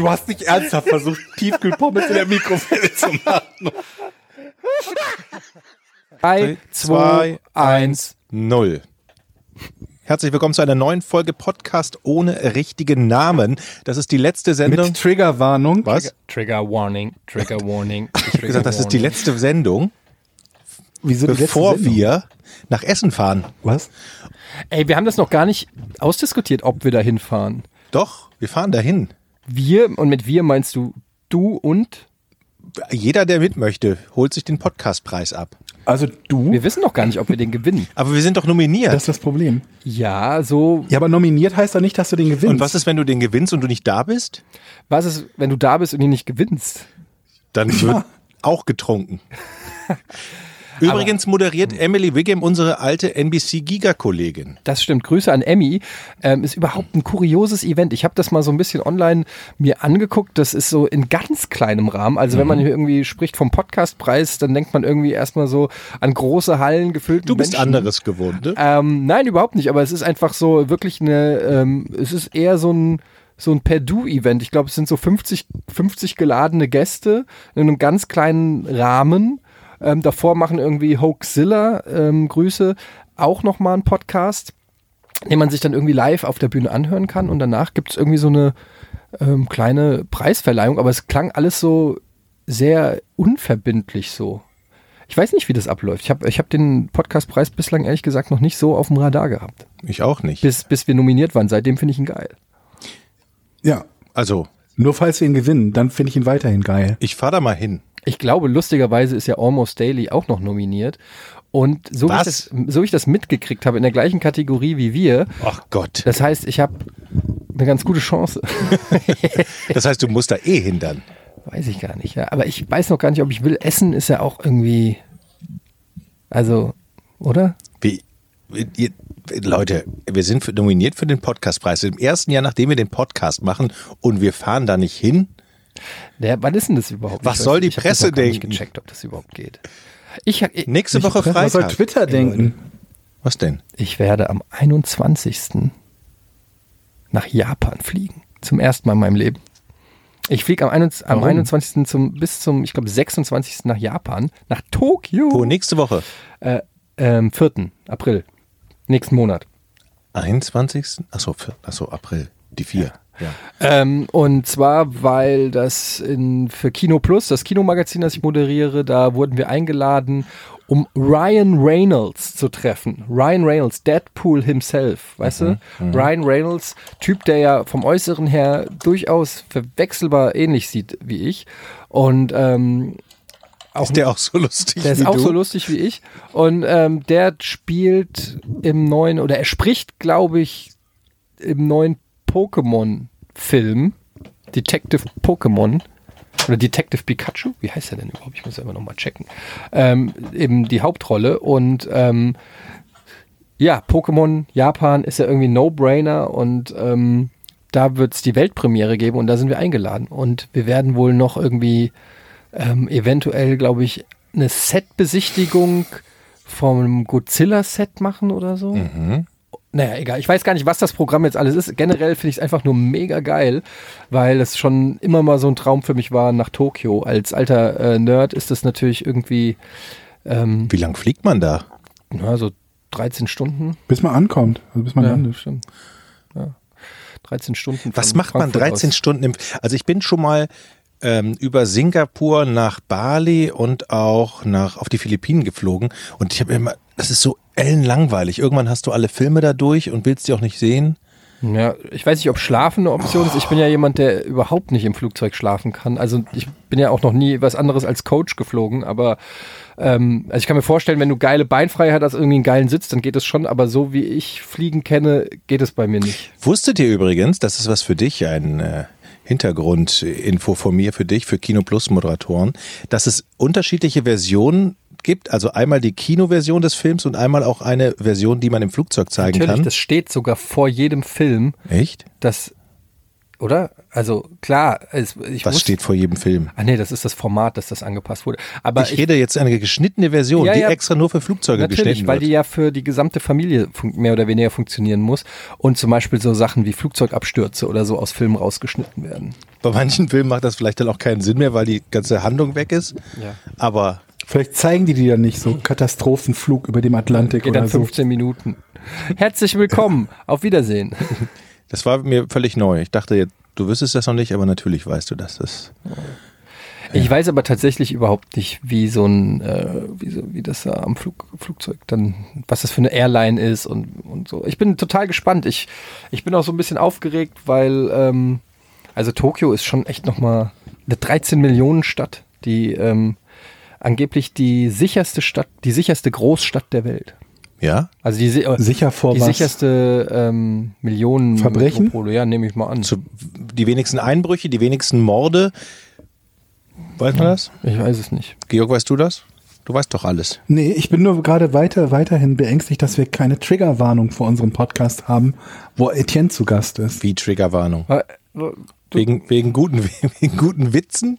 Du hast nicht ernsthaft versucht, Tiefkühlpommes in der Mikrowelle zu machen. 3, 2, 1. 0. Herzlich willkommen zu einer neuen Folge Podcast ohne richtigen Namen. Das ist die letzte Sendung. Mit Triggerwarnung. Was? Trigger Warning, Trigger Warning. Ich habe gesagt, das ist die letzte Sendung, Wieso die letzte bevor Sendung? wir nach Essen fahren. Was? Ey, wir haben das noch gar nicht ausdiskutiert, ob wir da hinfahren. Doch, wir fahren dahin. Wir, und mit wir meinst du du und? Jeder, der mit möchte, holt sich den Podcastpreis ab. Also du? Wir wissen noch gar nicht, ob wir den gewinnen. Aber wir sind doch nominiert. Das ist das Problem. Ja, so. Ja, aber nominiert heißt doch nicht, dass du den gewinnst. und was ist, wenn du den gewinnst und du nicht da bist? Was ist, wenn du da bist und ihn nicht gewinnst? Dann wird auch getrunken. Übrigens moderiert Emily Wiggum unsere alte NBC-Giga-Kollegin. Das stimmt. Grüße an Emmy. Ähm, ist überhaupt ein kurioses Event. Ich habe das mal so ein bisschen online mir angeguckt. Das ist so in ganz kleinem Rahmen. Also wenn man Mhm. hier irgendwie spricht vom Podcastpreis, dann denkt man irgendwie erstmal so an große Hallen gefüllt. Du bist Menschen. anderes gewohnt, ne? Ähm, nein, überhaupt nicht. Aber es ist einfach so wirklich eine, ähm, es ist eher so ein, so ein Per-Du-Event. Ich glaube, es sind so 50, 50 geladene Gäste in einem ganz kleinen Rahmen. Ähm, davor machen irgendwie Hoaxilla, ähm, Grüße, auch nochmal einen Podcast, den man sich dann irgendwie live auf der Bühne anhören kann. Und danach gibt es irgendwie so eine ähm, kleine Preisverleihung. Aber es klang alles so sehr unverbindlich so. Ich weiß nicht, wie das abläuft. Ich habe ich hab den Podcastpreis bislang ehrlich gesagt noch nicht so auf dem Radar gehabt. Ich auch nicht. Bis, bis wir nominiert waren. Seitdem finde ich ihn geil. ja. Also, Nur falls wir ihn gewinnen, dann finde ich ihn weiterhin geil. ich fahr da mal hin. Ich glaube, lustigerweise ist ja Almost Daily auch noch nominiert. Und so wie, das, so wie ich das mitgekriegt habe, in der gleichen Kategorie wie wir, Ach Gott. das heißt, ich habe eine ganz gute Chance. Das heißt, du musst da eh hin dann. weiß ich gar nicht. Ja. Aber ich weiß noch gar nicht, ob ich will. Essen ist ja auch irgendwie. Also, oder? Wie, ihr, Leute, wir sind für, nominiert für den Podcastpreis. Im ersten Jahr, nachdem wir den Podcast machen und wir fahren da nicht hin. Der, wann ist denn das überhaupt? Was Ich weiß soll die nicht, ich das Presse noch gar nicht denken? gecheckt, ob das überhaupt geht. Ich, ich, Nächste Woche Was soll Freitag. Twitter denken? Was denn? ich werde am 21. nach Japan fliegen. Zum ersten Mal in meinem Leben. Ich fliege am, 21, am Warum? 21. Zum, bis zum, ich glaube, 26. nach Japan, nach Tokio. Wo? Nächste Woche? Äh, ähm, 4. April. Nächsten Monat. 21. Achso, achso, April. Die vier. Ja. Ähm, und zwar, weil das in, für Kino Plus, das Kinomagazin, das ich moderiere, da wurden wir eingeladen, um Ryan Reynolds zu treffen. Ryan Reynolds, Deadpool himself, weißt du? Ryan Reynolds, Typ, der ja vom Äußeren her durchaus verwechselbar ähnlich sieht wie ich. Und ähm, auch Ist der auch so lustig der wie ist auch du? so lustig wie ich. Und ähm, der spielt im neuen, oder er spricht, glaube ich, im neuen Pokémon-Film, Detective Pokémon, oder Detective Pikachu, wie heißt er denn überhaupt? Ich muss selber nochmal checken. Ähm, eben die Hauptrolle. Und ähm, ja, Pokémon Japan ist ja irgendwie No-Brainer und ähm, da wird es die Weltpremiere geben und da sind wir eingeladen. Und wir werden wohl noch irgendwie ähm, eventuell, glaube ich, eine Set-Besichtigung vom Godzilla-Set machen oder so. Naja, egal. Ich weiß gar nicht, was das Programm jetzt alles ist. Generell finde ich es einfach nur mega geil, weil es schon immer mal so ein Traum für mich war nach Tokio. Als alter äh, Nerd ist das natürlich irgendwie, ähm, Wie lang fliegt man da? na, so 13 Stunden. Bis man ankommt. Also bis man Ja, landet. stimmt. Ja. 13 Stunden. Was macht man Frankfurt 13 aus. Stunden im. Also ich bin schon mal ähm, über Singapur nach Bali und auch nach auf die Philippinen geflogen und ich habe immer, das ist so ellenlangweilig. Irgendwann hast du alle Filme da durch und willst die auch nicht sehen. Ja, ich weiß nicht, ob Schlafen eine Option ist. Ich bin ja jemand, der überhaupt nicht im Flugzeug schlafen kann. Also ich bin ja auch noch nie was anderes als Coach geflogen, aber ähm, also ich kann mir vorstellen, wenn du geile Beinfreiheit hast, irgendwie einen geilen Sitz, dann geht es schon, aber so wie ich Fliegen kenne, geht es bei mir nicht. Wusstet ihr übrigens, das ist was für dich, ein äh, Hintergrundinfo von mir für dich, für Kino Plus Moderatoren, dass es unterschiedliche Versionen gibt. Also einmal die Kinoversion des Films und einmal auch eine Version, die man im Flugzeug zeigen Natürlich, kann. das steht sogar vor jedem Film, Echt? dass, oder? Also klar, es, ich Was wusste- steht vor jedem Film? Ah nee, das ist das Format, dass das angepasst wurde. Aber ich, rede jetzt eine geschnittene Version, Ja, die ja. extra nur für Flugzeuge Natürlich, geschnitten weil wird. die ja für die gesamte Familie mehr oder weniger funktionieren muss und zum Beispiel so Sachen wie Flugzeugabstürze oder so aus Filmen rausgeschnitten werden. Bei manchen Filmen macht das vielleicht dann auch keinen Sinn mehr, weil die ganze Handlung weg ist. Ja. Aber Vielleicht zeigen die dir dann nicht so Katastrophenflug über dem Atlantik Geht oder dann so. 15 Minuten. Herzlich willkommen, auf Wiedersehen. das war mir völlig neu. Ich dachte, jetzt, du wüsstest das noch nicht, aber natürlich weißt du das. das Ich weiß aber tatsächlich überhaupt nicht, wie so ein, äh, wie, so, wie das da am Flug, Flugzeug dann, was das für eine Airline ist und, und so. Ich bin total gespannt. Ich, ich bin auch so ein bisschen aufgeregt, weil, ähm, also Tokio ist schon echt nochmal eine 13 Millionen Stadt, die ähm, angeblich die sicherste Stadt, die sicherste Großstadt der Welt. ja? Also die, si- Sicher vor die was? sicherste ähm, Millionen Verbrechen? Metropole, ja, nehme ich mal an. Zu, die wenigsten Einbrüche, die wenigsten Morde. Weiß man das? Ich weiß es nicht. Georg, weißt du das? Du weißt doch alles. Nee, ich bin nur gerade weiter, weiterhin beängstigt, dass wir keine Triggerwarnung vor unserem Podcast haben, wo Etienne zu Gast ist. Wie Triggerwarnung. Äh, Wegen, wegen, guten, wegen guten Witzen?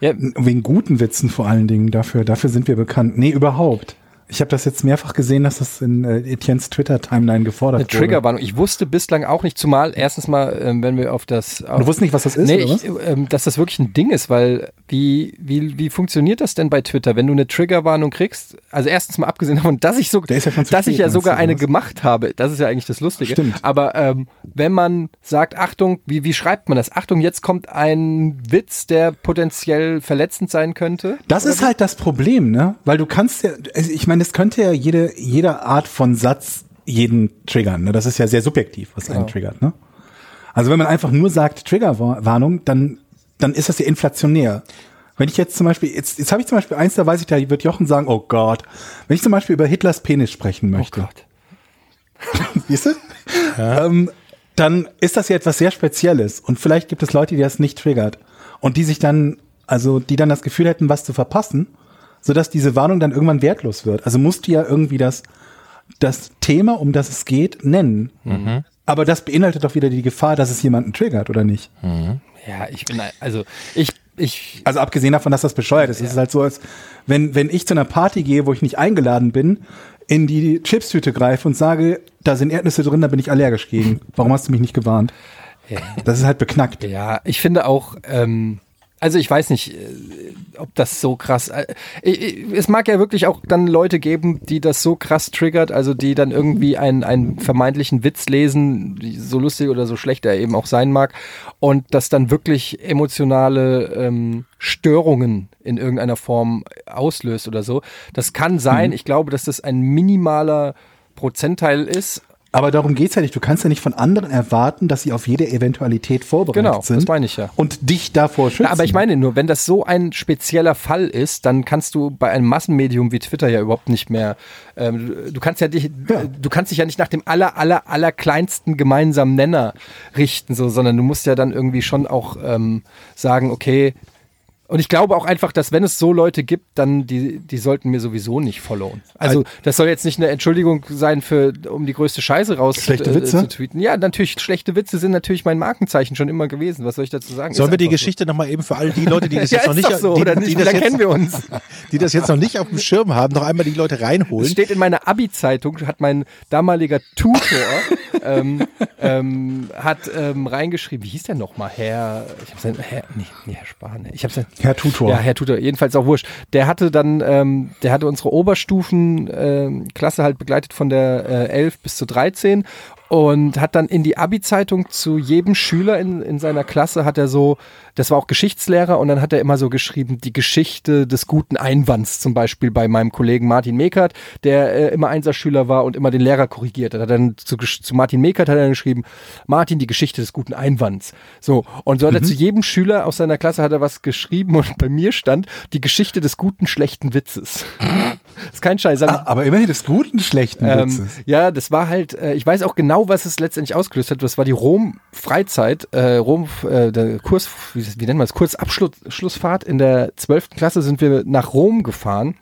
Ja, Wegen guten Witzen vor allen Dingen, dafür, dafür sind wir bekannt. Nee, überhaupt. Ich habe das jetzt mehrfach gesehen, dass das in äh, Etiennes Twitter-Timeline gefordert Eine. Triggerwarnung. Ich wusste bislang auch nicht, zumal erstens mal, ähm, wenn wir auf das. Auf, Du wusstest nicht, was das ist, nee, oder ich, ähm, dass das wirklich ein Ding ist, weil wie, wie, wie funktioniert das denn bei Twitter, wenn du eine Triggerwarnung kriegst? Also erstens mal abgesehen davon, dass ich, so, ja dass ich spät, ja meinst sogar eine was? gemacht habe. Das ist ja eigentlich das Lustige. Stimmt. Aber ähm, wenn man sagt, Achtung, wie, wie schreibt man das? Achtung, jetzt kommt ein Witz, der potenziell verletzend sein könnte. Das ist halt das Problem, ne? Weil du kannst ja, also ich meine, es könnte ja jede, jede Art von Satz jeden triggern. Ne? Das ist ja sehr subjektiv, was einen Ja. triggert. Ne? Also wenn man einfach nur sagt Triggerwarnung, dann, dann ist das ja inflationär. Wenn ich jetzt zum Beispiel, jetzt, jetzt habe ich zum Beispiel eins, da weiß ich, da wird Jochen sagen, oh Gott. Wenn ich zum Beispiel über Hitlers Penis sprechen möchte, Oh Gott. Siehst du? Ähm, dann ist das ja etwas sehr Spezielles. Und vielleicht gibt es Leute, die das nicht triggert. Und die sich dann, also die dann das Gefühl hätten, was zu verpassen, sodass diese Warnung dann irgendwann wertlos wird. Also musst du ja irgendwie das, das Thema, um das es geht, nennen. Aber das beinhaltet doch wieder die Gefahr, dass es jemanden triggert, oder nicht? Ja, ich bin, also ich, ich, Also abgesehen davon, dass das bescheuert ist. Es ist halt so, als wenn, wenn ich zu einer Party gehe, wo ich nicht eingeladen bin, in die Chipstüte greife und sage, da sind Erdnüsse drin, da bin ich allergisch gegen. Warum hast du mich nicht gewarnt? Das ist halt beknackt. Ja, ich finde auch, ähm, also ich weiß nicht, äh, ob das so krass. Äh, ich- es mag ja wirklich auch dann Leute geben, die das so krass triggert, also die dann irgendwie einen, einen vermeintlichen Witz lesen, so lustig oder so schlecht er eben auch sein mag, und das dann wirklich emotionale ähm, Störungen in irgendeiner Form auslöst oder so. Das kann sein. Ich glaube, dass das ein minimaler Prozentteil ist. Aber darum geht's ja nicht. Du kannst ja nicht von anderen erwarten, dass sie auf jede Eventualität vorbereitet Genau, sind. das meine ich ja. Und dich davor schützen. Ja, aber ich meine nur, wenn das so ein spezieller Fall ist, dann kannst du bei einem Massenmedium wie Twitter ja überhaupt nicht mehr. Ähm, du- kannst ja dich, du kannst dich ja nicht nach dem aller aller aller kleinsten gemeinsamen Nenner richten, so, sondern du musst ja dann irgendwie schon auch ähm, sagen, okay. Und ich glaube auch einfach, dass wenn es so Leute gibt, dann die, die sollten mir sowieso nicht followen. Also das soll jetzt nicht eine Entschuldigung sein für, um die größte Scheiße raus Schlechte äh, Witze? zu tweeten. Ja, natürlich, schlechte Witze sind natürlich mein Markenzeichen schon immer gewesen. Was soll ich dazu sagen? Sollen Ist wir die einfach so. Geschichte nochmal eben für all die Leute, die das Ja, jetzt noch nicht, so, die, die? Wie das jetzt, kennen wir uns? die das jetzt noch nicht auf dem Schirm haben, noch einmal die Leute reinholen. Steht in meiner Abi-Zeitung, hat mein damaliger Tutor ähm, ähm, hat ähm, reingeschrieben, wie hieß der nochmal? Herr, ich habe sein, Herr, nee, nee, Herr Spahn, ich habe sein, Herr Tutor. ja, Herr Tutor, jedenfalls auch wurscht. Der hatte dann, ähm, der hatte unsere Oberstufen-Klasse ähm, Klasse halt begleitet von der äh, 11 bis zu 13 und hat dann in die Abi-Zeitung zu jedem Schüler in, in seiner Klasse hat er so, das war auch Geschichtslehrer und dann hat er immer so geschrieben, die Geschichte des guten Einwands zum Beispiel bei meinem Kollegen Martin Mekert, der äh, immer Einserschüler war und immer den Lehrer korrigiert hat. Hat dann zu, zu Martin Mekert hat er dann geschrieben, Martin, die Geschichte des guten Einwands. So, und so hat er zu jedem Schüler aus seiner Klasse hat er was geschrieben und bei mir stand die Geschichte des guten, schlechten Witzes. ist kein Scheiß. Ah, aber immerhin des guten, schlechten Ähm, Witzes. ja, das war halt, äh, ich weiß auch genau, genau, was es letztendlich ausgelöst hat. Das war die Rom-Freizeit, äh, Rom, äh, der Kurs, wie, wie nennt man es, Kurzabschlussfahrt. In der 12. Klasse sind wir nach Rom gefahren.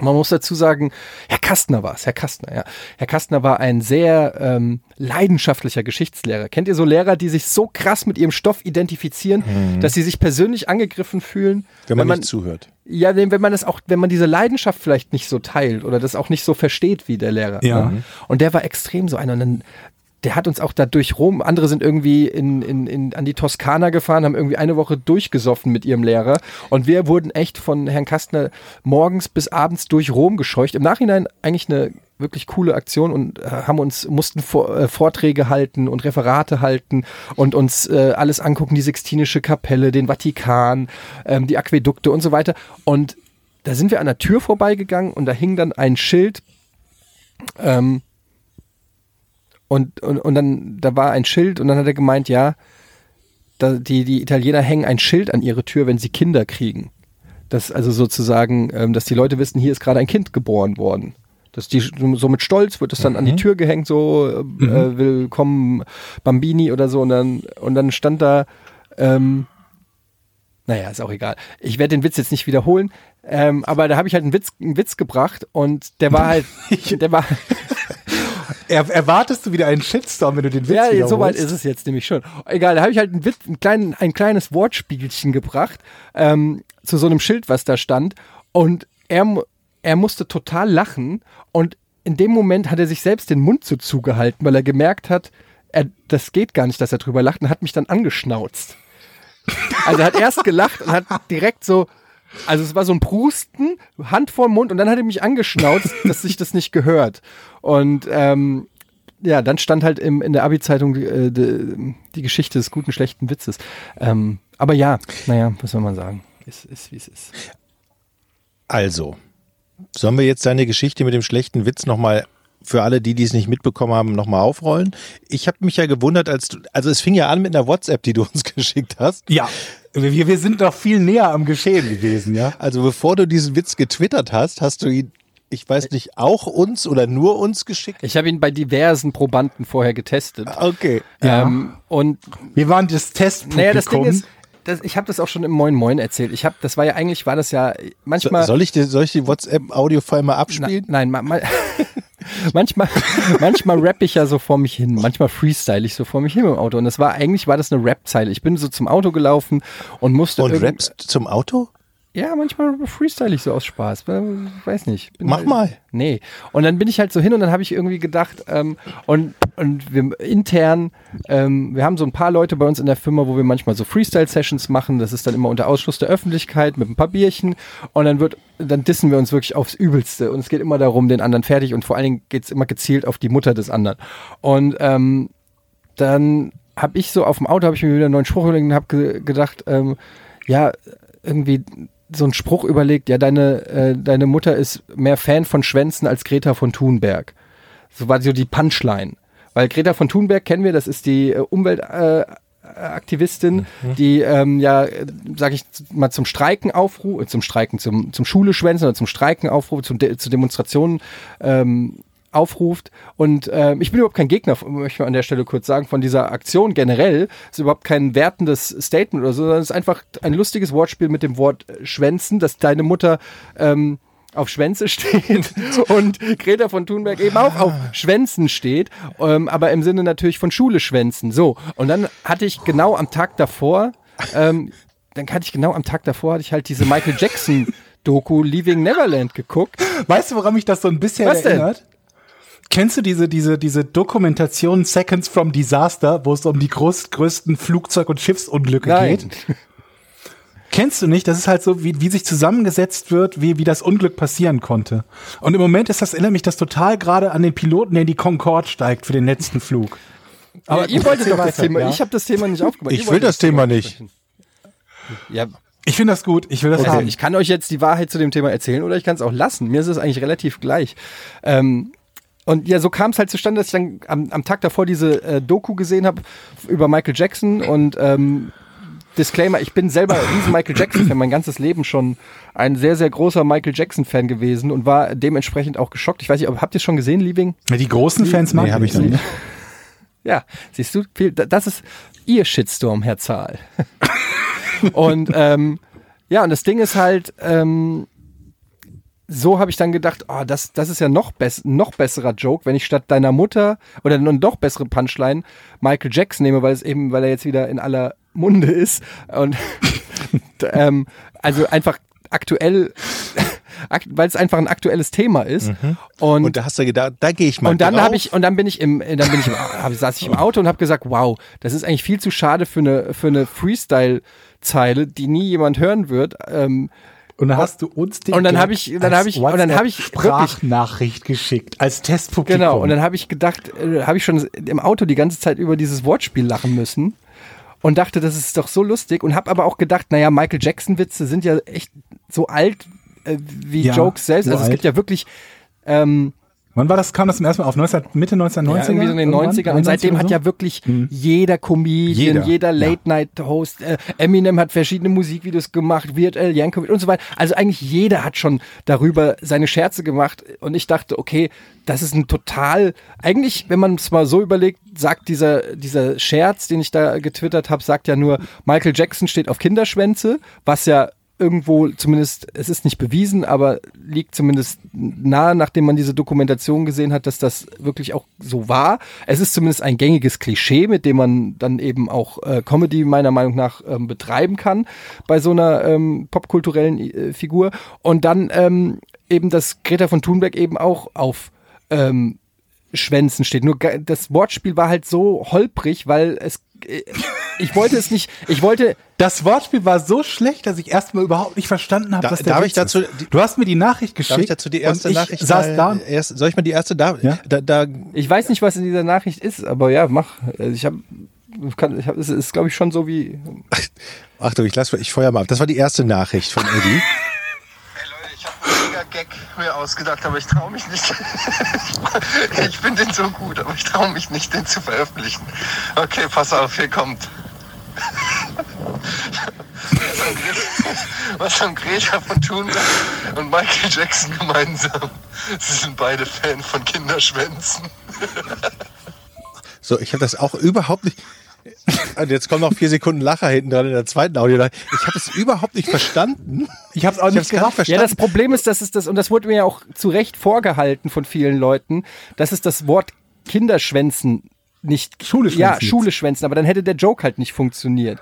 Man muss dazu sagen, Herr Kastner war es, Herr Kastner, ja. Herr Kastner war ein sehr ähm, leidenschaftlicher Geschichtslehrer. Kennt ihr so Lehrer, die sich so krass mit ihrem Stoff identifizieren, dass sie sich persönlich angegriffen fühlen? Wenn man, nicht zuhört. Ja, wenn man das auch, wenn man diese Leidenschaft vielleicht nicht so teilt oder das auch nicht so versteht wie der Lehrer. Ja. Ne? Und der war extrem so einer. Und dann, der hat uns auch da durch Rom, andere sind irgendwie in, in, in, an die Toskana gefahren, haben irgendwie eine Woche durchgesoffen mit ihrem Lehrer. Und wir wurden echt von Herrn Kastner morgens bis abends durch Rom gescheucht. Im Nachhinein eigentlich eine wirklich coole Aktion und äh, haben uns, mussten vor, äh, Vorträge halten und Referate halten und uns äh, alles angucken, die Sixtinische Kapelle, den Vatikan, ähm, die Aquädukte und so weiter. Und da sind wir an der Tür vorbeigegangen und da hing dann ein Schild, ähm, und, und, und dann, da war ein Schild und dann hat er gemeint, ja, da, die, die Italiener hängen ein Schild an ihre Tür, wenn sie Kinder kriegen. Das also sozusagen, ähm, dass die Leute wissen, hier ist gerade ein Kind geboren worden. Dass die so mit Stolz wird das dann an die Tür gehängt, so äh, äh, willkommen Bambini oder so und dann und dann stand da, ähm, naja, ist auch egal. Ich werde den Witz jetzt nicht wiederholen, ähm, aber da habe ich halt einen Witz, einen Witz gebracht und der war halt, der war, Er, erwartest du wieder einen Shitstorm, wenn du den Witz Ja, wiederholst? so weit ist es jetzt nämlich schon. Egal, da habe ich halt ein, Witz, ein, klein, ein kleines Wortspiegelchen gebracht ähm, zu so einem Schild, was da stand. Und er, er musste total lachen. Und in dem Moment hat er sich selbst den Mund so zugehalten, weil er gemerkt hat, er, das geht gar nicht, dass er drüber lacht und hat mich dann angeschnauzt. Also er hat erst gelacht und hat direkt so, also es war so ein Prusten, Hand vor Mund und dann hat er mich angeschnauzt, dass sich das nicht gehört. Und ähm, ja, dann stand halt im, in der Abi-Zeitung äh, die, die Geschichte des guten, schlechten Witzes. Ähm, aber ja, naja, was soll man sagen? Ist, ist wie es ist. Also, sollen wir jetzt deine Geschichte mit dem schlechten Witz nochmal für alle, die, die es nicht mitbekommen haben, nochmal aufrollen? Ich habe mich ja gewundert, als du, also es fing ja an mit einer WhatsApp, die du uns geschickt hast. Ja, wir, wir sind doch viel näher am Geschehen gewesen, ja. Also bevor du diesen Witz getwittert hast, hast du ihn, ich weiß nicht, auch uns oder nur uns geschickt? Ich habe ihn bei diversen Probanden vorher getestet. Okay. Ähm, und Wir waren das Testpublikum. naja, das Ding ist, das, ich habe das auch schon im Moin Moin erzählt. Ich habe, das war ja eigentlich, war das ja manchmal. Soll ich, dir, soll ich die WhatsApp-Audio-File mal abspielen? Na, nein, ma, ma, manchmal, manchmal rapp ich ja so vor mich hin, manchmal freestyle ich so vor mich hin im Auto. Und das war eigentlich war das eine Rap-Zeile. Ich bin so zum Auto gelaufen und musste Und rappst zum Auto? Ja, manchmal freestyle ich so aus Spaß. Weiß nicht. Mach halt, mal. Nee. Und dann bin ich halt so hin und dann habe ich irgendwie gedacht, ähm, und, und wir intern, ähm, wir haben so ein paar Leute bei uns in der Firma, wo wir manchmal so Freestyle-Sessions machen. Das ist dann immer unter Ausschluss der Öffentlichkeit mit ein paar Bierchen. Und dann wird, dann dissen wir uns wirklich aufs Übelste. Und es geht immer darum, den anderen fertig und vor allen Dingen geht's immer gezielt auf die Mutter des anderen. Und ähm, dann habe ich so auf dem Auto, habe ich mir wieder einen neuen Spruch überlegt und habe ge gedacht, ähm, ja, irgendwie so einen Spruch überlegt, ja, deine, äh, deine Mutter ist mehr Fan von Schwänzen als Greta von Thunberg. So war so die Punchline. Weil Greta von Thunberg kennen wir, das ist die äh, Umweltaktivistin, äh, Aktivistin, die ähm, ja, äh, sag ich mal, zum Streiken aufruft, zum Streiken, zum, zum Schule schwänzen oder zum Streiken aufruft, zum De zu Demonstrationen ähm, aufruft. Und ähm, ich bin überhaupt kein Gegner, möchte ich mal an der Stelle kurz sagen, von dieser Aktion generell. ist überhaupt kein wertendes Statement oder so, sondern es ist einfach ein lustiges Wortspiel mit dem Wort äh, Schwänzen, dass deine Mutter ähm, auf Schwänze steht und Greta von Thunberg eben auch auf Schwänzen steht, ähm, aber im Sinne natürlich von Schule schwänzen. So, und dann hatte ich genau am Tag davor, ähm, dann hatte ich genau am Tag davor, hatte ich halt diese Michael Jackson Doku Leaving Neverland geguckt. Weißt du, woran mich das so ein bisschen Was denn? Kennst du diese, diese, diese Dokumentation Seconds from Disaster, wo es um die groß, größten Flugzeug- und Schiffsunglücke Nein. geht? Kennst du nicht? Das ist halt so, wie, wie sich zusammengesetzt wird, wie, wie das Unglück passieren konnte. Und im Moment ist das, erinnert mich das total gerade an den Piloten, der in die Concorde steigt für den letzten Flug. Aber ihr wolltet doch das Thema. ja. Ich habe das Thema nicht aufgemacht. Ich Ihr will wolltet das Thema nicht. Ja, Ich finde das gut, ich will das okay. haben. ich kann euch jetzt die Wahrheit zu dem Thema erzählen oder ich kann es auch lassen. Mir ist es eigentlich relativ gleich. Ähm, und ja, so kam es halt zustande, dass ich dann am, am Tag davor diese äh, Doku gesehen habe über Michael Jackson und ähm, Disclaimer, ich bin selber ein riesen Michael Jackson-Fan, mein ganzes Leben schon ein sehr, sehr großer Michael Jackson-Fan gewesen und war dementsprechend auch geschockt. Ich weiß nicht, ob- habt ihr es schon gesehen, Liebing? Die großen Fans mag Nee, hab ich noch nicht. Ja, siehst du, viel, da- das ist ihr Shitstorm, Herr Zahl. und ähm, ja, und das Ding ist halt, ähm, so habe ich dann gedacht, oh, das, das ist ja noch, bess noch besserer Joke, wenn ich statt deiner Mutter oder eine noch bessere Punchline Michael Jackson nehme, weil es eben, weil er jetzt wieder in aller Munde ist. Und ähm, also einfach aktuell, akt, weil es einfach ein aktuelles Thema ist. Und, Und da hast du gedacht, da gehe ich mal und dann habe ich und dann bin ich im dann bin ich im, hab, saß ich im Auto und habe gesagt, wow, das ist eigentlich viel zu schade für eine für eine Freestyle Zeile, die nie jemand hören wird. Ähm, Und dann hast du uns den Und dann Gag hab ich- dann als hab ich- und dann hab ich Sprachnachricht geschickt als Testpublikum. Genau, und dann habe ich gedacht, äh, habe ich schon im Auto die ganze Zeit über dieses Wortspiel lachen müssen und dachte, das ist doch so lustig und habe aber auch gedacht, naja, Michael Jackson Witze sind ja echt so alt äh, wie Ja, Jokes selbst. so Also es gibt ja wirklich ähm, Wann war das? Kam das zum ersten Mal auf 19, Mitte 1990er? ja, irgendwie so in den Irgendwann? 90ern und seitdem 91 hat ja wirklich jeder Comedian, Jeder, jeder, Late-Night-Host, äh, Eminem hat verschiedene Musikvideos gemacht, Weird Al Yankovic und so weiter. Also eigentlich jeder hat schon darüber seine Scherze gemacht und ich dachte, okay, das ist ein total, eigentlich, wenn man es mal so überlegt, sagt dieser, dieser Scherz, den ich da getwittert habe, sagt ja nur, Michael Jackson steht auf Kinderschwänze, was ja irgendwo zumindest, es ist nicht bewiesen, aber liegt zumindest nahe, nachdem man diese Dokumentation gesehen hat, dass das wirklich auch so war. Es ist zumindest ein gängiges Klischee, mit dem man dann eben auch äh, Comedy meiner Meinung nach ähm, betreiben kann bei so einer ähm, popkulturellen äh, Figur. Und dann ähm, eben, dass Greta von Thunberg eben auch auf ähm, Schwänzen steht. Nur das Wortspiel war halt so holprig, weil es ich wollte es nicht, ich wollte Das Wortspiel war so schlecht, dass ich erstmal überhaupt nicht verstanden habe, Da- was der darf Witz ich dazu die- Du hast mir die Nachricht geschickt. Darf ich dazu die erste und ich Nachricht saß mal- da und Erst, soll ich mal die erste da? Ja. Da, da Ich weiß nicht, was in dieser Nachricht ist, aber ja, mach. Also Ich habe, kann, ich hab, es ist, glaube ich, schon so wie. Achtung, ich lass, ich feuer mal ab. Das war die erste Nachricht von Eddie. Hey Leute, ich habe einen mega Gag mir ausgedacht, aber ich traue mich nicht. ich finde den so gut, aber ich traue mich nicht, den zu veröffentlichen. Okay, pass auf, hier kommt. Was haben Greta von Thunberg und Michael Jackson gemeinsam? Sie sind beide Fan von Kinderschwänzen. So, ich habe das auch überhaupt nicht. Und jetzt kommen noch vier Sekunden Lacher hinten dran in der zweiten Audio. Ich habe es überhaupt nicht verstanden. ich habe es auch Ich nicht gar nicht verstanden. Ja, das Problem ist, dass es das, und das wurde mir ja auch zu Recht vorgehalten von vielen Leuten, dass es das Wort Kinderschwänzen nicht. Schule schwänzen Ja. Schule schwänzen, aber dann hätte der Joke halt nicht funktioniert.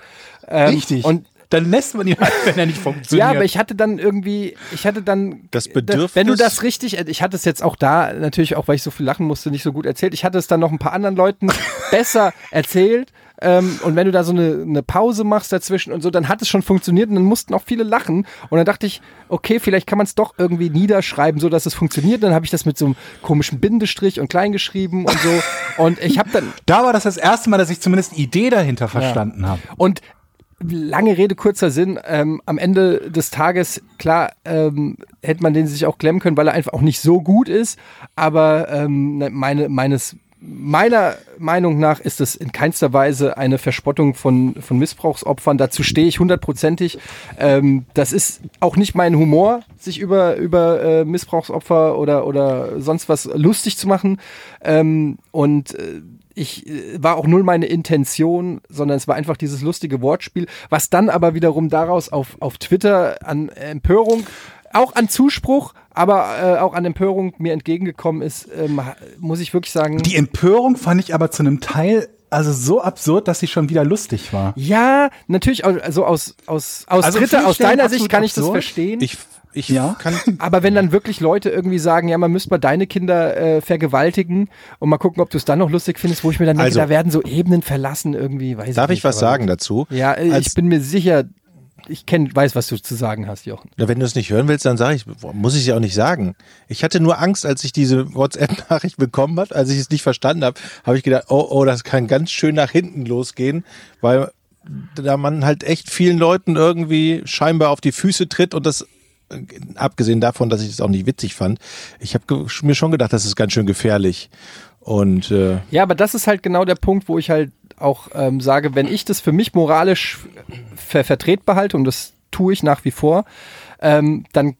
Ähm, Richtig. Und dann lässt man ihn halt, wenn er nicht funktioniert. Ja, aber ich hatte dann irgendwie, ich hatte dann Das da- Bedürfnis- Wenn du das richtig, ich hatte es jetzt auch da natürlich auch, weil ich so viel lachen musste, nicht so gut erzählt. Ich hatte es dann noch ein paar anderen Leuten besser erzählt. Ähm, und wenn du da so eine, eine Pause machst dazwischen und so, dann hat es schon funktioniert und dann mussten auch viele lachen. Und dann dachte ich, okay, vielleicht kann man es doch irgendwie niederschreiben, so dass es funktioniert. Dann habe ich das mit so einem komischen Bindestrich und klein geschrieben und so. Und ich habe dann da war das das erste Mal, dass ich zumindest die Idee dahinter verstanden habe. Und lange Rede, kurzer Sinn, ähm, am Ende des Tages, klar, ähm, hätte man den sich auch klemmen können, weil er einfach auch nicht so gut ist. Aber ähm, ne, meine, meines, meiner Meinung nach ist es in keinster Weise eine Verspottung von, von Missbrauchsopfern. Dazu stehe ich hundertprozentig. Ähm, das ist auch nicht mein Humor, sich über, über äh, Missbrauchsopfer oder, oder sonst was lustig zu machen. Ähm, und äh, ich äh, war auch null meine Intention, sondern es war einfach dieses lustige Wortspiel, was dann aber wiederum daraus auf, auf Twitter an Empörung, auch an Zuspruch, aber äh, auch an Empörung mir entgegengekommen ist, ähm, muss ich wirklich sagen. Die Empörung fand ich aber zu einem Teil also so absurd, dass sie schon wieder lustig war. ja, natürlich, also aus, aus, aus, Also Dritter, viele aus deiner Sicht kann ich das absurd. verstehen. Ich, ich Ja. kann. aber wenn dann wirklich Leute irgendwie sagen, ja, man müsste mal deine Kinder äh, vergewaltigen und mal gucken, ob du es dann noch lustig findest, wo ich mir dann denke, Also- da werden so Ebenen verlassen irgendwie, weiß Darf ich nicht. ich was sagen dazu? Ja, äh, ich bin mir sicher, ich kenn, weiß, was du zu sagen hast, Jochen. Na, wenn du es nicht hören willst, dann sage ich, muss ich ja auch nicht sagen. Ich hatte nur Angst, als ich diese WhatsApp-Nachricht bekommen habe, als ich es nicht verstanden habe, habe ich gedacht, oh, oh, das kann ganz schön nach hinten losgehen, weil da man halt echt vielen Leuten irgendwie scheinbar auf die Füße tritt und das äh, abgesehen davon, dass ich das auch nicht witzig fand, ich habe mir schon gedacht, das ist ganz schön gefährlich. Und äh, Ja, aber das ist halt genau der Punkt, wo ich halt auch ähm, sage, wenn ich das für mich moralisch ver vertretbar halte, und das tue ich nach wie vor, ähm, dann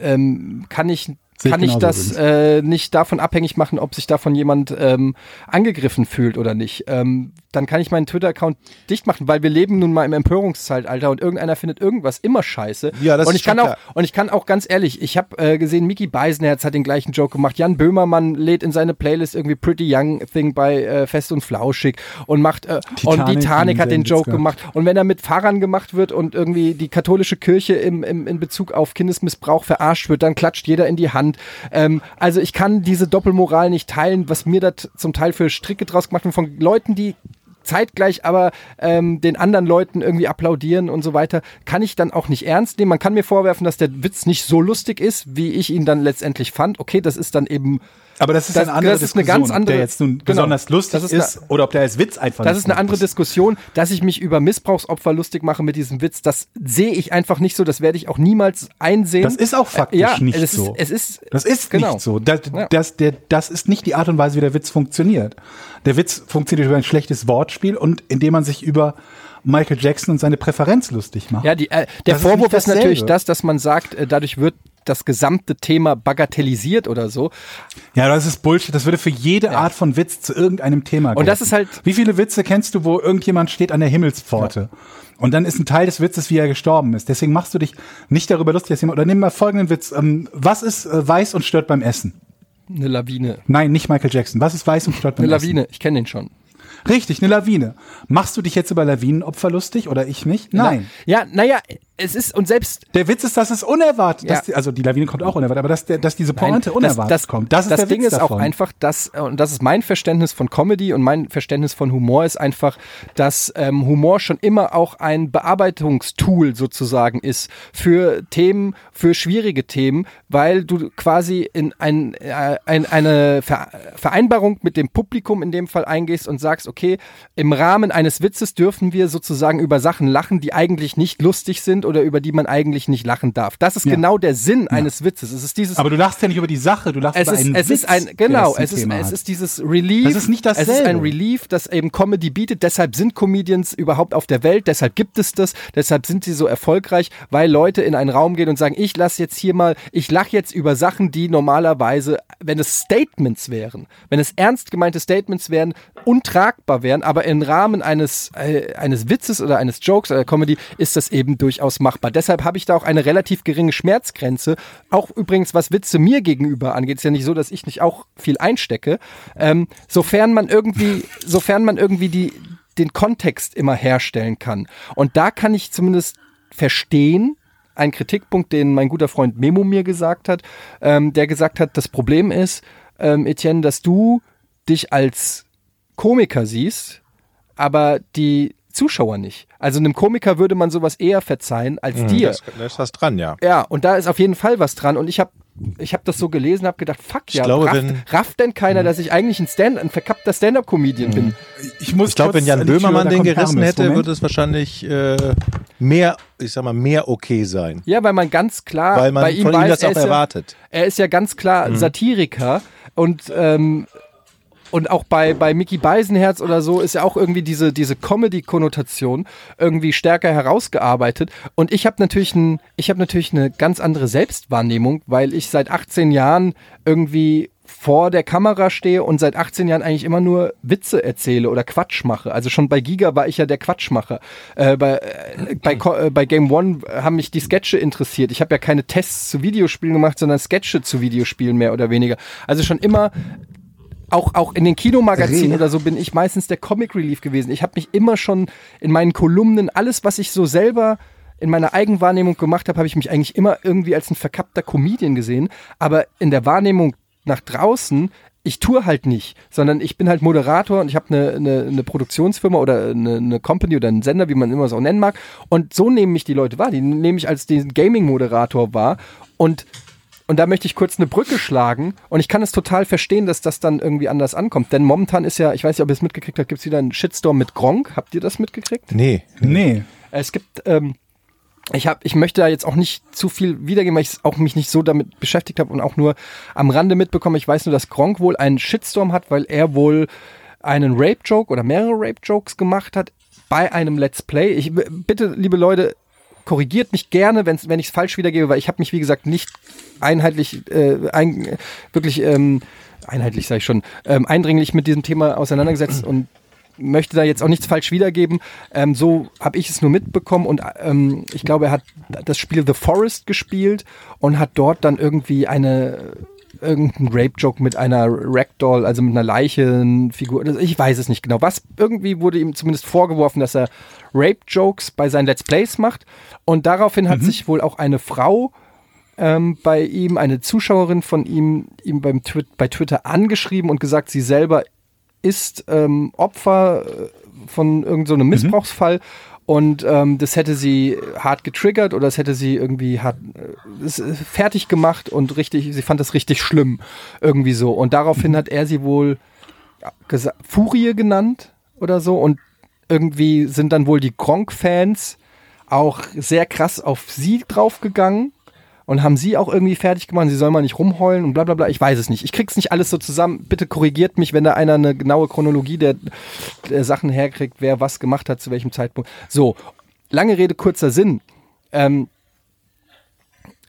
ähm, kann ich kann ich das äh, nicht davon abhängig machen, ob sich davon jemand ähm, angegriffen fühlt oder nicht. Ähm, dann kann ich meinen Twitter-Account dicht machen, weil wir leben nun mal im Empörungszeitalter und irgendeiner findet irgendwas immer scheiße. Ja, das und ist ich kann schon auch klar. und ich kann auch ganz ehrlich, ich habe äh, gesehen, Mickey Beisenherz hat den gleichen Joke gemacht. Jan Böhmermann lädt in seine Playlist irgendwie Pretty Young Thing bei äh, Fest und Flauschig und macht äh, und Titanic Titanic hat den Joke gemacht. Und wenn er mit Fahrern gemacht wird und irgendwie die katholische Kirche im, im, in Bezug auf Kindesmissbrauch verarscht wird, dann klatscht jeder in die Hand. Ähm, also ich kann diese Doppelmoral nicht teilen, was mir da zum Teil für Stricke draus gemacht wird von Leuten, die zeitgleich aber ähm, den anderen Leuten irgendwie applaudieren und so weiter, kann ich dann auch nicht ernst nehmen. Man kann mir vorwerfen, dass der Witz nicht so lustig ist, wie ich ihn dann letztendlich fand. Okay, das ist dann eben Aber das ist Das- eine andere das ist eine Diskussion, ganz ob andere- der jetzt nun genau. besonders lustig Das ist, ist eine- oder ob der als Witz einfach Das ist eine andere Diskussion, dass ich mich über Missbrauchsopfer lustig mache mit diesem Witz. Das sehe ich einfach nicht so. Das werde ich auch niemals einsehen. Das ist auch faktisch Äh, ja, nicht es so. Ist, es ist, Das ist genau. nicht so. Das, Ja. das, der, das ist nicht die Art und Weise, wie der Witz funktioniert. Der Witz funktioniert über ein schlechtes Wortspiel und indem man sich über Michael Jackson und seine Präferenz lustig macht. Ja, die, äh, der Das ist Vorwurf nicht ist, natürlich das, dass man sagt, äh, dadurch wird das gesamte Thema bagatellisiert oder so. Ja, das ist Bullshit. Das würde für jede Art von Witz zu irgendeinem Thema Und das ist halt- Wie viele Witze kennst du, wo irgendjemand steht an der Himmelspforte? Und dann ist ein Teil des Witzes, wie er gestorben ist. Deswegen machst du dich nicht darüber lustig, dass jemand. Oder nimm mal folgenden Witz. Ähm, was ist äh, weiß und stört beim Essen? Eine Lawine. Nein, nicht Michael Jackson. Was ist weiß und stört beim Eine Essen? Lawine, ich kenne den schon. Richtig, eine Lawine. Machst du dich jetzt über Lawinenopfer lustig oder ich nicht? Nein. Ja, naja, es ist, und selbst Der Witz ist, dass es unerwartet, Ja. dass die, also die Lawine kommt auch unerwartet, aber dass, der, dass diese Nein, Pointe unerwartet kommt. Das ist der Ding Witz ist davon. auch einfach, dass, äh, und das ist mein Verständnis von Comedy und mein Verständnis von Humor ist einfach, dass ähm, Humor schon immer auch ein Bearbeitungstool sozusagen ist für Themen, für schwierige Themen, weil du quasi in ein, äh, ein, eine Ver Vereinbarung mit dem Publikum in dem Fall eingehst und sagst, okay, im Rahmen eines Witzes dürfen wir sozusagen über Sachen lachen, die eigentlich nicht lustig sind oder über die man eigentlich nicht lachen darf. Das ist Ja. genau der Sinn eines Witzes. Es ist dieses aber du lachst ja nicht über die Sache, du lachst es über ist, einen es Witz, ist ein, genau, es ist, es ist dieses Relief. Das ist nicht Es ist dasselbe. ein Relief, das eben Comedy bietet. Deshalb sind Comedians überhaupt auf der Welt. Deshalb gibt es das. Deshalb sind sie so erfolgreich, weil Leute in einen Raum gehen und sagen, ich lasse jetzt hier mal, ich lache jetzt über Sachen, die normalerweise, wenn es Statements wären, wenn es ernst gemeinte Statements wären, untragbar wären, aber im Rahmen eines, äh, eines Witzes oder eines Jokes oder Comedy ist das eben durchaus machbar. Deshalb habe ich da auch eine relativ geringe Schmerzgrenze. Auch übrigens, was Witze mir gegenüber angeht, ist ja nicht so, dass ich nicht auch viel einstecke. Ähm, sofern man irgendwie, sofern man irgendwie die, den Kontext immer herstellen kann. Und da kann ich zumindest verstehen, ein Kritikpunkt, den mein guter Freund Memo mir gesagt hat, ähm, der gesagt hat, das Problem ist, ähm, Etienne, dass du dich als Komiker siehst, aber die Zuschauer nicht. Also einem Komiker würde man sowas eher verzeihen als dir. Das, da ist was dran, ja. Ja, und da ist auf jeden Fall was dran. Und ich habe ich hab das so gelesen, habe gedacht, fuck ja, glaube, rafft, wenn- rafft denn keiner, dass ich eigentlich ein, Stand, ein verkappter Stand-Up-Comedian bin? Ich, muss Ich glaube, wenn Jan Böhmermann den gerissen hätte, Moment. würde es wahrscheinlich äh, mehr, ich sag mal, mehr okay sein. Ja, weil man ganz klar Weil man bei ihm von ihm weiß, das er auch ist ja, erwartet. Er ist ja ganz klar Satiriker und ähm, und auch bei, bei Mickey Beisenherz oder so ist ja auch irgendwie diese, diese Comedy-Konnotation irgendwie stärker herausgearbeitet. Und ich habe natürlich, ein, ich hab natürlich eine ganz andere Selbstwahrnehmung, weil ich seit 18 Jahren irgendwie vor der Kamera stehe und seit 18 Jahren eigentlich immer nur Witze erzähle oder Quatsch mache. Also schon bei Giga war ich ja der Quatschmacher. Äh, bei, äh, bei, äh, bei Game One haben mich die Sketche interessiert. Ich habe ja keine Tests zu Videospielen gemacht, sondern Sketche zu Videospielen mehr oder weniger. Also schon immer auch, auch in den Kinomagazinen oder so bin ich meistens der Comic Relief gewesen. Ich habe mich immer schon in meinen Kolumnen, alles, was ich so selber in meiner Eigenwahrnehmung gemacht habe, habe ich mich eigentlich immer irgendwie als ein verkappter Comedian gesehen. Aber in der Wahrnehmung nach draußen, ich tue halt nicht, sondern ich bin halt Moderator und ich habe eine, eine, eine Produktionsfirma oder eine, eine Company oder einen Sender, wie man immer es auch nennen mag. Und so nehmen mich die Leute wahr. Die nehmen mich als den Gaming-Moderator wahr. Und und da möchte ich kurz eine Brücke schlagen. Und ich kann es total verstehen, dass das dann irgendwie anders ankommt. Denn momentan ist ja, ich weiß nicht, ob ihr es mitgekriegt habt, gibt es wieder einen Shitstorm mit Gronk. Habt ihr das mitgekriegt? Nee. Nee. Es gibt, ähm, ich habe, ich möchte da jetzt auch nicht zu viel wiedergeben, weil ich auch mich nicht so damit beschäftigt habe und auch nur am Rande mitbekommen. Ich weiß nur, dass Gronk wohl einen Shitstorm hat, weil er wohl einen Rape-Joke oder mehrere Rape-Jokes gemacht hat bei einem Let's Play. Ich bitte, liebe Leute, korrigiert mich gerne, wenn's, wenn ich es falsch wiedergebe, weil ich habe mich, wie gesagt, nicht einheitlich, äh, ein, wirklich ähm, einheitlich, sage ich schon, ähm, eindringlich mit diesem Thema auseinandergesetzt und möchte da jetzt auch nichts falsch wiedergeben. Ähm, so habe ich es nur mitbekommen und ähm, ich glaube, er hat das Spiel The Forest gespielt und hat dort dann irgendwie eine irgendein Rape-Joke mit einer Ragdoll, also mit einer Leichenfigur. Also Ich weiß es nicht genau. Was irgendwie wurde ihm zumindest vorgeworfen, dass er Rape-Jokes bei seinen Let's Plays macht. Und daraufhin hat sich wohl auch eine Frau ähm, bei ihm, eine Zuschauerin von ihm, ihm beim Twi bei Twitter angeschrieben und gesagt, sie selber ist ähm, Opfer äh, von irgendeinem so einem Missbrauchsfall und ähm, das hätte sie hart getriggert oder das hätte sie irgendwie hart äh, äh, fertig gemacht und richtig, sie fand das richtig schlimm irgendwie so. Und daraufhin hat er sie wohl Furie genannt oder so. Und irgendwie sind dann wohl die Gronk-Fans auch sehr krass auf sie draufgegangen und haben sie auch irgendwie fertig gemacht, sie soll mal nicht rumheulen und bla bla bla. Ich weiß es nicht. Ich krieg's nicht alles so zusammen. Bitte korrigiert mich, wenn da einer eine genaue Chronologie der, der Sachen herkriegt, wer was gemacht hat, zu welchem Zeitpunkt. So, lange Rede, kurzer Sinn. Ähm,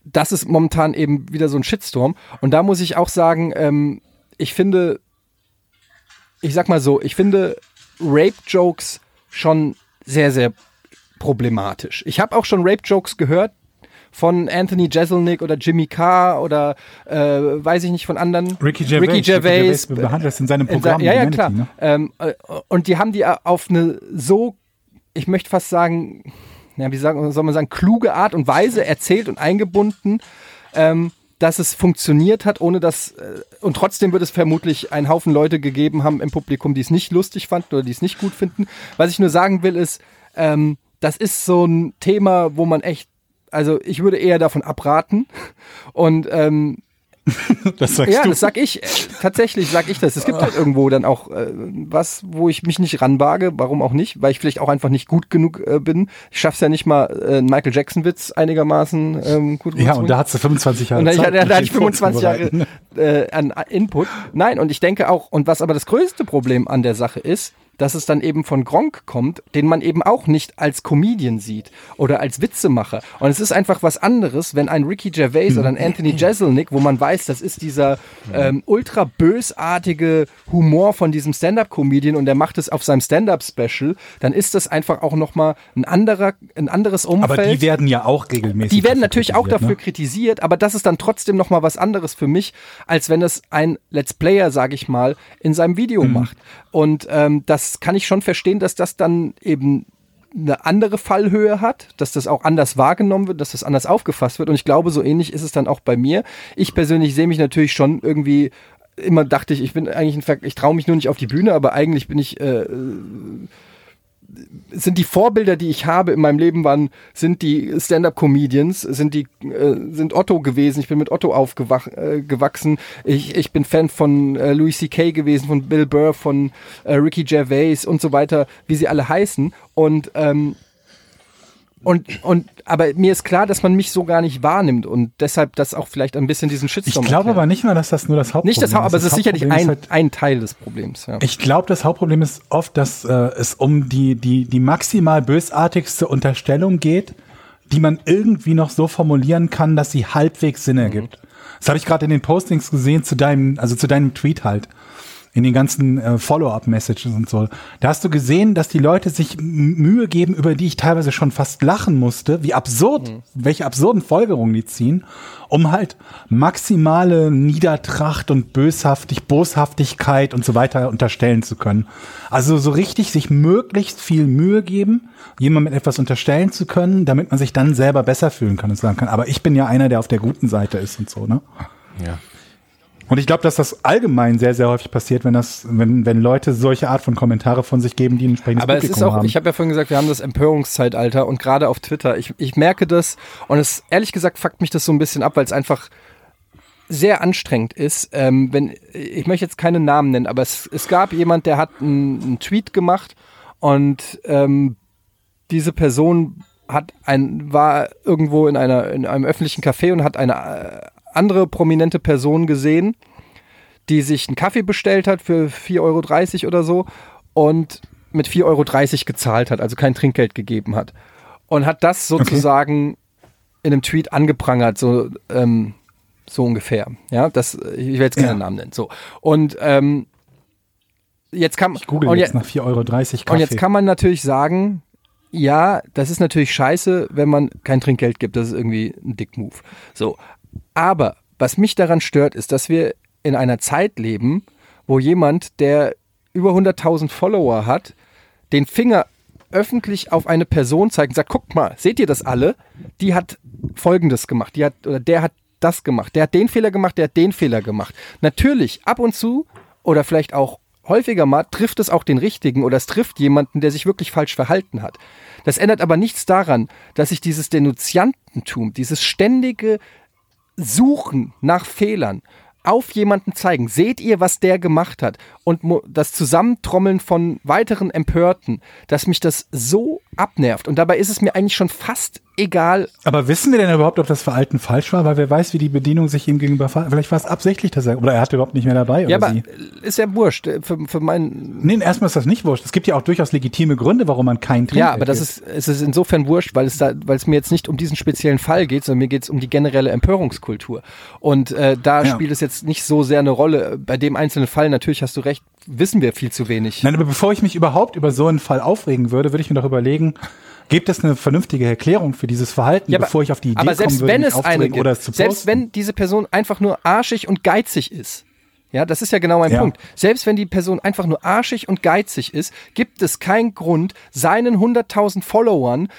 das ist momentan eben wieder so ein Shitstorm. Und da muss ich auch sagen, ähm, ich finde, ich sag mal so, ich finde Rape-Jokes schon sehr, sehr problematisch. Ich habe auch schon Rape-Jokes gehört von Anthony Jeselnik oder Jimmy Carr oder äh, weiß ich nicht von anderen. Ricky Gervais. Ricky Gervais. behandelt das in seinem in Programm. sa- ja, ja, klar. Ne? Ähm, äh, und die haben die auf eine so, ich möchte fast sagen, ja, wie sagen, soll man sagen, kluge Art und Weise erzählt und eingebunden, ähm, dass es funktioniert hat, ohne dass, äh, und trotzdem wird es vermutlich einen Haufen Leute gegeben haben im Publikum, die es nicht lustig fanden oder die es nicht gut finden. Was ich nur sagen will, ist, ähm, das ist so ein Thema, wo man echt, also ich würde eher davon abraten. Und ähm, Das sagst ja, du. das sag ich. Äh, Tatsächlich sag ich das. Es gibt halt irgendwo dann auch äh, was, wo ich mich nicht ranwage. Warum auch nicht? Weil ich vielleicht auch einfach nicht gut genug äh, bin. Ich schaff's ja nicht mal, äh, einen Michael Jackson-Witz einigermaßen ähm, gut ja, und da hast du 25 Jahre Und da, Zeit. da, da hatte ich 25 Jahre äh, an Input. Nein, und ich denke auch, und was aber das größte Problem an der Sache ist, dass es dann eben von Gronk kommt, den man eben auch nicht als Comedian sieht oder als Witzemacher. Und es ist einfach was anderes, wenn ein Ricky Gervais oder ein Anthony Jeselnik, wo man weiß, das ist dieser ähm, ultra bösartige Humor von diesem Stand-up-Comedian und der macht es auf seinem Stand-up-Special, dann ist das einfach auch nochmal ein anderer, ein anderes Umfeld. Aber die werden ja auch regelmäßig. Die werden natürlich auch dafür ne? kritisiert, aber das ist dann trotzdem noch mal was anderes für mich, als wenn es ein Let's Player, sage ich mal, in seinem Video Mhm. macht. Und ähm, das kann ich schon verstehen, dass das dann eben eine andere Fallhöhe hat, dass das auch anders wahrgenommen wird, dass das anders aufgefasst wird. Und ich glaube, so ähnlich ist es dann auch bei mir. Ich persönlich sehe mich natürlich schon irgendwie immer dachte ich, ich bin eigentlich ein Ver ich traue mich nur nicht auf die Bühne, aber eigentlich bin ich äh, sind die Vorbilder, die ich habe in meinem Leben, waren, sind die Stand-up-Comedians, sind die, äh, sind Otto gewesen. Ich bin mit Otto aufgewach, äh. Ich, ich bin Fan von äh, Louis C.K. gewesen, von Bill Burr, von äh, Ricky Gervais und so weiter, wie sie alle heißen. Und ähm, und, und, aber mir ist klar, dass man mich so gar nicht wahrnimmt und deshalb das auch vielleicht ein bisschen diesen Ich Shitstorm glaube erklärt. aber nicht mal, dass das nur das Hauptproblem nicht das Haupt, aber es ist sicherlich ein, ist halt- ein Teil des Problems. Ja. Ich glaube, das Hauptproblem ist oft, dass äh, es um die, die, die maximal bösartigste Unterstellung geht, die man irgendwie noch so formulieren kann, dass sie halbwegs Sinn ergibt. Das habe ich gerade in den Postings gesehen zu deinem, also zu deinem Tweet halt. In den ganzen äh, Follow-up-Messages und so. Da hast du gesehen, dass die Leute sich Mühe geben, über die ich teilweise schon fast lachen musste, wie absurd, welche absurden Folgerungen die ziehen, um halt maximale Niedertracht und Böshaftig, Boshaftigkeit und so weiter unterstellen zu können. Also so richtig sich möglichst viel Mühe geben, jemandem etwas unterstellen zu können, damit man sich dann selber besser fühlen kann und sagen kann, aber ich bin ja einer, der auf der guten Seite ist und so, ne? Ja. Und ich glaube, dass das allgemein sehr, sehr häufig passiert, wenn das, wenn, wenn Leute solche Art von Kommentare von sich geben, die ein entsprechendes Aber es Publikum ist auch, haben. ich habe ja vorhin gesagt, wir haben das Empörungszeitalter und gerade auf Twitter, ich, ich merke das und es ehrlich gesagt fuckt mich das so ein bisschen ab, weil es einfach sehr anstrengend ist. Ähm, wenn ich möchte jetzt keine Namen nennen, aber es, es gab jemand, der hat einen, einen Tweet gemacht und ähm, diese Person hat ein war irgendwo in einer in einem öffentlichen Café und hat eine äh, andere prominente Person gesehen, die sich einen Kaffee bestellt hat für 4,30 Euro oder so und mit 4,30 Euro gezahlt hat, also kein Trinkgeld gegeben hat. und hat das sozusagen in einem Tweet angeprangert, so, ähm, so ungefähr. Ja, das, ich will jetzt keinen Ja. Namen nennen. So. Und ähm, jetzt kann Ich google jetzt je- nach 4,30 Euro Kaffee. und jetzt kann man natürlich sagen, ja, das ist natürlich scheiße, wenn man kein Trinkgeld gibt. Das ist irgendwie ein Dick-Move. So. Aber was mich daran stört, ist, dass wir in einer Zeit leben, wo jemand, der über 100.000 Follower hat, den Finger öffentlich auf eine Person zeigt und sagt, guckt mal, seht ihr das alle? Die hat Folgendes gemacht, die hat, oder der hat das gemacht, der hat den Fehler gemacht, der hat den Fehler gemacht. Natürlich, ab und zu oder vielleicht auch häufiger mal trifft es auch den Richtigen oder es trifft jemanden, der sich wirklich falsch verhalten hat. Das ändert aber nichts daran, dass sich dieses Denunziantentum, dieses ständige Suchen nach Fehlern auf jemanden zeigen. Seht ihr, was der gemacht hat? Und das Zusammentrommeln von weiteren Empörten, dass mich das so abnervt. Und dabei ist es mir eigentlich schon fast egal. Aber wissen wir denn überhaupt, ob das Verhalten falsch war? Weil wer weiß, wie die Bedienung sich ihm gegenüber verhält. Vielleicht war es absichtlich, dass er, oder er hatte überhaupt nicht mehr dabei. Ja, aber sie. ist ja wurscht. äh, Für, für meinen. Nee, erstmal ist das nicht wurscht. Es gibt ja auch durchaus legitime Gründe, warum man kein Trinkgeld Ja, aber das ist, es ist insofern wurscht, weil es da, weil es mir jetzt nicht um diesen speziellen Fall geht, sondern mir geht es um die generelle Empörungskultur. Und äh, da Ja. spielt es jetzt nicht so sehr eine Rolle. Bei dem einzelnen Fall, natürlich hast du recht, wissen wir viel zu wenig. Nein, aber bevor ich mich überhaupt über so einen Fall aufregen würde, würde ich mir doch überlegen, gibt es eine vernünftige Erklärung für dieses Verhalten, Ja, aber- bevor ich auf die Idee aber selbst würde, wenn es eine gibt, oder es zu selbst posten? wenn diese Person einfach nur arschig und geizig ist, ja, das ist ja genau mein Ja. Punkt. Selbst wenn die Person einfach nur arschig und geizig ist, gibt es keinen Grund, seinen 100.000 Followern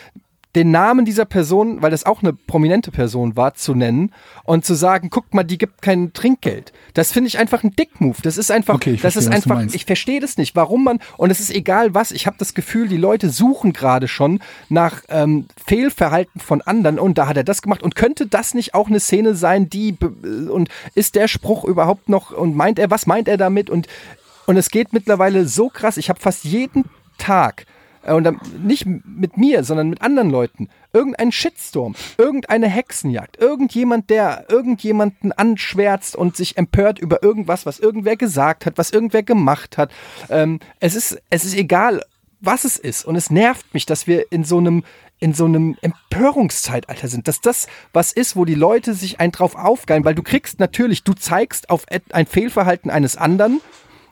den Namen dieser Person, weil das auch eine prominente Person war, zu nennen und zu sagen, guck mal, die gibt kein Trinkgeld. Das finde ich einfach ein Dick-Move. Das ist einfach, Okay, ich das ist verstehe, du einfach, ich verstehe das nicht, warum man, und es ist egal was, ich habe das Gefühl, die Leute suchen gerade schon nach ähm, Fehlverhalten von anderen und da hat er das gemacht und könnte das nicht auch eine Szene sein, die, be- und ist der Spruch überhaupt noch, und meint er, was meint er damit und, und es geht mittlerweile so krass, ich habe fast jeden Tag äh, und dann nicht mit mir, sondern mit anderen Leuten. Irgendein Shitstorm, irgendeine Hexenjagd, irgendjemand, der irgendjemanden anschwärzt und sich empört über irgendwas, was irgendwer gesagt hat, was irgendwer gemacht hat. Ähm, es, ist, es ist egal, was es ist. Und es nervt mich, dass wir in so einem in so einem Empörungszeitalter sind, dass das was ist, wo die Leute sich ein drauf aufgeilen, weil du kriegst natürlich, du zeigst auf ein Fehlverhalten eines anderen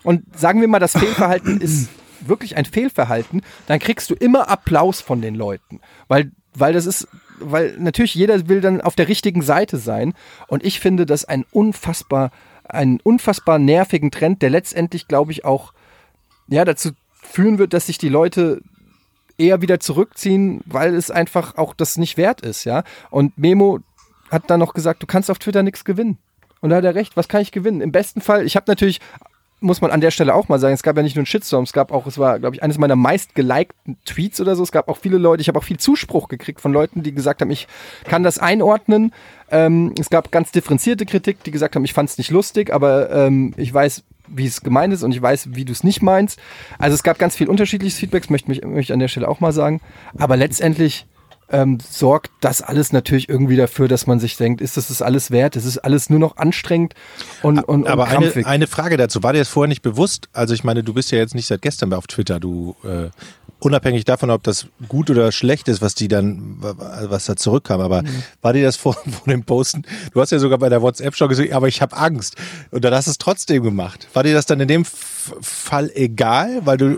und sagen wir mal, das Fehlverhalten ist wirklich ein Fehlverhalten, dann kriegst du immer Applaus von den Leuten, weil, weil das ist, weil natürlich jeder will dann auf der richtigen Seite sein und ich finde das ein unfassbar, einen unfassbar nervigen Trend, der letztendlich, glaube ich, auch ja, dazu führen wird, dass sich die Leute eher wieder zurückziehen, weil es einfach auch das nicht wert ist, ja. Und Memo hat dann noch gesagt, du kannst auf Twitter nichts gewinnen. Und da hat er recht, was kann ich gewinnen? Im besten Fall, ich habe natürlich, muss man an der Stelle auch mal sagen, es gab ja nicht nur einen Shitstorm, es gab auch, es war, glaube ich, eines meiner meist gelikten Tweets oder so. Es gab auch viele Leute, ich habe auch viel Zuspruch gekriegt von Leuten, die gesagt haben, ich kann das einordnen. Ähm, es gab ganz differenzierte Kritik, die gesagt haben, ich fand es nicht lustig, aber ähm, ich weiß, wie es gemeint ist und ich weiß, wie du es nicht meinst. Also es gab ganz viel unterschiedliches Feedback, möchte mich möchte ich an der Stelle auch mal sagen. Aber letztendlich ähm, sorgt das alles natürlich irgendwie dafür, dass man sich denkt, ist das das alles wert? Es ist alles nur noch anstrengend und, und, Aber und eine, krampfig. eine Frage dazu, war dir das vorher nicht bewusst? Also ich meine, du bist ja jetzt nicht seit gestern mehr auf Twitter, du äh, unabhängig davon, ob das gut oder schlecht ist, was die dann, was da zurückkam, aber war dir das vor, vor dem Posten? Du hast ja sogar bei der WhatsApp schon gesagt, aber ich habe Angst. Und dann hast du es trotzdem gemacht. War dir das dann in dem Fall egal, weil du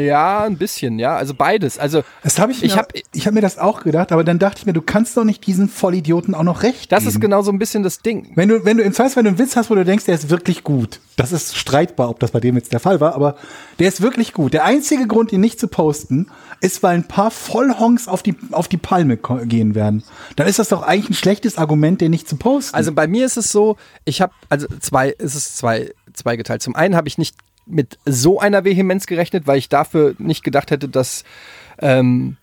ja, ein bisschen, ja. Also beides. Also Das habe ich, Ich mir- hab- ich hab mir das auch gedacht, aber dann dachte ich mir, du kannst doch nicht diesen Vollidioten auch noch recht das geben. ist genau so ein bisschen das Ding. Wenn du, wenn du im Zweifel, wenn du einen Witz hast, wo du denkst, der ist wirklich gut, das ist streitbar, ob das bei dem jetzt der Fall war, aber der ist wirklich gut. Der einzige Grund, ihn nicht zu posten, ist, weil ein paar Vollhonks auf die, auf die Palme gehen werden. Dann ist das doch eigentlich ein schlechtes Argument, den nicht zu posten. Also bei mir ist es so, ich habe, also zwei, ist es zwei, zweigeteilt. Zum einen habe ich nicht mit so einer Vehemenz gerechnet, weil ich dafür nicht gedacht hätte, dass, ähm,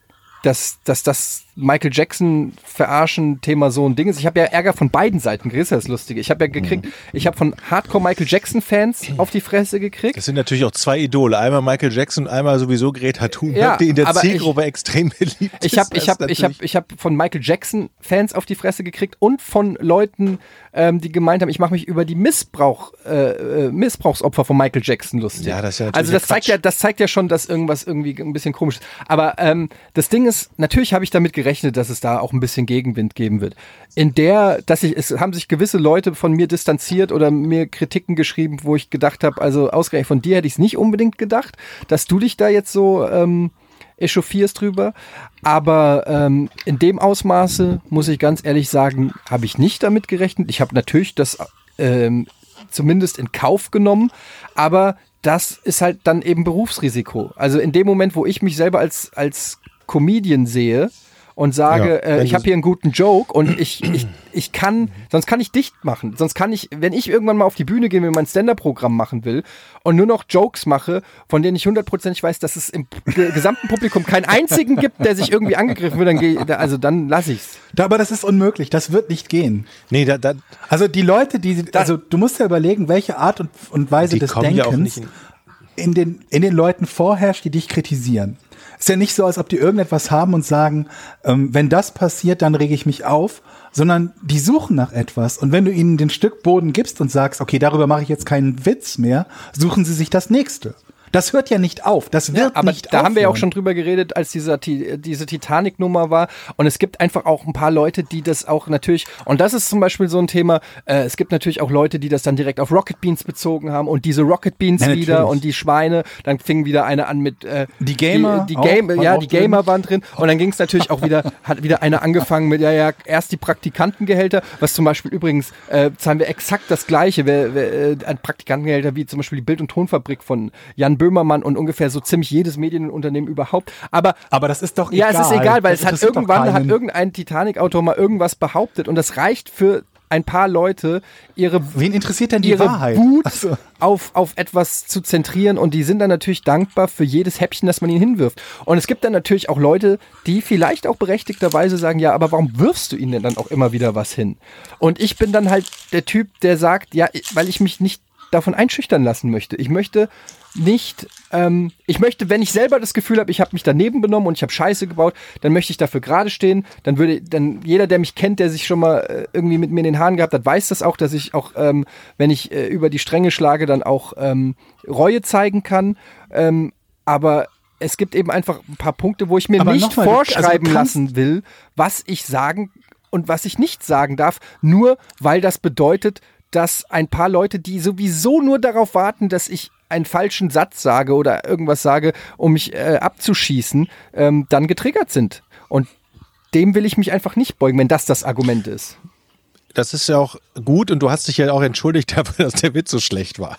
dass, dass das Michael Jackson verarschen Thema so ein Ding ist. Ich habe ja Ärger von beiden Seiten gekriegt, das ist das Lustige. Ich habe ja gekriegt, ich habe von Hardcore Michael Jackson Fans auf die Fresse gekriegt. Das sind natürlich auch zwei Idole. Einmal Michael Jackson, einmal sowieso Greta Thunberg, Ja, die in der Zielgruppe extrem beliebt ist. Ich habe ich hab, ich hab, ich hab von Michael Jackson Fans auf die Fresse gekriegt und von Leuten, ähm, die gemeint haben, ich mache mich über die Missbrauch, äh, äh, Missbrauchsopfer von Michael Jackson lustig. Ja, das ist ja also das zeigt ja, das zeigt ja schon, dass irgendwas irgendwie ein bisschen komisch ist. Aber ähm, das Ding ist, natürlich habe ich damit gerechnet, dass es da auch ein bisschen Gegenwind geben wird. In der, dass ich, es haben sich gewisse Leute von mir distanziert oder mir Kritiken geschrieben, wo ich gedacht habe, also ausgerechnet von dir hätte ich es nicht unbedingt gedacht, dass du dich da jetzt so ähm, echauffierst drüber. Aber ähm, in dem Ausmaße, muss ich ganz ehrlich sagen, habe ich nicht damit gerechnet. Ich habe natürlich das ähm, zumindest in Kauf genommen, aber das ist halt dann eben Berufsrisiko. Also in dem Moment, wo ich mich selber als, als Comedian sehe und sage, Ja, äh, wenn ich habe hier einen guten Joke und ich, ich, ich kann, sonst kann ich dicht machen. Sonst kann ich, wenn ich irgendwann mal auf die Bühne gehe und mein Stand-Up-Programm machen will und nur noch Jokes mache, von denen ich hundertprozentig weiß, dass es im ge- gesamten Publikum keinen einzigen gibt, der sich irgendwie angegriffen wird, dann gehe also dann lasse ich's. Da, aber das ist unmöglich, das wird nicht gehen. Nee, da, da, Also die Leute, die, also du musst ja überlegen, welche Art und, und Weise des kommen ja auch Denkens nicht in, den, in den Leuten vorherrscht, die dich kritisieren. Ist ja nicht so, als ob die irgendetwas haben und sagen, ähm, wenn das passiert, dann rege ich mich auf, sondern die suchen nach etwas. Und wenn du ihnen den Stück Boden gibst und sagst, okay, darüber mache ich jetzt keinen Witz mehr, suchen sie sich das nächste. Das hört ja nicht auf. Das wird aber nicht da haben wir ja auch aufhören. schon drüber geredet, als dieser, Ti- diese Titanic-Nummer war. Und es gibt einfach auch ein paar Leute, die das auch natürlich, und das ist zum Beispiel so ein Thema, äh, es gibt natürlich auch Leute, die das dann direkt auf Rocket Beans bezogen haben und diese Rocket Beans Ja, wieder und die Schweine, dann fing wieder eine an mit äh, Die Gamer die, die auch, Game, waren ja, auch die drin. Gamer waren drin und dann ging es natürlich auch wieder, hat wieder eine angefangen mit, ja, ja, erst die Praktikantengehälter, was zum Beispiel übrigens, äh, zahlen wir exakt das gleiche, wer, wer, äh, an Praktikantengehälter wie zum Beispiel die Bild- und Tonfabrik von Jan Böhmermann und ungefähr so ziemlich jedes Medienunternehmen überhaupt. Aber Aber das ist doch ja, egal. es ist egal, weil Das es hat irgendwann hat irgendein Titanic-Autor mal irgendwas behauptet und das reicht für ein paar Leute, ihre Wen interessiert denn die ihre Wahrheit? Wut Also- auf, auf etwas zu zentrieren und die sind dann natürlich dankbar für jedes Häppchen, das man ihnen hinwirft. Und es gibt dann natürlich auch Leute, die vielleicht auch berechtigterweise sagen, ja, aber warum wirfst du ihnen denn dann auch immer wieder was hin? Und ich bin dann halt der Typ, der sagt, ja, weil ich mich nicht davon einschüchtern lassen möchte. Ich möchte nicht, ähm, ich möchte, wenn ich selber das Gefühl habe, ich habe mich daneben benommen und ich habe Scheiße gebaut, dann möchte ich dafür gerade stehen. Dann würde, dann jeder, der mich kennt, der sich schon mal äh, irgendwie mit mir in den Haaren gehabt hat, weiß das auch, dass ich auch, ähm, wenn ich äh, über die Stränge schlage, dann auch ähm, Reue zeigen kann. Ähm, aber es gibt eben einfach ein paar Punkte, wo ich mir Aber nicht mal, also vorschreiben kannst- lassen will, was ich sagen und was ich nicht sagen darf, nur weil das bedeutet, dass ein paar Leute, die sowieso nur darauf warten, dass ich einen falschen Satz sage oder irgendwas sage, um mich äh, abzuschießen, ähm, dann getriggert sind. Und dem will ich mich einfach nicht beugen, wenn das das Argument ist. das ist ja auch gut und du hast dich ja auch entschuldigt dafür, dass der Witz so schlecht war.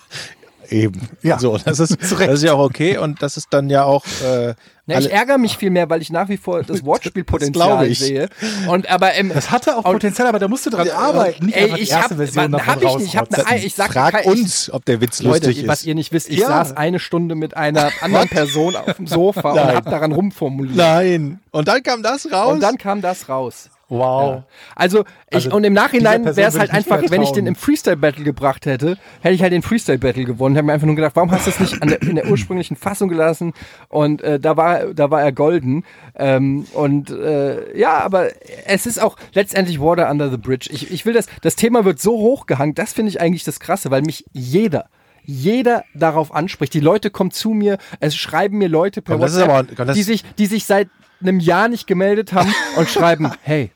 Eben. Ja. So, das ist, das ist ja auch okay und das ist dann ja auch. Äh, Ja, ich ärgere mich viel mehr, weil ich nach wie vor das Wortspielpotenzial ich. sehe. Und aber ähm, Das hatte auch Potenzial, aber da musst du dran arbeiten. Nicht Ey, ich erste hab, Version ich nicht, ich hab ne, rausrotzen. ich sag frag ich, uns, ob der Witz Leute, lustig was ist. ihr nicht wisst, ich Ja. saß eine Stunde mit einer anderen Person auf dem Sofa und hab daran rumformuliert. Nein. Und dann kam das raus. Und dann kam das raus. Wow. Also, ich, Also, und im Nachhinein wäre es halt einfach, wenn ich den im Freestyle-Battle gebracht hätte, hätte ich halt den Freestyle-Battle gewonnen. Hätte mir einfach nur gedacht, warum hast du es nicht der, in der ursprünglichen Fassung gelassen? Und äh, da war da war er golden. Ähm, und äh, ja, aber es ist auch letztendlich Water Under the Bridge. Ich, ich will das, das Thema wird so hochgehangen, das finde ich eigentlich das Krasse, weil mich jeder jeder darauf anspricht. Die Leute kommen zu mir, es schreiben mir Leute per Komm, WhatsApp, aber- komm, die sich, die sich seit einem Jahr nicht gemeldet haben und schreiben, hey,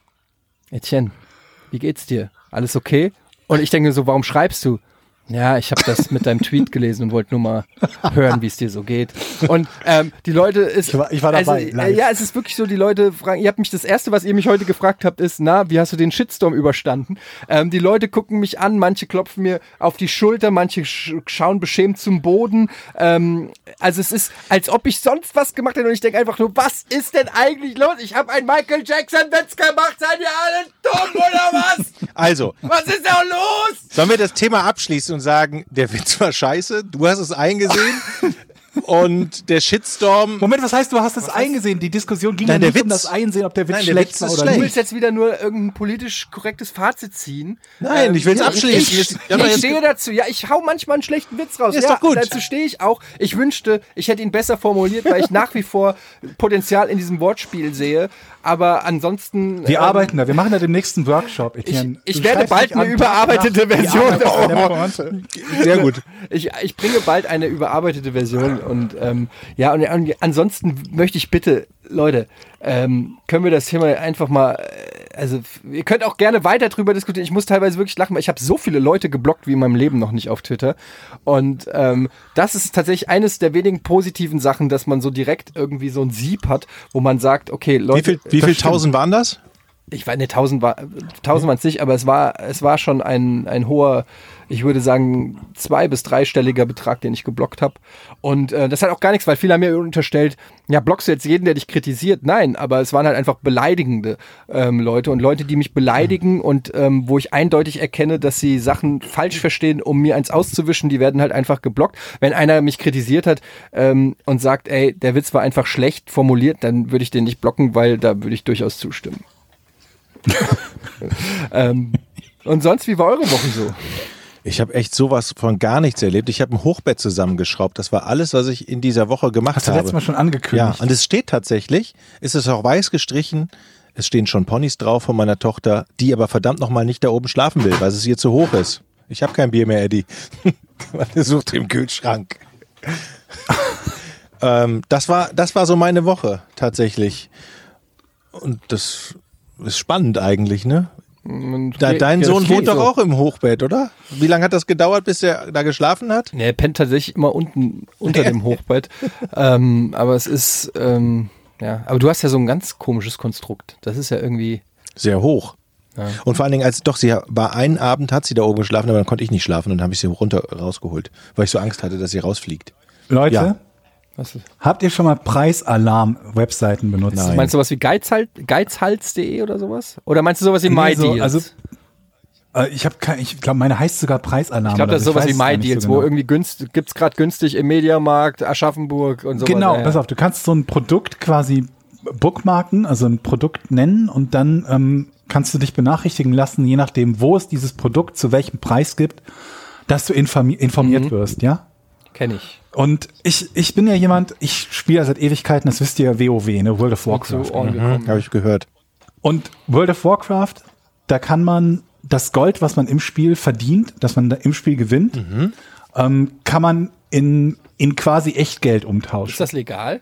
Etienne, wie geht's dir? Alles okay? Und ich denke so, warum schreibst du? Ja, ich habe das mit deinem Tweet gelesen und wollte nur mal hören, wie es dir so geht. Und ähm, die Leute ist, Ich war- ich war dabei, Also, äh, ja, es ist wirklich so, die Leute fragen. Ihr habt mich das erste, was ihr mich heute gefragt habt, ist, na, wie hast du den Shitstorm überstanden? Ähm, die Leute gucken mich an, manche klopfen mir auf die Schulter, manche sch schauen beschämt zum Boden. Ähm, also es ist, als ob ich sonst was gemacht hätte und ich denke einfach nur, was ist denn eigentlich los? Ich habe einen Michael Jackson Witz gemacht, seid ihr alle dumm oder was? Also, Was ist da los? sollen wir das Thema abschließen und sagen, der Witz war scheiße, du hast es eingesehen und der Shitstorm. Moment, was heißt, du hast es eingesehen? Die Diskussion ging Nein, ja der nicht um Witz- das Einsehen, ob der Witz Nein, der schlecht Witz war ist oder schlecht. Du willst jetzt wieder nur irgendein politisch korrektes Fazit ziehen. Nein, ich will's hier, abschließen. Ich, ich, ja, ich stehe dazu. Ja, ich hau manchmal einen schlechten Witz raus. Ist ja, doch gut. Dazu stehe ich auch. Ich wünschte, ich hätte ihn besser formuliert, weil ich nach wie vor Potenzial in diesem Wortspiel sehe. Aber ansonsten. Wir ähm, arbeiten da, wir machen da den nächsten Workshop. Etienne. ich Du werde bald eine an, überarbeitete nach- Version Oh. Sehr gut. Ich, ich bringe bald eine überarbeitete Version und ähm, ja, und, und ansonsten möchte ich bitte, Leute, ähm, können wir das Thema einfach mal, äh, also ihr könnt auch gerne weiter drüber diskutieren. Ich muss teilweise wirklich lachen, weil ich habe so viele Leute geblockt wie in meinem Leben noch nicht auf Twitter. Und ähm, das ist tatsächlich eines der wenigen positiven Sachen, dass man so direkt irgendwie so ein Sieb hat, wo man sagt, okay, Leute, Wie viel, wie viel tausend waren das? Ich weiß nicht, tausend war, tausend waren es nicht, aber es war, es war schon ein, ein hoher, ich würde sagen, zwei- bis dreistelliger Betrag, den ich geblockt habe. Und äh, das hat auch gar nichts, weil viele haben mir unterstellt, ja, blockst du jetzt jeden, der dich kritisiert? Nein, aber es waren halt einfach beleidigende ähm, Leute und Leute, die mich beleidigen und ähm, wo ich eindeutig erkenne, dass sie Sachen falsch verstehen, um mir eins auszuwischen, die werden halt einfach geblockt. Wenn einer mich kritisiert hat ähm, und sagt, ey, der Witz war einfach schlecht formuliert, dann würde ich den nicht blocken, weil da würde ich durchaus zustimmen. ähm, und sonst, wie war eure Woche so? Ich habe echt sowas von gar nichts erlebt. Ich habe ein Hochbett zusammengeschraubt. Das war alles, was ich in dieser Woche gemacht Hast du habe. letztes Mal schon Ja, angekündigt. und es steht tatsächlich, es ist auch weiß gestrichen, es stehen schon Ponys drauf von meiner Tochter, die aber verdammt nochmal nicht da oben schlafen will, weil es ihr zu hoch ist. Ich habe kein Bier mehr, Eddie. Man sucht im Kühlschrank. ähm, das, war, das war so meine Woche tatsächlich. Und das ist spannend eigentlich, ne? Da, dein Ja, Sohn wohnt doch so. auch im Hochbett, oder? Wie lange hat das gedauert, bis er da geschlafen hat? Nee, er pennt tatsächlich immer unten unter dem Hochbett. ähm, aber es ist, ähm, ja, aber du hast ja so ein ganz komisches Konstrukt. Das ist ja irgendwie. Sehr hoch. Ja. Und vor allen Dingen, als doch sie war einen Abend hat sie da oben geschlafen, aber dann konnte ich nicht schlafen und dann habe ich sie runter rausgeholt, weil ich so Angst hatte, dass sie rausfliegt. Leute, Ja. Was ist, habt ihr schon mal Preisalarm-Webseiten benutzt? Nein. meinst du sowas wie Geizhals, Geizhals.de oder sowas? Oder meinst du sowas wie Nee, MyDeals? so, also, Äh, ich habe ich glaube, meine heißt sogar Preisalarm. ich glaube, das ist oder sowas so. wie es MyDeals, so wo genau. irgendwie günstig, gibt's gerade günstig im Mediamarkt, Aschaffenburg und so Genau, weiter. pass auf, du kannst so ein Produkt quasi bookmarken, also ein Produkt nennen und dann ähm, kannst du dich benachrichtigen lassen, je nachdem, wo es dieses Produkt zu welchem Preis gibt, dass du informi informiert Mhm. wirst, ja? Kenn ich. Und ich, ich bin ja jemand, ich spiele ja seit Ewigkeiten, das wisst ihr, WoW, ne, World of Warcraft. Ohren gekommen. Habe ich gehört. Und World of Warcraft, da kann man das Gold, was man im Spiel verdient, das man da im Spiel gewinnt, ähm, kann man in, in quasi Echtgeld Ist umtauschen. das legal?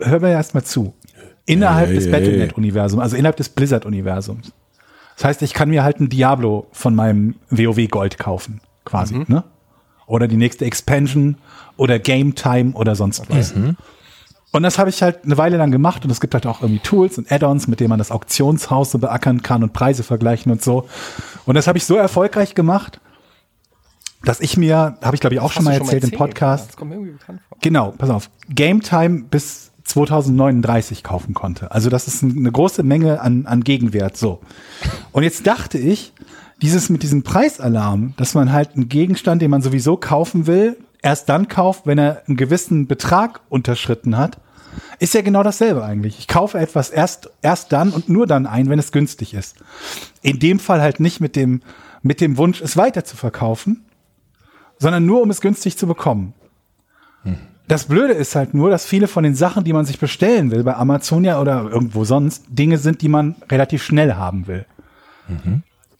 Hör mir erst mal zu. Innerhalb Hey, des hey. Battle.net-Universums, also innerhalb des Blizzard-Universums. Das heißt, ich kann mir halt ein Diablo von meinem WoW-Gold kaufen, quasi, ne? Oder die nächste Expansion oder Game Time oder sonst was. Und das habe ich halt eine Weile lang gemacht und es gibt halt auch irgendwie Tools und Add-ons, mit denen man das Auktionshaus so beackern kann und Preise vergleichen und so. Und das habe ich so erfolgreich gemacht, dass ich mir, habe ich glaube ich auch schon mal du erzählt im Ja, Podcast, Das kommt mir irgendwie bekannt vor. Genau, pass auf. Game Time bis 2039 kaufen konnte. Also das ist eine große Menge an, an Gegenwert. So. Und jetzt dachte ich, dieses mit diesem Preisalarm, dass man halt einen Gegenstand, den man sowieso kaufen will, erst dann kauft, wenn er einen gewissen Betrag unterschritten hat, ist ja genau dasselbe eigentlich. Ich kaufe etwas erst, erst dann und nur dann ein, wenn es günstig ist. In dem Fall halt nicht mit dem, mit dem Wunsch, es weiter zu verkaufen, sondern nur, um es günstig zu bekommen. Das Blöde ist halt nur, dass viele von den Sachen, die man sich bestellen will, bei Amazon ja oder irgendwo sonst, Dinge sind, die man relativ schnell haben will.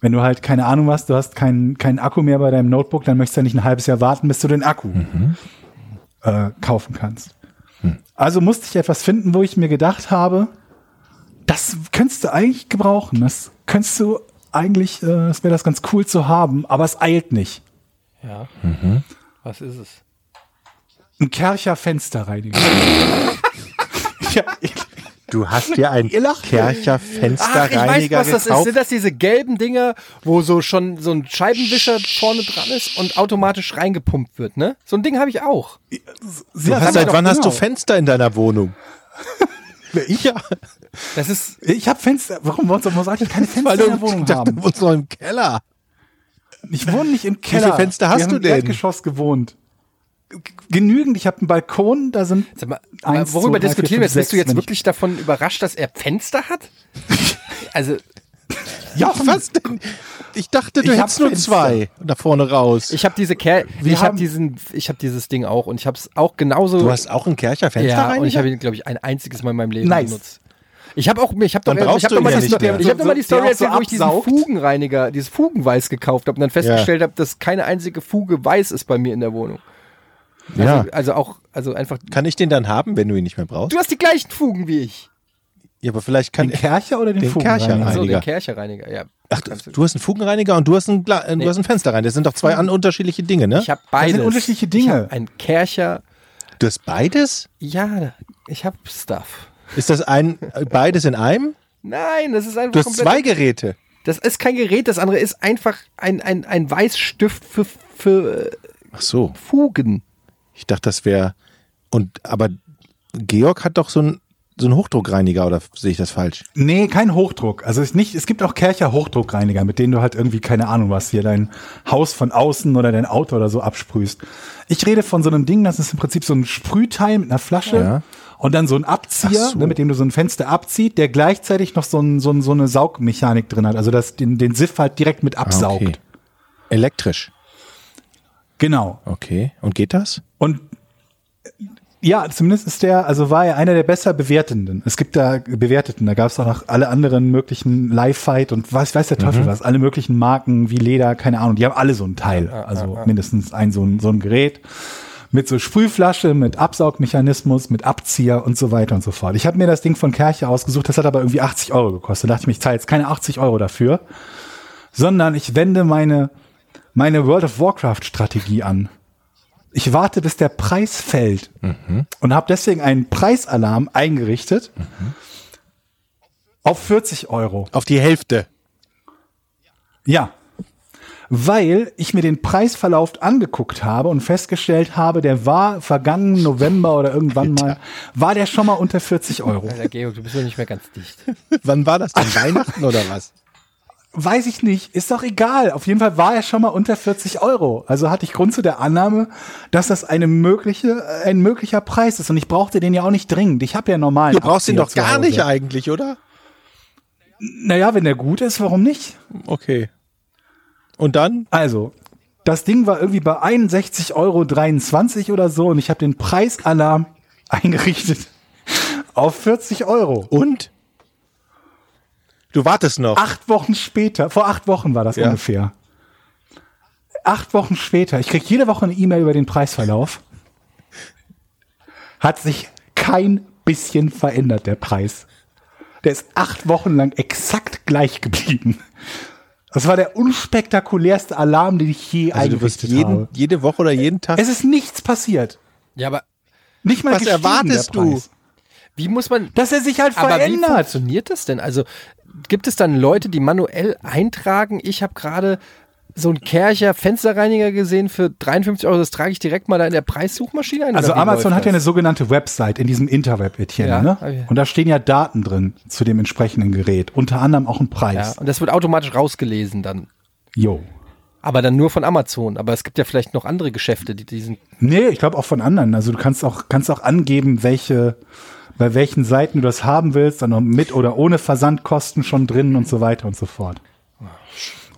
Wenn du halt keine Ahnung hast, du hast keinen keinen Akku mehr bei deinem Notebook, dann möchtest du ja nicht ein halbes Jahr warten, bis du den Akku äh, kaufen kannst. Also musste ich etwas finden, wo ich mir gedacht habe, das könntest du eigentlich gebrauchen. Das könntest du eigentlich, äh, das wäre das ganz cool zu haben, aber es eilt nicht. Ja. Was ist es? Ein Kercher Fensterreiniger. ja, ich, Du hast dir lacht. Kercher Ach, ich weiß, Fensterreiniger was das ist. Sind das diese gelben Dinger, wo so schon so ein Scheibenwischer vorne dran ist und automatisch reingepumpt wird, ne? So ein Ding habe ich auch. Du hast, seit wann hast du Fenster in deiner Wohnung? ich ja. Das ist, Ich habe Fenster. Warum warum soll ich keine Fenster Weil in der du, Wohnung ich dachte, haben? du wohnst noch im Keller. Ich wohne nicht im Keller. viele Fenster hast Wir haben du im denn? Erdgeschoss gewohnt. Genügend. Ich habe einen Balkon, da sind Sag mal, Eins, worüber zwei, drei, diskutieren vier, wir jetzt? Bist du jetzt ich- wirklich davon überrascht, dass er Fenster hat? also, ja, Was denn? Ich dachte, du Ich hättest nur Fenster. zwei da vorne raus. ich habe diese Ker Wir ich habe haben- diesen, ich habe dieses Ding auch und ich habe es auch genauso. du hast auch einen Kercher ja, und ich habe ihn, glaube ich, ein einziges Mal in meinem Leben Nice. benutzt. Ich habe auch, ich habe doch, ich habe doch, mal ja die ich hab doch mal die Story auch so erzählt, wo ich diesen. Fugenreiniger, dieses Fugenweiß gekauft habe und dann festgestellt habe, dass keine einzige Fuge weiß ist bei mir in der Wohnung. Ja. Also, also auch, also einfach. Kann ich den dann haben, wenn du ihn nicht mehr brauchst? Du hast die gleichen Fugen wie ich. Ja, aber vielleicht kann den Kercher oder den, Den Fugenreiniger? Kercher den Kercherreiniger, ja. Ach, du hast einen Fugenreiniger und du hast einen, Gla äh, Nee. du hast einen Fensterreiniger. Das sind doch zwei an unterschiedliche Dinge, ne? Ich habe Das beides. sind unterschiedliche Ich Dinge. ein Kercher, Du hast beides? ja, ich habe Stuff. Ist das ein beides in einem? Nein, das ist einfach Du hast zwei Geräte. Das ist kein Gerät, das andere ist einfach ein, ein, ein Weißstift für, für äh, Ach so. Fugen. Ich dachte, das wäre. Und aber Georg hat doch so einen so einen Hochdruckreiniger oder sehe ich das falsch? Nee, kein Hochdruck. Also es, ist nicht, es gibt auch Kercher Hochdruckreiniger, mit denen du halt irgendwie, keine Ahnung was, hier dein Haus von außen oder dein Auto oder so absprühst. Ich rede von so einem Ding, das ist im Prinzip so ein Sprühteil mit einer Flasche Ja. und dann so ein Abzieher, so. ne, mit dem du so ein Fenster abzieht, der gleichzeitig noch so, ein, so, ein, so eine Saugmechanik drin hat. Also das den, den Siff halt direkt mit absaugt. Ah, okay. Elektrisch. Genau. Okay. Und geht das? Und ja, zumindest ist der, also war er einer der besser bewertenden. Es gibt da Bewerteten, da gab es auch noch alle anderen möglichen Live-Fight und was weiß der Teufel was, alle möglichen Marken wie Leder, keine Ahnung, die haben alle so ein Teil, also mindestens ein so ein, so ein Gerät mit so Sprühflasche, mit Absaugmechanismus, mit Abzieher und so weiter und so fort. Ich habe mir das Ding von Kercher ausgesucht, das hat aber irgendwie 80 Euro gekostet. Da dachte ich mir, ich zahle jetzt keine 80 Euro dafür, sondern ich wende meine, meine World of Warcraft Strategie an. Ich warte, bis der Preis fällt und habe deswegen einen Preisalarm eingerichtet auf 40 Euro. Auf die Hälfte. Ja. Weil ich mir den Preisverlauf angeguckt habe und festgestellt habe, der war vergangenen November oder irgendwann mal, war der schon mal unter 40 Euro. Alter, Georg, du bist doch nicht mehr ganz dicht. Wann war das denn? Weihnachten oder was? Weiß ich nicht, ist doch egal. Auf jeden Fall war er schon mal unter 40 Euro. Also hatte ich Grund zu der Annahme, dass das eine mögliche, äh, ein möglicher Preis ist. Und ich brauchte den ja auch nicht dringend. Ich habe ja normal. Du brauchst ihn doch gar nicht eigentlich, oder? Naja, wenn der gut ist, warum nicht? Okay. Und dann? Also, das Ding war irgendwie bei 61,23 Euro oder so und ich habe den Preisalarm eingerichtet auf 40 Euro. Und? Du wartest noch. Acht Wochen später, vor acht Wochen war das Ja. ungefähr. Acht Wochen später, ich krieg jede Woche eine E-Mail über den Preisverlauf. Hat sich kein bisschen verändert, der Preis. Der ist acht Wochen lang exakt gleich geblieben. Das war der unspektakulärste Alarm, den ich je also du wirst eingerichtet jeden, habe. jede Woche oder jeden Tag. Es ist nichts passiert. Ja, aber Nicht mal Was erwartest der du? Wie muss man. Dass er sich halt Aber wie verändert. funktioniert das denn? Also gibt es dann Leute, die manuell eintragen? Ich habe gerade so einen Kercher Fensterreiniger gesehen für 53 Euro. Das trage ich direkt mal da in der Preissuchmaschine ein. Also Amazon hat ja eine sogenannte Website in diesem Interweb, Etienne, Ja, ne? Und da stehen ja Daten drin zu dem entsprechenden Gerät. Unter anderem auch ein Ja, Preis. und das wird automatisch rausgelesen dann. Jo. Aber dann nur von Amazon. Aber es gibt ja vielleicht noch andere Geschäfte, die diesen. Nee, ich glaube auch von anderen. Also du kannst auch, kannst auch angeben, welche, bei welchen Seiten du das haben willst, dann noch mit oder ohne Versandkosten schon drin und so weiter und so fort.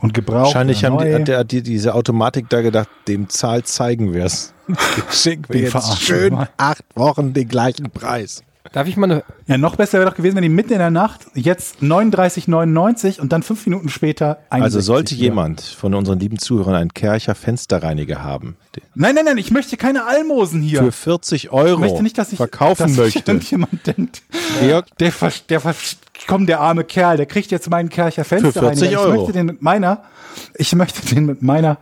Und gebraucht. Wahrscheinlich haben die, hat der, die, diese Automatik da gedacht, dem Zahl zeigen wir es. Schicken wir Den jetzt schön mal. acht Wochen den gleichen Preis. Darf ich mal eine. Ja, noch besser wäre doch gewesen, wenn die mitten in der Nacht jetzt 39,99 und dann fünf Minuten später 61 Also sollte wieder. jemand von unseren lieben Zuhörern einen Kercher Fensterreiniger haben, der Nein, nein, nein, ich möchte keine Almosen hier. für 40 Euro ich möchte nicht, dass ich verkaufen dass möchte. irgendjemand denkt, Georg, der, der, vers- komm, der arme Kerl, der kriegt jetzt meinen Kercher Fenster 40 Ich Euro. möchte den mit meiner, ich möchte den mit meiner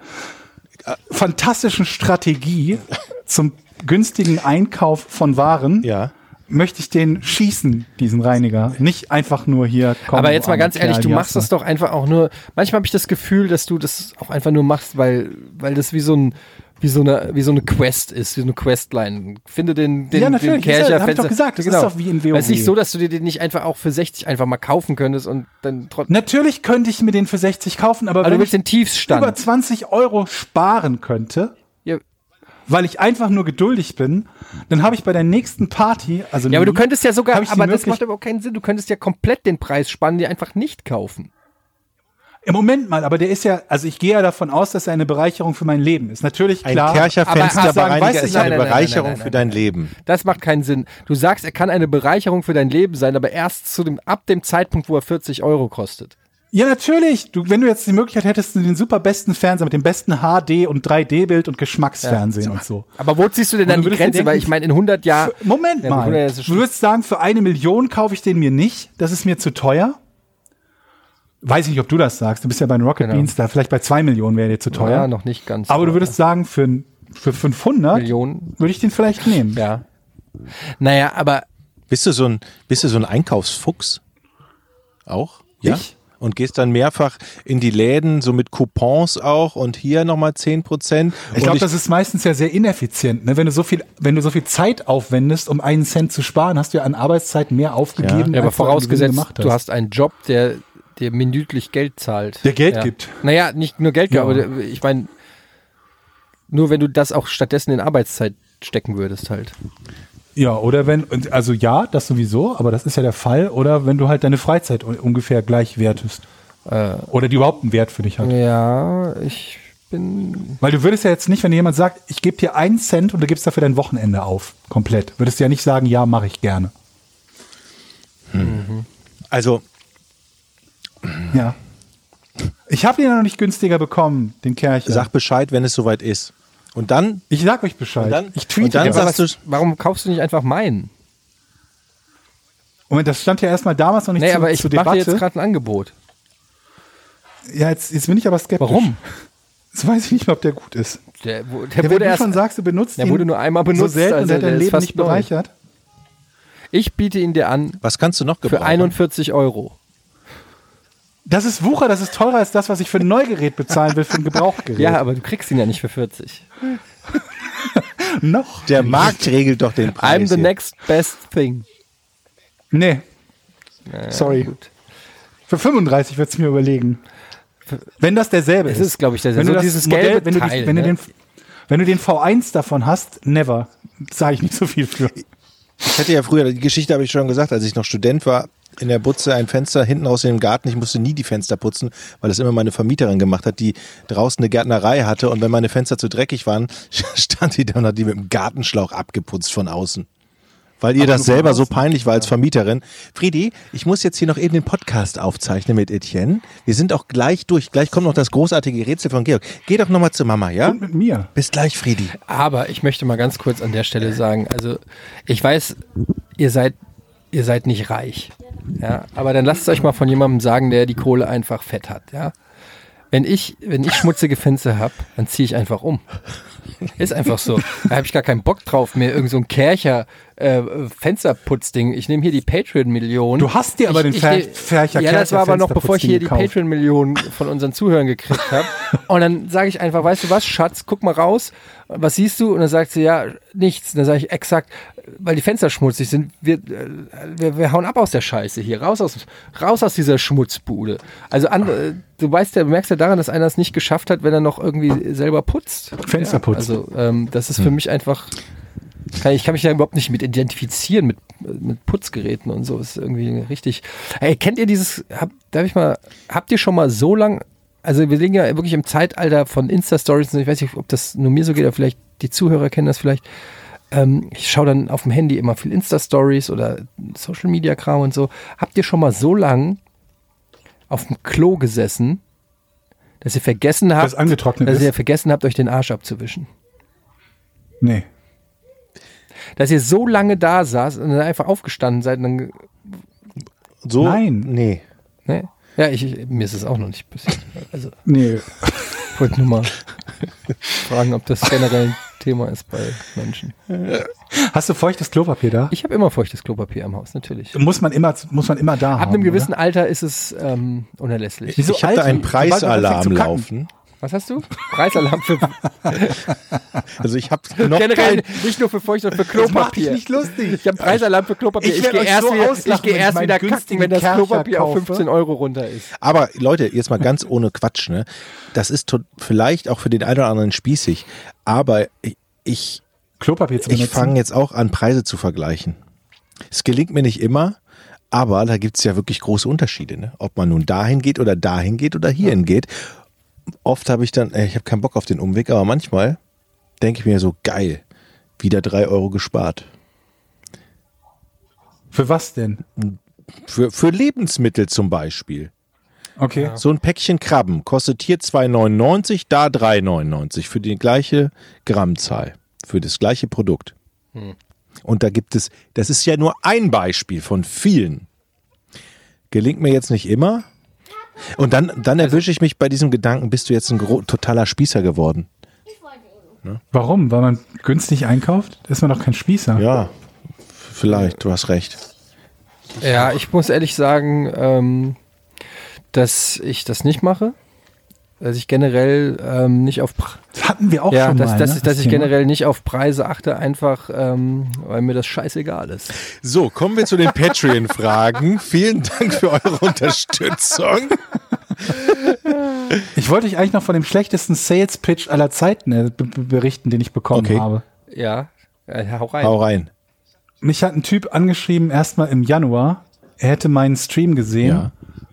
fantastischen Strategie zum günstigen Einkauf von Waren, ja. Möchte ich den schießen, diesen Reiniger. Nicht einfach nur hier, komm, aber jetzt mal ganz ehrlich, du machst das doch einfach auch nur. Manchmal habe ich das Gefühl, dass du das auch einfach nur machst, weil, weil das wie so ein. Wie so, eine, wie so eine Quest ist, wie so eine Questline. Finde den, den, Ja, natürlich. den Ist ja- Kercher hab ich doch gesagt, das ist doch wie in WoW. Es ist nicht so, dass du dir den nicht einfach auch für 60 einfach mal kaufen könntest und dann trotzdem. Natürlich könnte ich mir den für 60 kaufen, aber Aber wenn du willst ich den Tiefstand. über 20 Euro sparen könnte, weil ich einfach nur geduldig bin, dann habe ich bei der nächsten Party, also Ja, aber du könntest ja sogar, aber das macht aber auch keinen Sinn. Du könntest ja komplett den Preis spannen, die einfach nicht kaufen. Im Moment mal, aber der ist ja, also ich gehe ja davon aus, dass er eine Bereicherung für mein Leben ist. Natürlich, Ein klar. Kercher aber- Fensterbereiniger weißt du, ist nein, eine nein, nein, Bereicherung nein, nein, für dein. Leben. Das macht keinen Sinn. Du sagst, er kann eine Bereicherung für dein Leben sein, aber erst zu dem, ab dem Zeitpunkt, wo er 40 Euro kostet. Ja, natürlich. Du, wenn du jetzt die Möglichkeit hättest, den super besten Fernseher mit dem besten HD und 3D-Bild und Geschmacksfernsehen und so. Aber wo ziehst du denn dann die Grenze? denken, Weil ich meine, in 100 Jahren. Moment Ja, mal. ja, du würdest sagen, für eine Million kaufe ich den mir nicht. Das ist mir zu teuer. Weiß ich nicht, ob du das sagst. Du bist ja bei den Rocket Genau. Beans da. Vielleicht bei zwei Millionen wäre dir zu teuer. Ja, noch nicht ganz. Aber du würdest sagen, für, für 500 Millionen. würde ich den vielleicht nehmen. Ja. Naja, aber Bist du so ein, bist du so ein Einkaufsfuchs? Auch? Ja? Ich? Und gehst dann mehrfach in die Läden, so mit Coupons auch und hier nochmal 10 Prozent. Ich glaube, das ist meistens ja sehr ineffizient. Ne? Wenn du so viel, wenn du so viel Zeit aufwendest, um einen Cent zu sparen, hast du ja an Arbeitszeit mehr aufgegeben. Ja, aber du vorausgesetzt, gemacht du hast einen Job, der dir minütlich Geld zahlt. Der Geld ja. gibt. Naja, nicht nur Geld gibt, Ja. aber ich meine, nur wenn du das auch stattdessen in Arbeitszeit stecken würdest halt. Ja, oder wenn, und also ja, das sowieso, aber das ist ja der Fall. Oder wenn du halt deine Freizeit un- ungefähr gleich wertest. Äh. Oder die überhaupt einen Wert für dich hat. Ja, ich bin. Weil du würdest ja jetzt nicht, wenn dir jemand sagt, ich gebe dir einen Cent und du gibst dafür dein Wochenende auf, komplett. Würdest du ja nicht sagen, ja, mache ich gerne. Also, Ja. Ich habe den ja noch nicht günstiger bekommen, den Kercher. sag Bescheid, wenn es soweit ist. Und dann, ich sag euch Bescheid. Und dann- ich tweete. und dann das. sagst du, Warum kaufst du nicht einfach meinen? Moment, das stand ja erstmal damals noch nicht Nee, zu, aber ich zur mache dir Debatte. jetzt gerade ein Angebot. ja, jetzt, jetzt bin ich aber skeptisch. Warum? Jetzt weiß ich nicht mehr, ob der gut ist. Der, wo- der Ja, wenn wurde du erst. schon sagst, du benutzt der ihn wurde nur einmal benutzt, so selten also und der hat der dein Leben nicht neu. bereichert. Ich biete ihn dir an was kannst du noch für gebrauchen? 41 Euro. Das ist Wucher, das ist teurer als das, was ich für ein Neugerät bezahlen will, für ein Gebrauchgerät. Ja, aber du kriegst ihn ja nicht für 40. noch. Der Markt regelt doch den Preis. I'm the hier. next best thing. Nee. Sorry. Gut. Für 35 würde es mir überlegen. Wenn das derselbe Es ist. ist, glaub ich, derselbe. Wenn du So das dieses Modell, gelbe wenn du, Teil, die, wenn, ne? du den, wenn du den V1 davon hast, never. Sage ich nicht so viel für. Ich hatte ja früher, die Geschichte habe ich schon gesagt, als ich noch Student war, in der Butze ein Fenster hinten aus dem Garten. Ich musste nie die Fenster putzen, weil das immer meine Vermieterin gemacht hat, die draußen eine Gärtnerei hatte. Und wenn meine Fenster zu dreckig waren, stand die da und hat die mit dem Gartenschlauch abgeputzt von außen. Weil ihr Aber das selber so peinlich war als Vermieterin. Friedi, ich muss jetzt hier noch eben den Podcast aufzeichnen mit Etienne. Wir sind auch gleich durch. Gleich kommt noch das großartige Rätsel von Georg. Geh doch nochmal zu Mama, ja? Und mit mir. Bis gleich, Friedi. Aber ich möchte mal ganz kurz an der Stelle sagen, also ich weiß, ihr seid, ihr seid nicht reich. Ja, aber dann lasst es euch mal von jemandem sagen, der die Kohle einfach fett hat, ja. Wenn ich, wenn ich schmutzige Fenster habe, dann ziehe ich einfach um. Ist einfach so. Da habe ich gar keinen Bock drauf, mir irgend so ein Kercher äh, Fensterputzding. Ich nehme hier die Patreon-Million. Du hast dir aber Ich- den ich Fer- nehm- Fercher Ja, das war aber noch bevor ich hier die gekauft. Patreon-Millionen von unseren Zuhörern gekriegt habe. Und dann sage ich einfach, weißt du was, Schatz, guck mal raus. Was siehst du? Und dann sagt sie, ja, nichts. Und dann sage ich exakt, weil die Fenster schmutzig sind, wir, äh, wir, wir hauen ab aus der Scheiße hier. Raus aus, raus aus dieser Schmutzbude. Also an, äh, du weißt ja, merkst ja daran, dass einer es nicht geschafft hat, wenn er noch irgendwie selber putzt. Fenster ja, putzt. Also ähm, das ist für mich einfach. Kann, ich kann mich da überhaupt nicht mit identifizieren, mit, mit Putzgeräten und so. Ist irgendwie richtig. Hey, kennt ihr dieses, hab, darf ich mal, habt ihr schon mal so lang, also wir liegen ja wirklich im Zeitalter von Insta-Stories, und ich weiß nicht, ob das nur mir so geht, aber vielleicht die Zuhörer kennen das vielleicht. Ähm, ich schaue dann auf dem Handy immer viel Insta-Stories oder Social-Media-Kram und so. Habt ihr schon mal so lang auf dem Klo gesessen, dass ihr vergessen habt, Das angetrocknet dass ist? ihr vergessen habt, euch den Arsch abzuwischen? Nee. dass ihr so lange da saß und dann einfach aufgestanden seid und dann, So? Nein. Nee. ne? Ja, ich, ich, mir ist es auch noch nicht passiert. Also, Nee. wollte nur mal fragen, ob das generell ein Thema ist bei Menschen. Hast du feuchtes Klopapier da? Ich habe immer feuchtes Klopapier am Haus, natürlich. Muss man immer, muss man immer da Ab haben. einem gewissen Oder? Alter ist es ähm, unerlässlich. Wieso Ich habe da einen Preisalarm laufen. Was hast du? Preisalarm für Also ich habe noch generell kein, nicht nur für Feucht, sondern für Das Klopapier. nicht lustig. Ich habe Preisalarm für Klopapier. Ich Ich, gehe erst, so wieder, auslachen, ich ich erst wieder kacken, wenn das Kercher Klopapier auf kaufe. 15 Euro runter ist. Aber Leute, jetzt mal ganz ohne Quatsch, ne? Das ist vielleicht auch für den einen oder anderen spießig, aber ich, ich, Klopapier zu ich benutzen. fange jetzt auch an, Preise zu vergleichen. Es gelingt mir nicht immer, aber da gibt's ja wirklich große Unterschiede. Ne? Ob man nun dahin geht oder dahin geht oder hierhin geht. Oft habe ich dann, äh, ich habe keinen Bock auf den Umweg, aber manchmal denke ich mir so, geil, wieder drei Euro gespart. Für was denn? Für, für Lebensmittel zum Beispiel. Okay. So ein Päckchen Krabben kostet hier 2,99, da 3,99 für die gleiche Grammzahl, für das gleiche Produkt. Und da gibt es, das ist ja nur ein Beispiel von vielen. Gelingt mir jetzt nicht immer. Und dann, dann erwische ich mich bei diesem Gedanken, bist du jetzt ein totaler Spießer geworden? Warum? Weil man günstig einkauft? Ist man doch kein Spießer. Ja, vielleicht, du hast recht. Ja, ich muss ehrlich sagen, ähm, dass ich das nicht mache. Dass ich generell ähm, nicht auf Pre Das hatten wir auch ja, schon dass, mal. dass, ne, ich, dass das ich Thema. generell nicht auf Preise achte, einfach ähm, weil mir das scheißegal ist. So, kommen wir zu den Patreon-Fragen. Vielen Dank für eure Unterstützung. Ich wollte dich eigentlich noch von dem schlechtesten Sales-Pitch aller Zeiten äh, berichten, den ich bekommen Okay. habe. Ja, äh, hau rein. Hau rein. Mich hat ein Typ angeschrieben, erstmal im Januar. Er hätte meinen Stream gesehen Ja.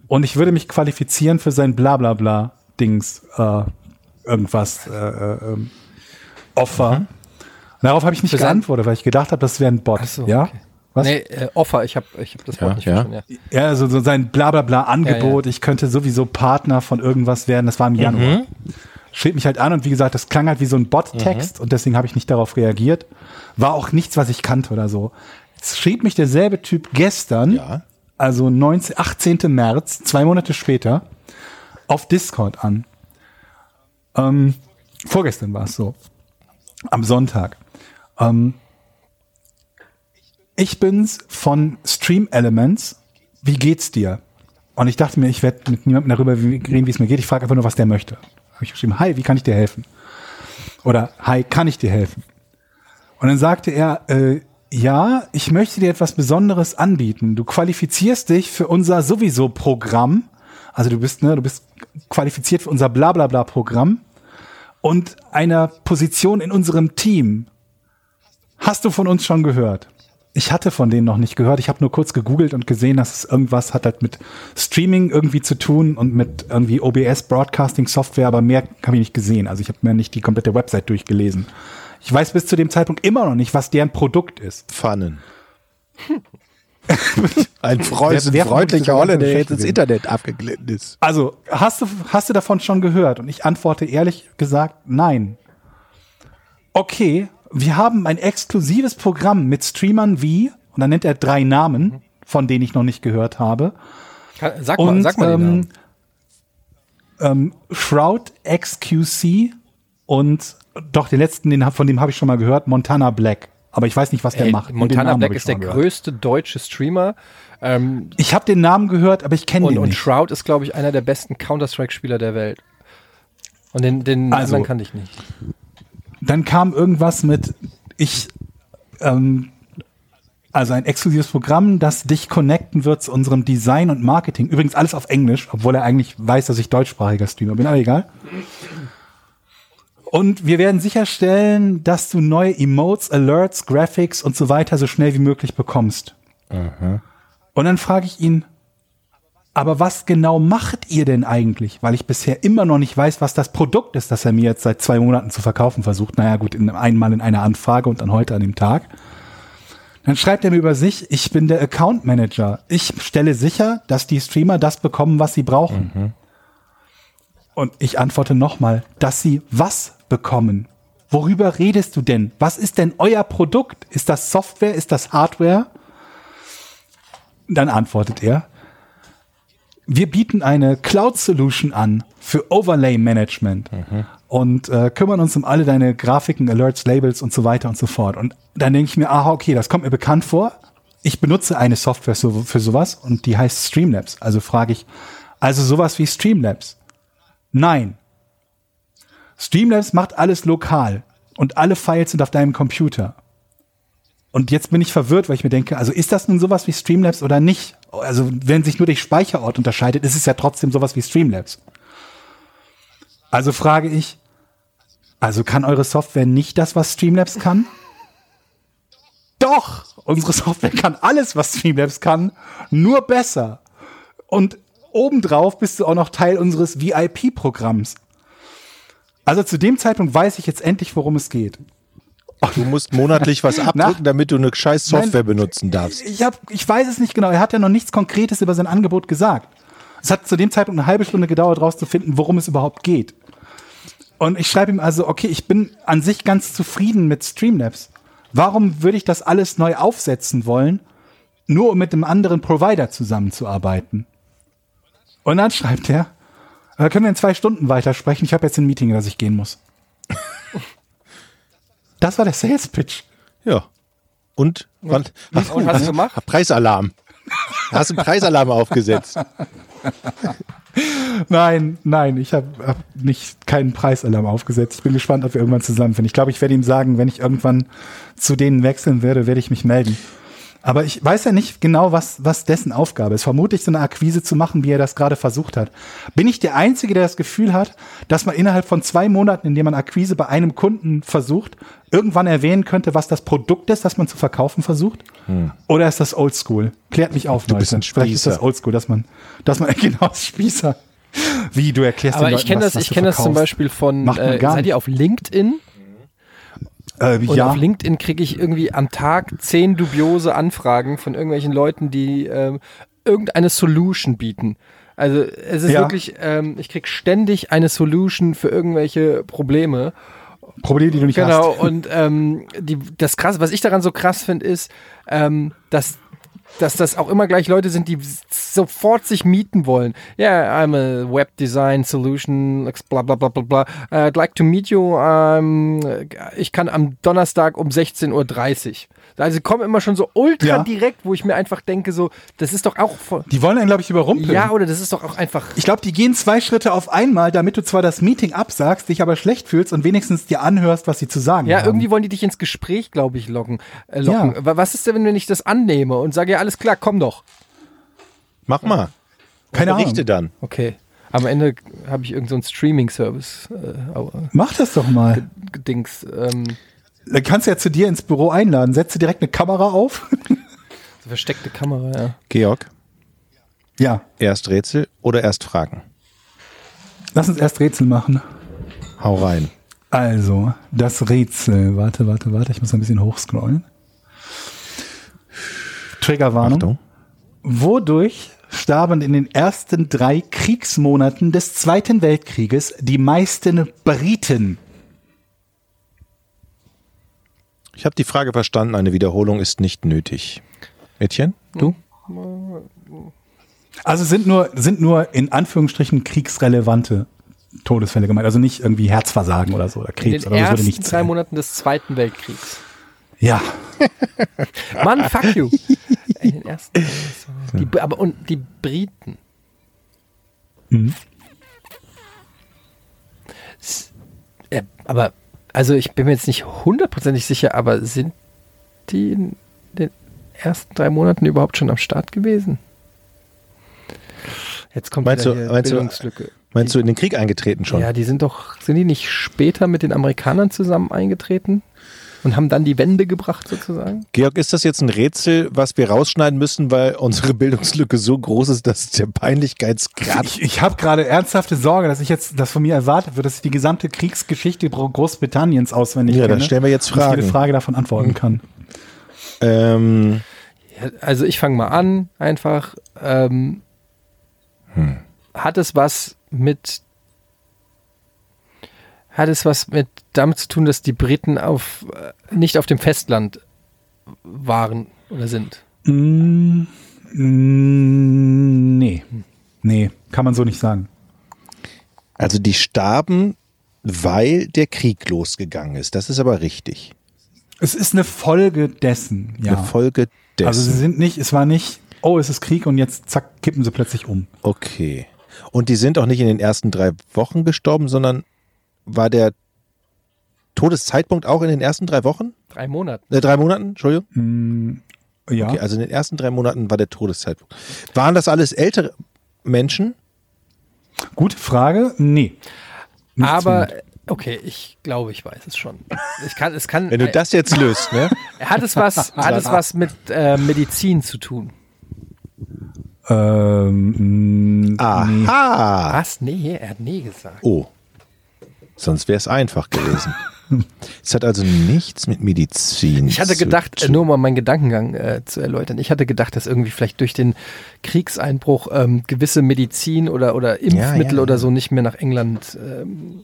und ich würde mich qualifizieren für sein Blablabla-Dings, äh, irgendwas, äh, äh, ähm, Offer. Darauf habe ich nicht geantwortet, weil ich gedacht habe, das wäre ein Bot. Ach so, ja? okay. Was? Nee, äh, Offer, ich habe ich hab das Wort Ja, nicht ja. verstanden. Ja. Ja, also so sein Blablabla-Angebot, ich könnte sowieso Partner von irgendwas werden, das war im Januar. Schrieb mich halt an und wie gesagt, das klang halt wie so ein Bot-Text und deswegen habe ich nicht darauf reagiert. War auch nichts, was ich kannte oder so. Jetzt schrieb mich derselbe Typ gestern, Ja. also 19, 18. März, zwei Monate später, auf Discord an. Ähm, vorgestern war es so. Am Sonntag. Ähm, ich bin's von Stream Elements. Wie geht's dir? Und ich dachte mir, ich werde mit niemandem darüber reden, wie es mir geht. Ich frage einfach nur, was der möchte. Habe ich geschrieben, hi, wie kann ich dir helfen? Oder hi, kann ich dir helfen? Und dann sagte er, äh, ja, ich möchte dir etwas Besonderes anbieten. Du qualifizierst dich für unser sowieso Programm. Also du bist, ne, du bist qualifiziert für unser Blablabla Programm und einer Position in unserem Team. Hast du von uns schon gehört? Ich hatte von denen noch nicht gehört. Ich habe nur kurz gegoogelt und gesehen, dass es irgendwas hat halt mit Streaming irgendwie zu tun und mit irgendwie OBS Broadcasting Software, aber mehr habe ich nicht gesehen. Also ich habe mir nicht die komplette Website durchgelesen. Ich weiß bis zu dem Zeitpunkt immer noch nicht, was deren Produkt ist. Pfannen. Ein Freund, Wer- wer freundlicher Holländer, der jetzt ins? Internet abgeglitten ist. Also, hast du, hast du davon schon gehört? Und ich antworte ehrlich gesagt, nein. Okay, wir haben ein exklusives Programm mit Streamern wie, und dann nennt er drei Namen, von denen ich noch nicht gehört habe. Sag Und mal, sag mal den ähm, Namen. ähm, Shroud XQC und doch den letzten, den, von dem habe ich schon mal gehört, Montana Black. Aber ich weiß nicht, was der Ey, macht. Montana Black ist der gehört. größte deutsche Streamer. Ähm, Ich habe den Namen gehört, aber ich kenne und, den und nicht. Shroud ist, glaube ich, einer der besten Counter-Strike-Spieler der Welt. Und den, den Also- anderen kannte ich nicht. dann kam irgendwas mit, ich, ähm, also ein exklusives Programm, das dich connecten wird zu unserem Design und Marketing. Übrigens alles auf Englisch, obwohl er eigentlich weiß, dass ich deutschsprachiger Streamer bin, aber egal. Und wir werden sicherstellen, dass du neue Emotes, Alerts, Graphics und so weiter so schnell wie möglich bekommst. Und dann frage ich ihn, aber was genau macht ihr denn eigentlich? Weil ich bisher immer noch nicht weiß, was das Produkt ist, das er mir jetzt seit zwei Monaten zu verkaufen versucht. Naja, gut, in, einmal in einer Anfrage und dann heute an dem Tag. Dann schreibt er mir über sich, ich bin der Account Manager. Ich stelle sicher, dass die Streamer das bekommen, was sie brauchen. Und ich antworte nochmal, dass sie was bekommen. Worüber redest du denn? Was ist denn euer Produkt? Ist das Software? Ist das Hardware? Dann antwortet er, wir bieten eine Cloud Solution an für Overlay Management und äh, kümmern uns um alle deine Grafiken, Alerts, Labels und so weiter und so fort. Und dann denke ich mir, aha, okay, das kommt mir bekannt vor. Ich benutze eine Software so, für sowas und die heißt Streamlabs. Also frage ich, also sowas wie Streamlabs? Nein. Streamlabs macht alles lokal und alle Files sind auf deinem Computer. Und jetzt bin ich verwirrt, weil ich mir denke, also ist das nun sowas wie Streamlabs oder nicht? Also wenn sich nur der Speicherort unterscheidet, ist es ja trotzdem sowas wie Streamlabs. Also frage ich, Also kann eure Software nicht das, was Streamlabs kann? Doch! Unsere Software kann alles, was Streamlabs kann, nur besser. Und obendrauf bist du auch noch Teil unseres VIP-Programms. Also zu dem Zeitpunkt weiß ich jetzt endlich, worum es geht. Du musst monatlich was abdrücken, damit du eine scheiß Software Nein. benutzen darfst. Ich, hab, ich weiß es nicht genau. Er hat ja noch nichts Konkretes über sein Angebot gesagt. Es hat zu dem Zeitpunkt eine halbe Stunde gedauert, rauszufinden, worum es überhaupt geht. Und ich schreibe ihm also, okay, ich bin an sich ganz zufrieden mit Streamlabs. Warum würde ich das alles neu aufsetzen wollen, nur um mit einem anderen Provider zusammenzuarbeiten? Und dann schreibt er, da können wir in zwei Stunden weitersprechen. Ich habe jetzt ein Meeting, das ich gehen muss. Das war der Sales Pitch. Ja. Und? Und hast du gemacht? Preisalarm. Hast du einen Preisalarm aufgesetzt? Nein, nein, ich habe hab nicht keinen Preisalarm aufgesetzt. Ich bin gespannt, ob wir irgendwann zusammenfinden. Ich glaube, ich werde ihm sagen, wenn ich irgendwann zu denen wechseln werde, werde ich mich melden. Aber ich weiß ja nicht genau, was, was dessen Aufgabe ist. Vermutlich so eine Akquise zu machen, wie er das gerade versucht hat. Bin ich der Einzige, der das Gefühl hat, dass man innerhalb von zwei Monaten, in dem man Akquise bei einem Kunden versucht, irgendwann erwähnen könnte, was das Produkt ist, das man zu verkaufen versucht? Oder ist das Oldschool? Klärt mich auf, Hm. Du bist ein Vielleicht ist das Spießer. Oldschool, dass man, dass man genau das Spießer. Wie du erklärst Aber den ich kenne das, was ich kenne das zum. Beispiel von, Macht man äh, seid ihr auf LinkedIn? Äh, Und ja, auf LinkedIn kriege ich irgendwie am Tag zehn dubiose Anfragen von irgendwelchen Leuten, die ähm, irgendeine Solution bieten. Also es ist Ja. wirklich, ähm, ich krieg ständig eine Solution für irgendwelche Probleme. Probleme, die du nicht Genau, hast. und ähm, die, das krass, was ich daran so krass finde, ist, ähm, dass, dass das auch immer gleich Leute sind, die sofort sich mieten wollen. Yeah, I'm a Web Design Solution, bla bla bla bla bla. I'd like to meet you. Um, ich kann am Donnerstag um 16.30 Uhr. Also sie kommen immer schon so ultra Ja. direkt, wo ich mir einfach denke, so, das ist doch auch voll, Die wollen einen, glaube ich, überrumpeln. Ja, oder das ist doch auch einfach. Ich glaube, die gehen zwei Schritte auf einmal, damit du zwar das Meeting absagst, dich aber schlecht fühlst und wenigstens dir anhörst, was sie zu sagen Ja, haben. irgendwie wollen die dich ins Gespräch, glaube ich, locken. Äh, locken. Ja. Wa- Was ist denn, wenn ich das annehme und sage, ja, alles klar, komm doch. Mach mal. Keine Berichte Ahnung. dann. Okay. Am Ende habe ich irgendeinen so einen Streaming-Service äh, Mach das doch mal. Dings. Ähm, Dann kannst du ja zu dir ins Büro einladen. Setze direkt eine Kamera auf. so versteckte Kamera, ja. Georg, ja, erst Rätsel oder erst Fragen? lass uns erst Rätsel machen. Hau rein. Also, das Rätsel. Warte, warte, warte. Ich muss ein bisschen hochscrollen. Triggerwarnung. Achtung. Wodurch starben in den ersten drei Kriegsmonaten des Zweiten Weltkrieges die meisten Briten? Ich habe die Frage verstanden, eine Wiederholung ist nicht nötig. Etienne, du? Also sind nur, sind nur in Anführungsstrichen kriegsrelevante Todesfälle gemeint. Also nicht irgendwie Herzversagen oder so oder In Krebs den oder so. Das würde ersten nicht drei. Monaten des Zweiten Weltkriegs. Ja, Mann, fuck you. In den ersten. Die, aber und die Briten. Mhm. Äh, aber, also ich bin mir jetzt nicht hundertprozentig sicher, aber sind die in den ersten drei Monaten überhaupt schon am Start gewesen? Jetzt kommt Meinst du- meinst du- Bildungslücke. Meinst du in den Krieg eingetreten schon? Ja, die sind doch, sind die nicht später mit den Amerikanern zusammen eingetreten und haben dann die Wende gebracht sozusagen? Georg, ist das jetzt ein Rätsel, was wir rausschneiden müssen, weil unsere Bildungslücke so groß ist, dass der Peinlichkeitsgrad. ich, ich habe gerade ernsthafte Sorge, dass ich jetzt, dass von mir erwartet wird, dass ich die gesamte Kriegsgeschichte Gro- Großbritanniens auswendig Ja, kenne. dann stellen wir jetzt und ich jede Fragen. Frage davon antworten kann. Ähm, Ja, also ich fange mal an, einfach. Ähm, Hat es was mit hat es was mit damit zu tun, dass die Briten auf äh, nicht auf dem Festland waren oder sind? Mm, mm, nee. Nee, kann man so nicht sagen. also die starben, weil der Krieg losgegangen ist. Das ist aber richtig. Es ist eine Folge dessen, ja. Eine Folge dessen. also sie sind nicht, es war nicht, oh, es ist Krieg und jetzt zack, kippen sie plötzlich um. okay. Und die sind auch nicht in den ersten drei Wochen gestorben, sondern war der Todeszeitpunkt auch in den ersten drei Wochen? Drei Monate. Äh, drei Monaten? Entschuldigung. Ja. Okay, also in den ersten drei Monaten war der Todeszeitpunkt. Waren das alles ältere Menschen? Gute Frage. Nee. Nicht Aber zwingend. Okay, ich glaube, ich weiß es schon. Ich kann, es kann. Wenn du das jetzt löst, ne? hat es was, hat es was mit äh, Medizin zu tun? Ähm, nee. Aha. Was? Nee, er hat nee gesagt. Oh. Sonst wäre es einfach gewesen. Es hat also nichts mit Medizin Ich hatte zu gedacht, tun. nur um meinen Gedankengang äh, zu erläutern, ich hatte gedacht, dass irgendwie vielleicht durch den Kriegseinbruch ähm, gewisse Medizin oder, oder Impfmittel ja. oder so nicht mehr nach England. Ähm,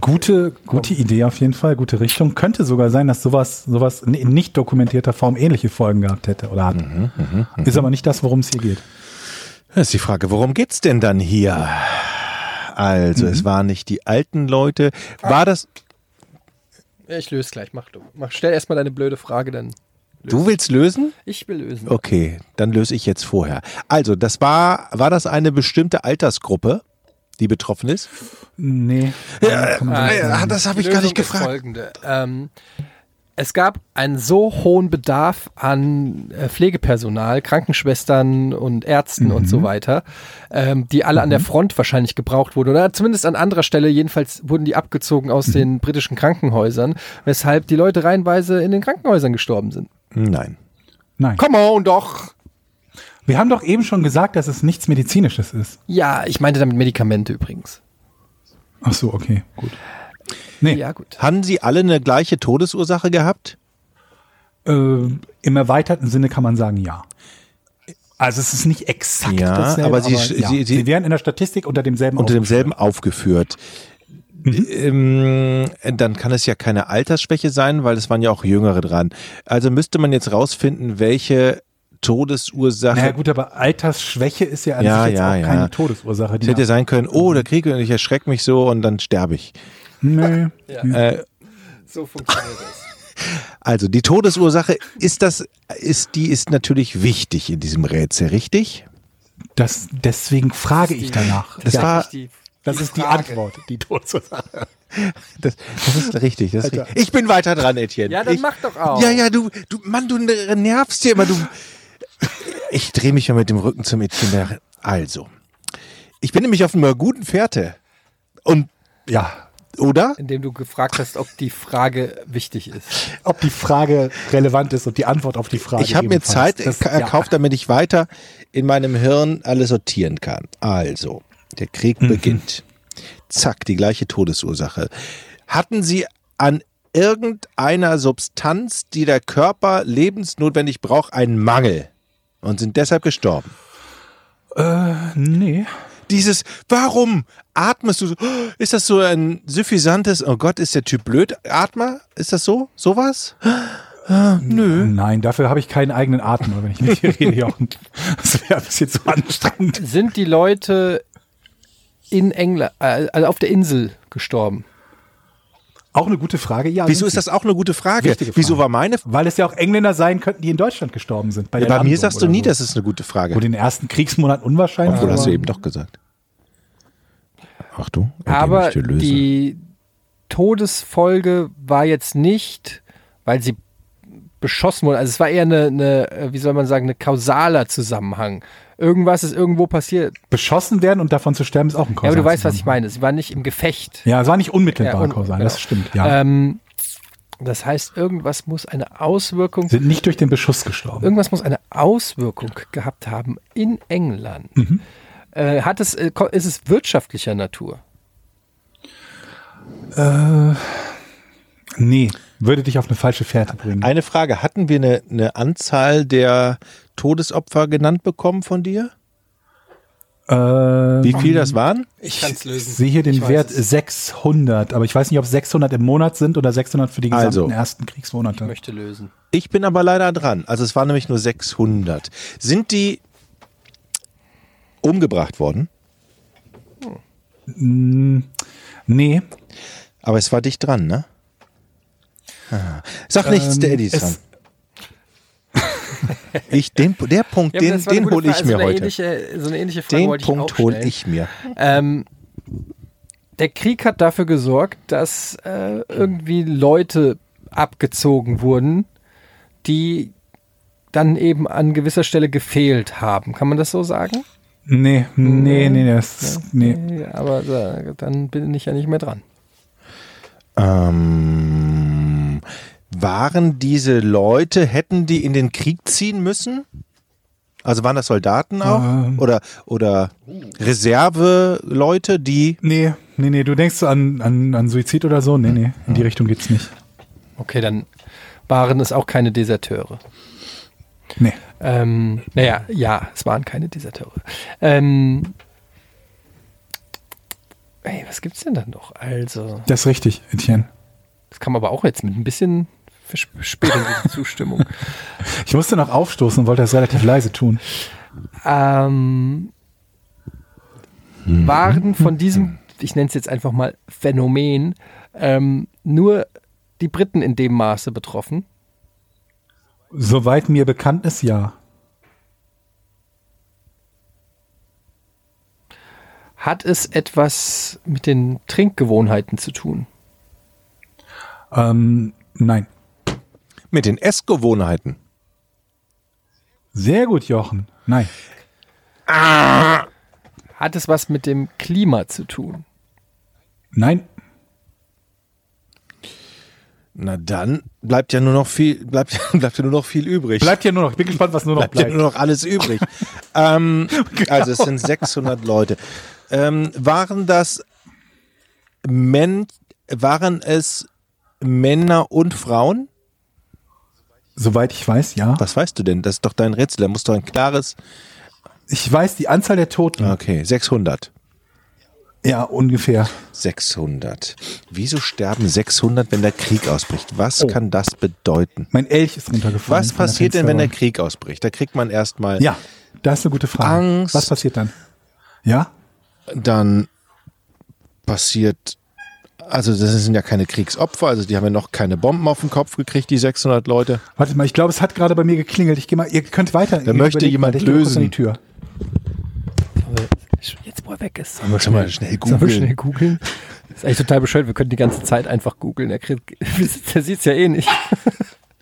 Gute, gute Idee auf jeden Fall, gute Richtung. Könnte sogar sein, dass sowas, sowas in nicht dokumentierter Form ähnliche Folgen gehabt hätte oder hat. Ist aber nicht das, worum es hier geht. Das ist die Frage, worum geht's denn dann hier? Also, Mhm. es waren nicht die alten Leute. War das. ich löse gleich, mach du. Mach, stell erstmal deine blöde Frage, dann. Du willst lösen? Ich will lösen. Okay, dann löse ich jetzt vorher. Also, das war, war das eine bestimmte Altersgruppe, die betroffen ist? Nee. so nicht sagen. das habe Die Lösung ist Folgende. Ähm, es gab einen so hohen Bedarf an äh, Pflegepersonal, Krankenschwestern und Ärzten und so weiter, ähm, die alle an der Front wahrscheinlich gebraucht wurden oder zumindest an anderer Stelle. Jedenfalls wurden die abgezogen aus den britischen Krankenhäusern, weshalb die Leute reihenweise in den Krankenhäusern gestorben sind. Nein. Nein. Come on, doch! Wir haben doch eben schon gesagt, dass es nichts Medizinisches ist. Ja, ich meinte damit Medikamente übrigens. Ach so, okay, gut. Nee, Ja, gut. Haben sie alle eine gleiche Todesursache gehabt? äh, im erweiterten Sinne kann man sagen, ja. Also es ist nicht exakt Ja, dasselbe, aber sie- ja. sie- sie- sie wären in der Statistik unter demselben Unter aufgeführt. demselben aufgeführt. Ähm, dann kann es ja keine Altersschwäche sein, weil es waren ja auch Jüngere dran. Also müsste man jetzt rausfinden, welche Todesursache. Naja gut, aber Altersschwäche ist ja an Ja, sich jetzt ja, auch ja. keine Todesursache. es hätte ja sein können, oh, der Krieg und ich erschrecke mich so und dann sterbe ich. Nö. Äh, So funktioniert das. also die Todesursache ist das, ist die ist natürlich wichtig in diesem Rätsel, richtig? Das, deswegen frage ich danach. Das ja, war, das ist die Antwort, die Todesursache. das, das ist richtig. Das ist richtig. Ich bin weiter dran, Etienne. Ja, dann ich, mach doch auch. Ja, ja, du, du, Mann, du nervst hier immer. Du, ich drehe mich ja mit dem Rücken zum Etienne. Also, ich bin nämlich auf einer guten Fährte. Und, Ja, oder? Indem du gefragt hast, ob die Frage wichtig ist. ob die Frage relevant ist und die Antwort auf die Frage. Ich habe mir. Zeit Das- äh, erkauft, damit ich weiter in meinem Hirn alles sortieren kann. Also, der Krieg Mhm. beginnt. Zack, die gleiche Todesursache. Hatten Sie an irgendeiner Substanz, die der Körper lebensnotwendig braucht, einen Mangel und sind deshalb gestorben? Ja. Nee. Dieses, warum atmest du so? Ist das so ein suffisantes, oh Gott, ist der Typ blöd, Atmer? Ist das so? Sowas? Nö. Nein, dafür habe ich keinen eigenen Atem, wenn ich mit dir rede, Jochen. Das wäre ein bisschen zu anstrengend. Sind die Leute in England, äh, also auf der Insel gestorben? Auch eine gute Frage. Ja, Wieso ist das auch eine gute Frage? Frage. Wieso war meine Weil es ja auch Engländer sein könnten, die in Deutschland gestorben sind. Bei, Ja, bei mir sagst du nie, so. das ist eine gute Frage. Wo den ersten Kriegsmonat unwahrscheinlich Obwohl, hast du eben doch gesagt. Ach du, indem Aber die Todesfolge war jetzt nicht, weil sie beschossen wurden. Also es war eher eine, eine äh, wie soll man sagen, eine kausaler Zusammenhang. Irgendwas ist irgendwo passiert. beschossen werden und davon zu sterben ist auch ein Ja, aber du weißt, was ich meine. Sie waren nicht im Gefecht. Ja, es war nicht unmittelbar Ja, un- kausal, genau. das stimmt. Ja. Ähm, das heißt, irgendwas muss eine Auswirkung, sind nicht durch den Beschuss gestorben. irgendwas muss eine Auswirkung gehabt haben in England. Mhm. Äh, hat es, äh, ist es wirtschaftlicher Natur? Nee, würde dich auf eine falsche Fährte bringen. Eine Frage, hatten wir eine, eine Anzahl der Todesopfer genannt bekommen von dir? Ähm, Wie viel das waren? Ich kann es Ich sehe hier den Wert 600, aber ich weiß nicht, ob es 600 im Monat sind oder 600 für die gesamten Also. ersten Kriegsmonate. Ich möchte lösen. Ich bin aber leider dran. Also es waren nämlich nur 600. Sind die umgebracht worden? Nee, Aber es war dicht dran, ne? Ah. Sag nichts, Ähm, der Eddie ist es- dran. Ich, den, der Punkt, Ja, den, den hole ich Frage. mir so eine heute. Ähnliche, so eine ähnliche Frage Den wollte Punkt hole ich mir. Ähm, der Krieg hat dafür gesorgt, dass äh, irgendwie Leute abgezogen wurden, die dann eben an gewisser Stelle gefehlt haben. Kann man das so sagen? nee, nee, nee, nee, das ist, nee. Aber äh, dann bin ich ja nicht mehr dran. Ähm, waren diese Leute, hätten die in den Krieg ziehen müssen? Also waren das Soldaten auch? Ähm. Oder, oder Reserveleute, die. Nee, nee, nee, du denkst an, an, an Suizid oder so? Nee, nee, in die Richtung geht's nicht. Okay, dann waren es auch keine Deserteure. Nee. Ähm, naja, ja, es waren keine Deserteure. Ähm, ey, was gibt's denn dann noch? Also, Das ist richtig, Etienne. Das kann man aber auch jetzt mit ein bisschen Vers- Verspätung diese Zustimmung. Ich musste noch aufstoßen und wollte das relativ leise tun. ähm, waren von diesem, ich nenne es jetzt einfach mal Phänomen, ähm, nur die Briten in dem Maße betroffen? Soweit mir bekannt ist, ja. Hat es etwas mit den Trinkgewohnheiten zu tun? Ähm, nein. Mit den Essgewohnheiten. Sehr gut, Jochen. Nein. Hat es was mit dem Klima zu tun? Nein. Na dann bleibt ja nur noch viel, bleibt, bleibt ja nur noch viel übrig. Bleibt ja nur noch, ich bin gespannt, was nur noch bleibt ja bleibt. nur noch alles übrig. ähm, Also es sind 600 Leute. Ähm, waren das Men waren es Männer und Frauen? Soweit ich weiß, ja. Was weißt du denn? Das ist doch dein Rätsel. Da musst du ein klares. Ich weiß die Anzahl der Toten. Okay, 600. Ja, ungefähr. 600. Wieso sterben 600, wenn der Krieg ausbricht? Was Oh. kann das bedeuten? Mein Elch ist runtergefallen. Was passiert denn, wenn der. Krieg ausbricht? Da kriegt man erstmal, Ja, das ist eine gute Frage. Angst. Was passiert dann? Ja? dann passiert, also das sind ja keine Kriegsopfer, also die haben ja noch keine Bomben auf den Kopf gekriegt, die 600 Leute. Warte mal, ich glaube, es hat gerade bei mir geklingelt. Ich gehe mal, ihr könnt weiter. Da möchte jemand lösen. die Tür. Jetzt, wo er weg ist. Sollen wir schon mal schnell Sollen wir schnell googeln? googeln? Das ist eigentlich total bescheuert. Wir können die ganze Zeit einfach googeln. Er, der sieht es ja eh nicht.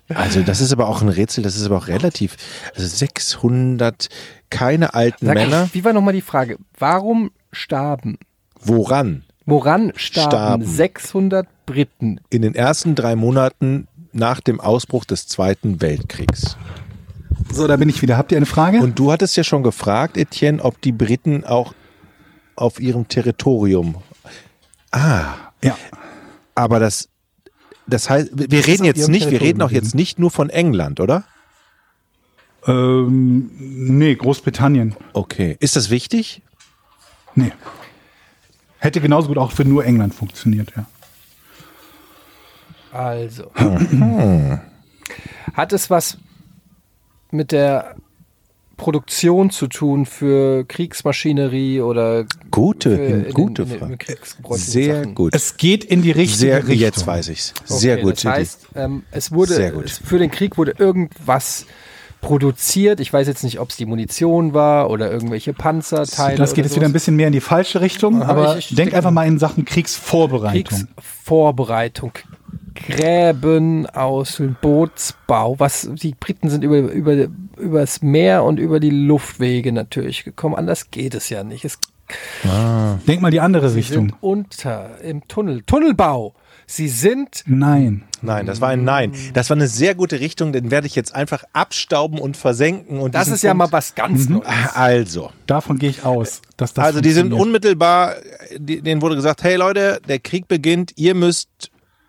Also das ist aber auch ein Rätsel, das ist aber auch relativ, also 600, keine alten Sag, Männer. Wie war nochmal die Frage? Warum starben, Woran? Woran starben, Starben. 600 Briten? In den ersten drei Monaten nach dem Ausbruch des Zweiten Weltkriegs. So, da bin ich wieder. Habt ihr eine Frage? Und du hattest ja schon gefragt, Etienne, ob die Briten auch auf ihrem Territorium. Ah, ja. aber das, das heißt, wir reden auf jetzt nicht, wir reden auch jetzt nicht nur von England, oder? Ähm, nee, Großbritannien. Okay. Ist das wichtig? Nee. Hätte genauso gut auch für nur England funktioniert, ja. Also. Hat es was mit der Produktion zu tun für Kriegsmaschinerie oder Gute, für in gute den, in den Frage. Sehr Sachen? gut. Es geht in die richtige Sehr, Richtung. jetzt weiß ich's. Sehr Okay, gut. Das heißt, ähm, es wurde Sehr gut. Es, für den Krieg wurde irgendwas produziert. Ich weiß jetzt nicht, ob es die Munition war oder irgendwelche Panzerteile. Das geht jetzt wieder ein sowas. bisschen mehr in die falsche Richtung, Aha, aber ich- ich denk denke- einfach mal in Sachen Kriegsvorbereitung. Kriegsvorbereitung. Gräben aus Bootsbau. Was die Briten sind über über übers Meer und über die Luftwege natürlich gekommen. Anders geht es ja nicht. Es Denk mal die andere sie Richtung. sind unter im Tunnel Tunnelbau. Sie sind Nein. Nein, das war ein Nein. Das war eine sehr gute Richtung, den werde ich jetzt einfach abstauben und versenken. Und das ist ja mal Punkt- was ganz Neues. Also, Davon gehe ich aus, dass das also die sind unmittelbar, die, denen wurde gesagt, hey Leute, der Krieg beginnt, ihr müsst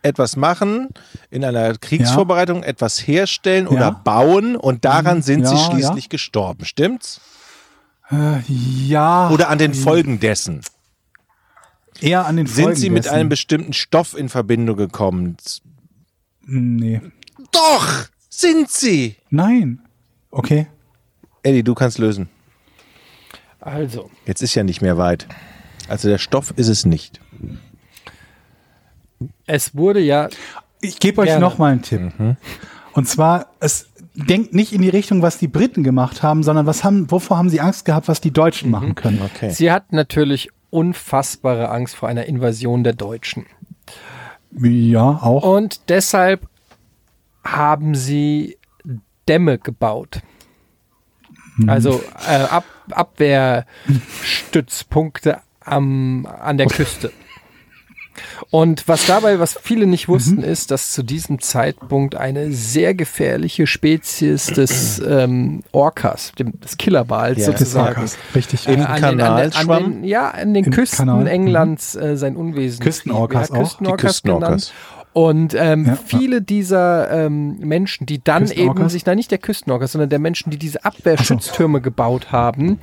etwas machen, in einer Kriegsvorbereitung etwas herstellen oder Ja. bauen und daran sind sie Ja, schließlich gestorben, stimmt's? Äh, ja. Oder an den Folgen dessen. eher an den Sind Folgen sie mit dessen. einem bestimmten Stoff in Verbindung gekommen? Nee. Doch, sind sie. Nein. Okay. Eddie, du kannst lösen. Also, Jetzt ist ja nicht mehr weit. Also der Stoff ist es nicht. es wurde ja Ich gebe euch Gerne. noch mal einen Tipp. Und zwar, es denkt nicht in die Richtung, was die Briten gemacht haben, sondern was haben, wovor haben sie Angst gehabt, was die Deutschen machen können. Okay. Sie hat natürlich unfassbare Angst vor einer Invasion der Deutschen. Ja, auch. Und deshalb haben sie Dämme gebaut. Also äh, Ab Abwehrstützpunkte am, an der Küste. Und was dabei, was viele nicht wussten, ist, dass zu diesem Zeitpunkt eine sehr gefährliche Spezies des ähm, Orcas, dem, des Killerwals. Des sozusagen, Orcas. Richtig. äh, Kanal den, an, schwamm? den, ja, an den Küsten Kanal, mhm. Englands äh, sein Unwesen. Küstenorcas ja, auch? Küstenorcas Die Küstenorcas. genannt. Und ähm, Ja, ja. viele dieser ähm, Menschen, die dann eben sich, nein, nicht der Küstenorcas, sondern der Menschen, die diese Abwehrschütztürme gebaut haben,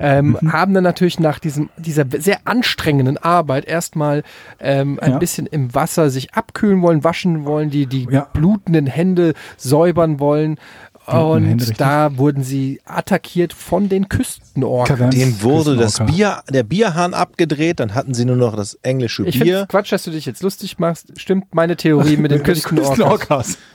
ähm, Mhm. haben dann natürlich nach diesem, dieser sehr anstrengenden Arbeit erstmal ähm, ein Ja. bisschen im Wasser sich abkühlen wollen, waschen wollen, die, die Ja. blutenden Hände säubern wollen. Und da wurden sie attackiert von den Küstenorcas. Kaverns- Denen wurde das. Bier, der Bierhahn abgedreht, dann hatten sie nur noch das englische Ich Bier. Quatsch, dass du dich jetzt lustig machst. Stimmt meine Theorie mit den. Küstenorcas.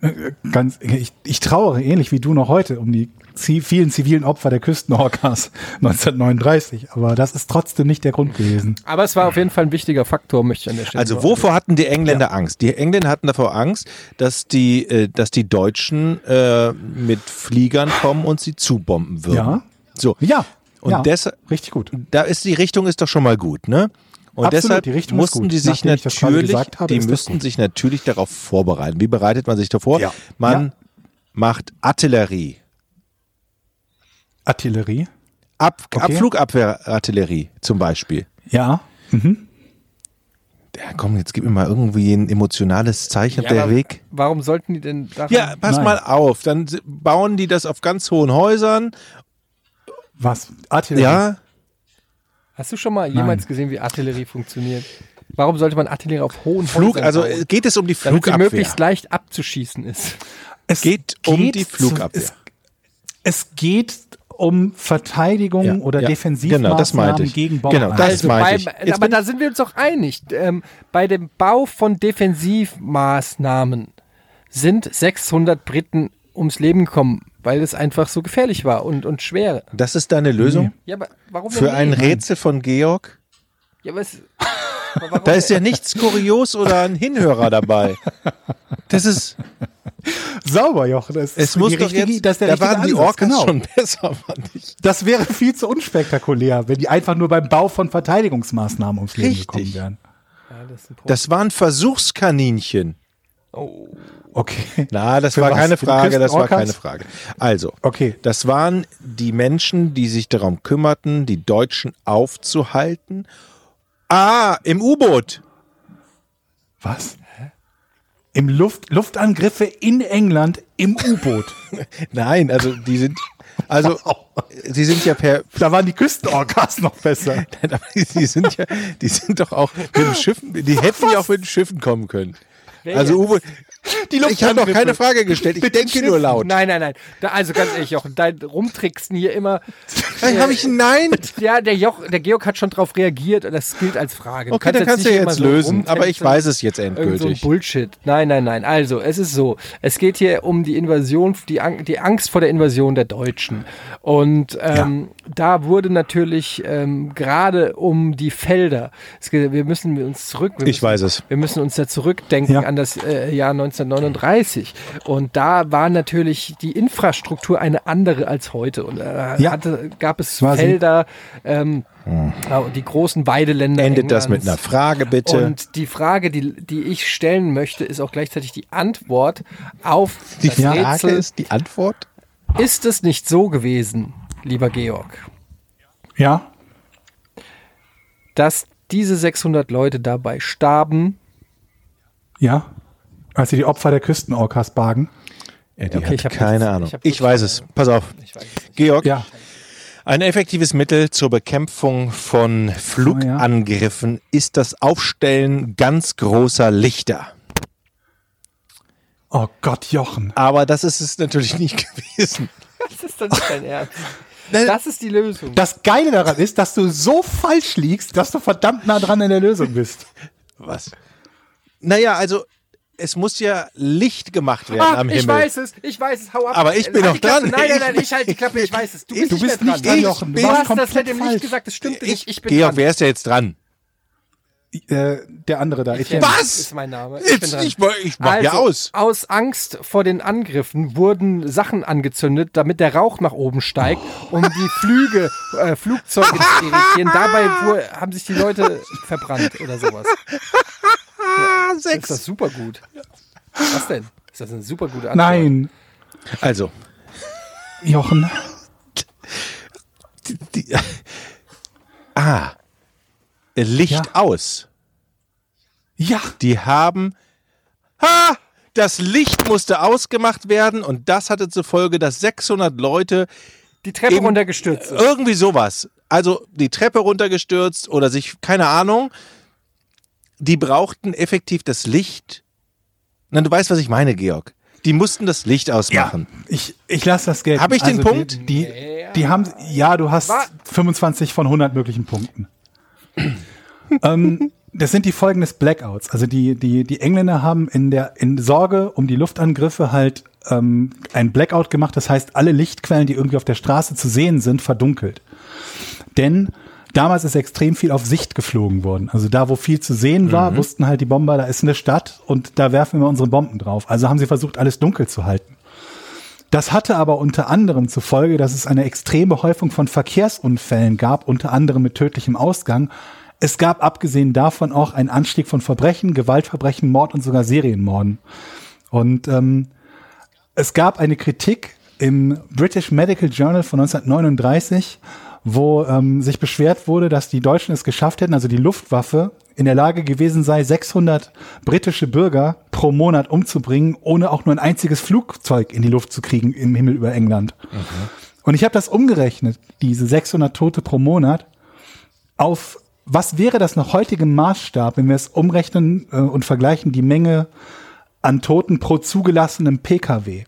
Äh, Ganz, ich, ich trauere ähnlich wie du noch heute um die vielen zivilen Opfer der Küstenorcas 1939, aber das ist trotzdem nicht der Grund gewesen. Aber es war auf jeden Fall ein wichtiger Faktor, möchte ich an der Stelle Also sagen. wovor hatten die Engländer Angst? Die Engländer hatten davor Angst, dass die, äh, dass die Deutschen äh, mit Fliegern kommen und sie zubomben würden. Ja. So. Ja, Und ja, deshalb, richtig gut. da ist die Richtung ist doch schon mal gut, ne? Und Absolut, deshalb die Richtung ist mussten die sich Nachdem natürlich, gesagt habe, die müssten sich natürlich darauf vorbereiten. Wie bereitet man sich davor? Ja. Man Ja. macht Artillerie, Artillerie. Ab, Okay. Ab Flugabwehrartillerie zum Beispiel. Ja. Mhm. Ja, komm, jetzt gib mir mal irgendwie ein emotionales Zeichen auf Ja, der Weg. Warum sollten die denn daran? Ja, pass Nein. mal auf. Dann bauen die das auf ganz hohen Häusern. Was? Artillerie. Ja, Hast du schon mal jemals gesehen, wie Artillerie funktioniert? Warum sollte man Artillerie auf hohen Flug, Häusern also bauen? äh, geht es um die damit sie Flugabwehr. möglichst leicht abzuschießen ist. Es geht um die zu- Flugabwehr. Es, es geht um Verteidigung Ja, oder ja. Defensivmaßnahmen Genau, gegen Genau, Bauern. das also meinte ich. Jetzt aber da sind wir uns doch einig. Ähm, bei dem Bau von Defensivmaßnahmen sind 600 Briten ums Leben gekommen, weil es einfach so gefährlich war und, und schwer. Das ist deine Lösung Ja, aber warum für ein? Rätsel von Georg? Ja, aber es, Da ist ja nichts kurios oder ein Hinhörer dabei. Das ist, Sauber, Jochen. Das es ist muss die doch richtige, jetzt, da waren die Ansatz, Orcas genau. schon besser, fand ich. Das wäre viel zu unspektakulär, wenn die einfach nur beim Bau von Verteidigungsmaßnahmen ums Leben Richtig. gekommen wären. Ja, das waren Versuchskaninchen. Okay. Na, das Für war was? keine die Frage, das war keine Frage. Also, Okay. das waren die Menschen, die sich darum kümmerten, die Deutschen aufzuhalten. Ah, im U-Boot. Was? Im Luft, Luftangriffe in England im U-Boot. Nein, also die sind, also sie sind ja per, da waren die Küstenorcas noch besser. aber die sind ja, die sind doch auch mit den Schiffen, die hätten ja auch mit den Schiffen kommen können. Also U-Boot. Die Ich habe doch keine Frage gestellt. Ich Mit den denke nur laut. Nein, nein, nein. Da, also ganz ehrlich, Jochen, dein Rumtricksen hier immer. Hey, habe ich ein Nein? Ja, der, Joch, der Georg hat schon drauf reagiert und das gilt als Frage. Du Okay, dann kannst du ja jetzt so lösen. Aber ich weiß es jetzt Irgend so endgültig. Bullshit. Nein, nein, nein. Also, es ist so. Es geht hier um die Invasion, die, Ang die Angst vor der Invasion der Deutschen. Und ähm, da wurde natürlich ähm, gerade um die Felder, geht, wir müssen uns zurück. Ich müssen, weiß es. Wir müssen uns da zurückdenken Ja. an das äh, Jahr 1939. Und da war natürlich die Infrastruktur eine andere als heute. Und äh, Ja. hatte, gab es. Felder, ähm, und die großen Weideländer. Endet das mit Englands. einer Frage, bitte? Und die Frage, die, die ich stellen möchte, ist auch gleichzeitig die Antwort auf die das Frage Rätsel. ist die Antwort? Ist es nicht so gewesen, lieber Georg, Ja. dass diese 600 Leute dabei starben? Ja. Als sie die Opfer der Küstenorcas bargen. Ja, die Okay, ich hat hab keine Ahnung. ich Ich weiß es. Pass auf. Georg, Ja. ein effektives Mittel zur Bekämpfung von Flugangriffen ist das Aufstellen ganz großer Lichter. Oh Gott, Jochen. Aber das ist es natürlich nicht gewesen. Das ist doch nicht dein Ernst. Das ist die Lösung. Das Geile daran ist, dass du so falsch liegst, dass du verdammt nah dran in der Lösung bist. Was? Naja, also es muss ja Licht gemacht werden Ah, am ich Himmel. weiß es, ich weiß es, hau ab. Aber ich bin Halt noch dran. Nein, nein, nein, ich halte die Klappe, ich weiß es. Du bist, Du bist nicht mehr dran, dran. Jochen. Du hast das mit dem Licht falsch. gesagt, das stimmte nicht. Ich bin Georg, dran. wer ist ja jetzt dran? Äh, der andere da. Etienne. Was? Ist mein Name. Jetzt, bin dran. ich mach- ich mach ja aus. Aus Angst vor den Angriffen wurden Sachen angezündet, damit der Rauch nach oben steigt, um die Flüge, äh, Flugzeuge zu irritieren. Dabei haben sich die Leute verbrannt oder sowas. Ah, Ist das super gut. Was denn? Ist das eine super gute Antwort? Nein, Also, Jochen. die, ah, Licht Ja. aus. Ja, Die haben, ha, das Licht musste ausgemacht werden und das hatte zur Folge, dass 600 Leute Die Treppe runtergestürzt irgendwie sowas, also die Treppe runtergestürzt oder sich, keine Ahnung, die brauchten effektiv das Licht. Na, du weißt, was ich meine, Georg. Die mussten das Licht ausmachen. ich, ich lasse das Geld. Hab ich den die, Punkt? Die, die haben, ja, du hast Wa- 25 von 100 möglichen Punkten. ähm, das sind die Folgen des Blackouts. Also die, die, die Engländer haben in der in Sorge um die Luftangriffe halt ähm, ein Blackout gemacht. Das heißt, alle Lichtquellen, die irgendwie auf der Straße zu sehen sind, verdunkelt. Denn damals ist extrem viel auf Sicht geflogen worden. Also da, wo viel zu sehen war, wussten halt die Bomber, da ist eine Stadt und da werfen wir unsere Bomben drauf. Also haben sie versucht, alles dunkel zu halten. Das hatte aber unter anderem zur Folge, dass es eine extreme Häufung von Verkehrsunfällen gab, unter anderem mit tödlichem Ausgang. Es gab abgesehen davon auch einen Anstieg von Verbrechen, Gewaltverbrechen, Mord und sogar Serienmorden. Und ähm, es gab eine Kritik im British Medical Journal von 1939, wo ähm, sich beschwert wurde, dass die Deutschen es geschafft hätten, also die Luftwaffe in der Lage gewesen sei, 600 britische Bürger pro Monat umzubringen, ohne auch nur ein einziges Flugzeug in die Luft zu kriegen im Himmel über England. Und ich habe das umgerechnet, diese 600 Tote pro Monat, auf was wäre das nach heutigem Maßstab, wenn wir es umrechnen äh, und vergleichen die Menge an Toten pro zugelassenem Pkw.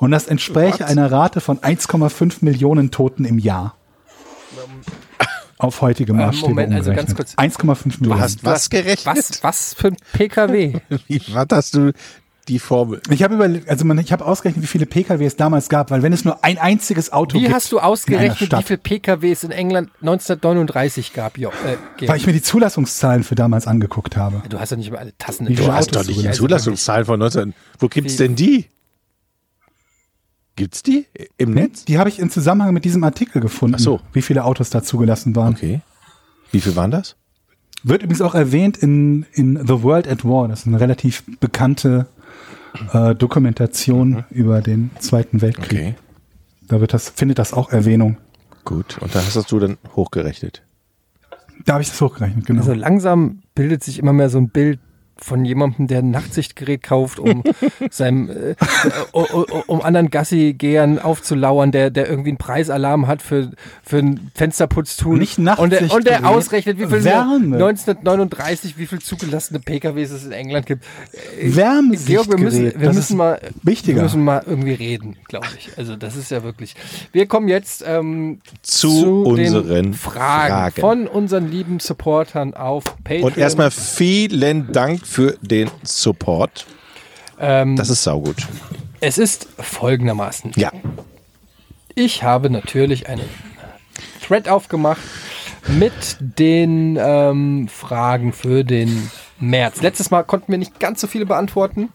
Und das entspräche einer Rate von 1,5 Millionen Toten im Jahr. Auf heutige Maßstäbe Ähm, Moment, also ganz umgerechnet. kurz. 1,5 Millionen. hast was gerechnet? Was, was für ein PKW? Wie was hast du die Formel? Ich habe überlegt, also man, ich habe ausgerechnet, wie viele Pkw es damals gab, weil wenn es nur ein einziges Auto Wie gibt hast du ausgerechnet, wie viele PKW es in England 1939 gab? Jo, äh, weil ich mir die Zulassungszahlen für damals angeguckt habe. du hast ja nicht mal alle Tassen Wie Du hast doch nicht die. Zulassungszahlen von 19. Wo gibt's Wie- denn die? Gibt's die im Netz? Die habe ich im Zusammenhang mit diesem Artikel gefunden, Ach so. wie viele Autos da zugelassen waren. Okay. Wie viel waren das? Wird übrigens auch erwähnt in, in The World at War. Das ist eine relativ bekannte äh, Dokumentation über den Zweiten Weltkrieg. Okay. Da wird das, findet das auch Erwähnung. Gut. Und da hast du dann hochgerechnet. Da habe ich das hochgerechnet, genau. Also langsam bildet sich immer mehr so ein Bild von jemandem, der ein Nachtsichtgerät kauft, um seinem, äh, um, um anderen Gassi-Gehern aufzulauern, der, der irgendwie einen Preisalarm hat für, für ein Fensterputztool. Nicht und der, und der Nachtsichtgerät, ausrechnet, wie viel Wärme. 1939, wie viel zugelassene PKWs es in England gibt. Äh, Wärmesichtgerät, Georg, wir müssen, wir das müssen ist mal, wichtiger. wir müssen mal irgendwie reden, glaube ich. Also das ist ja wirklich. Wir kommen jetzt ähm, Zu den unseren Fragen, Fragen. von unseren lieben Supportern auf Patreon. Und erstmal vielen Dank für den Support. ähm, Das ist saugut. es ist folgendermaßen. Ja. Ich habe natürlich einen Thread aufgemacht mit den ähm, Fragen für den März. Letztes Mal konnten wir nicht ganz so viele beantworten.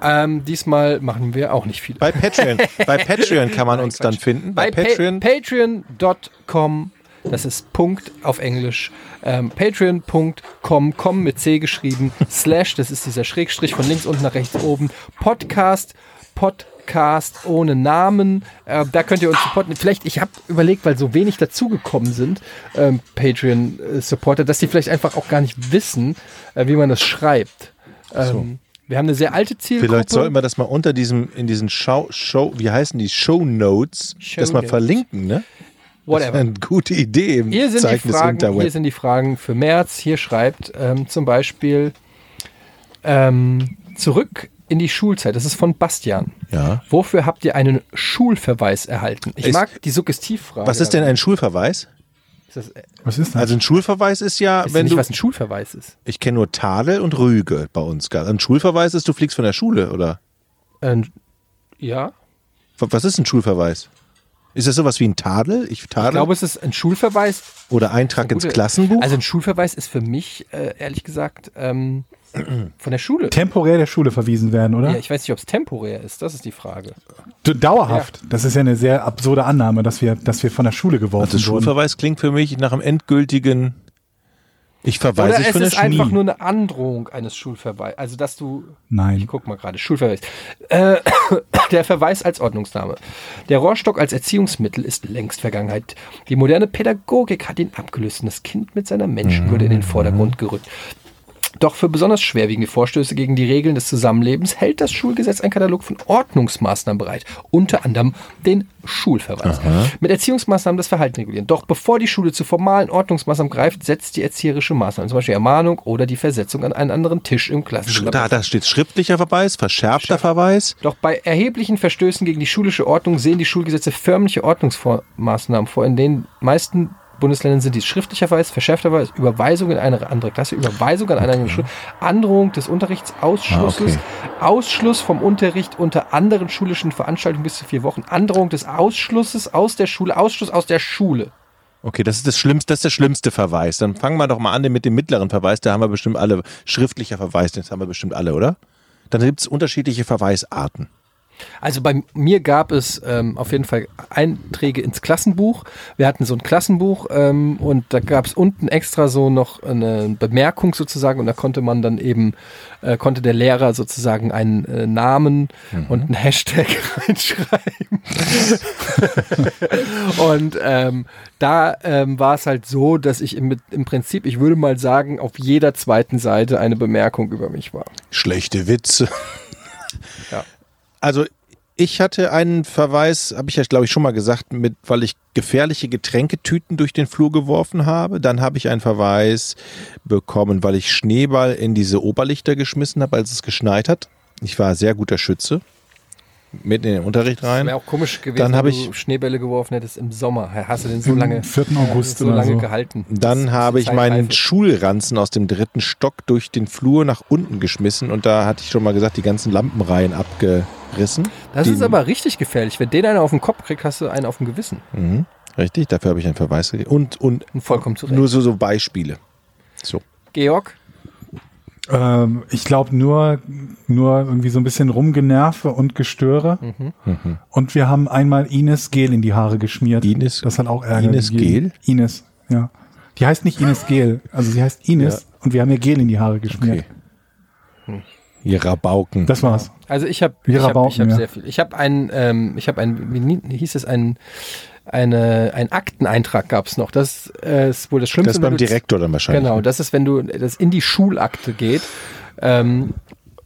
Ähm, diesmal machen wir auch nicht viele. Bei Patreon. Bei Patreon kann man uns dann finden. Bei, Bei Patreon. Pa Patreon.com, das ist Punkt auf Englisch, ähm, patreon.com, com mit C geschrieben, slash, das ist dieser Schrägstrich von links unten nach rechts oben, Podcast, Podcast ohne Namen, äh, da könnt ihr uns supporten. Vielleicht, ich habe überlegt, weil so wenig dazugekommen sind, ähm, Patreon-Supporter, dass die vielleicht einfach auch gar nicht wissen, äh, wie man das schreibt. Ähm, Wir haben eine sehr alte Zielgruppe. Vielleicht sollten wir das mal unter diesem, in diesen Show, Show wie heißen die, Show Notes, Show das mal verlinken, ne? Das Whatever. eine gute Idee im Hier sind, die Zeichen des Fragen, hier Interwebs. sind die Fragen für März. Hier schreibt ähm, zum Beispiel ähm, zurück in die Schulzeit. Das ist von Bastian. Ja. Wofür habt ihr einen Schulverweis erhalten? Ich Ist- mag die Suggestivfrage. Was ist denn ein Schulverweis? Ist das, äh, Was ist das? Also ein Schulverweis ist ja, ist wenn nicht, du, was ein Schulverweis ist? ich kenne nur Tadel und Rüge bei uns. Ein Schulverweis ist, du fliegst von der Schule, oder? Ähm, ja. Was ist ein Schulverweis? Ist das sowas wie ein Tadel? Ich tadel? Ich glaube, es ist ein Schulverweis. oder Eintrag ins Klassenbuch? Also ein Schulverweis ist für mich, äh, ehrlich gesagt, ähm, von der Schule. Temporär der Schule verwiesen werden, oder? Ja, ich weiß nicht, ob es temporär ist. Das ist die Frage. Dauerhaft. Das ist ja eine sehr absurde Annahme, dass wir, dass wir von der Schule geworfen also wurden. Schulverweis klingt für mich nach einem endgültigen. Ich verweise Oder es ist einfach nur eine Androhung eines Schulverweises. Also, dass du. Nein. Ich guck mal gerade. Schulverweis. Äh, der Verweis als Ordnungsname. Der Rohrstock als Erziehungsmittel ist längst Vergangenheit. Die moderne Pädagogik hat ihn abgelöst und das Kind mit seiner Menschenwürde in den Vordergrund gerückt. Doch für besonders schwerwiegende Vorstöße gegen die Regeln des Zusammenlebens hält das Schulgesetz einen Katalog von Ordnungsmaßnahmen bereit, unter anderem den Schulverweis. Mit Erziehungsmaßnahmen das Verhalten regulieren. Doch bevor die Schule zu formalen Ordnungsmaßnahmen greift, setzt die erzieherische Maßnahme, zum Beispiel Ermahnung oder die Versetzung an einen anderen Tisch im Klassenzimmer. Da, da steht schriftlicher Verweis, verschärfter Verweis. Doch bei erheblichen Verstößen gegen die schulische Ordnung sehen die Schulgesetze förmliche Ordnungsmaßnahmen vor, in den meisten Bundesländern sind dies schriftlicher Verweis, verschärfter Verweis, Überweisung in eine andere Klasse, Überweisung an eine andere Schule, Androhung des Unterrichtsausschlusses, Ah, Ausschluss vom Unterricht unter anderen schulischen Veranstaltungen bis zu vier Wochen, Androhung des Ausschlusses aus der Schule, Ausschluss aus der Schule. Okay, das ist das Schlimmste, das ist der schlimmste Verweis. Dann fangen wir doch mal an mit dem mittleren Verweis. Da haben wir bestimmt alle. Schriftlicher Verweis, das haben wir bestimmt alle, oder? Dann gibt es unterschiedliche Verweisarten. Also bei mir gab es ähm, auf jeden Fall Einträge ins Klassenbuch. Wir hatten so ein Klassenbuch ähm, und da gab es unten extra so noch eine Bemerkung sozusagen und da konnte man dann eben, äh, konnte der Lehrer sozusagen einen äh, Namen und einen Hashtag reinschreiben. und ähm, da ähm, war es halt so, dass ich im, im Prinzip, ich würde mal sagen, auf jeder zweiten Seite eine Bemerkung über mich war. Schlechte Witze. Ja. Also ich hatte einen Verweis, habe ich ja glaube ich schon mal gesagt, mit, weil ich gefährliche Getränketüten durch den Flur geworfen habe. Dann habe ich einen Verweis bekommen, weil ich Schneeball in diese Oberlichter geschmissen habe, als es geschneit hat. Ich war sehr guter Schütze. Mitten in den Unterricht rein. Wäre auch komisch gewesen, Dann wenn ich- du Schneebälle geworfen hättest im Sommer. Hast du den so lange, 4. August so lange so. gehalten? Dann habe ich meinen. Schulranzen aus dem dritten Stock durch den Flur nach unten geschmissen und da hatte ich schon mal gesagt, die ganzen Lampenreihen abgerissen. Das ist aber richtig gefährlich. Wenn den einer auf den Kopf kriegt, hast du einen auf dem Gewissen. Mhm, richtig, dafür habe ich einen Verweis gegeben. Und, und Und vollkommen zu Recht. nur so, so Beispiele. So. Georg? Ähm, ich glaube nur, nur irgendwie so ein bisschen Rumgenerve und Gestöre. Mhm. Und wir haben einmal Ines Gel in die Haare geschmiert. Ines- das hat auch Ärger Ines gegeben. Ines, ja. Die heißt nicht Ines Gel, also sie heißt Ines und wir haben ihr Gel in die Haare geschmiert. Okay. Ihr Rabauken. Das war's. Also ich habe ich hab, ich hab ja. sehr viel. Ich habe einen, ähm, ich habe einen, wie hieß es, ein, eine, ein Akteneintrag gab es noch. Das äh, ist wohl das Schlimmste. das beim Direktor dann wahrscheinlich. Genau, das ist, wenn du das in die Schulakte geht. Ähm,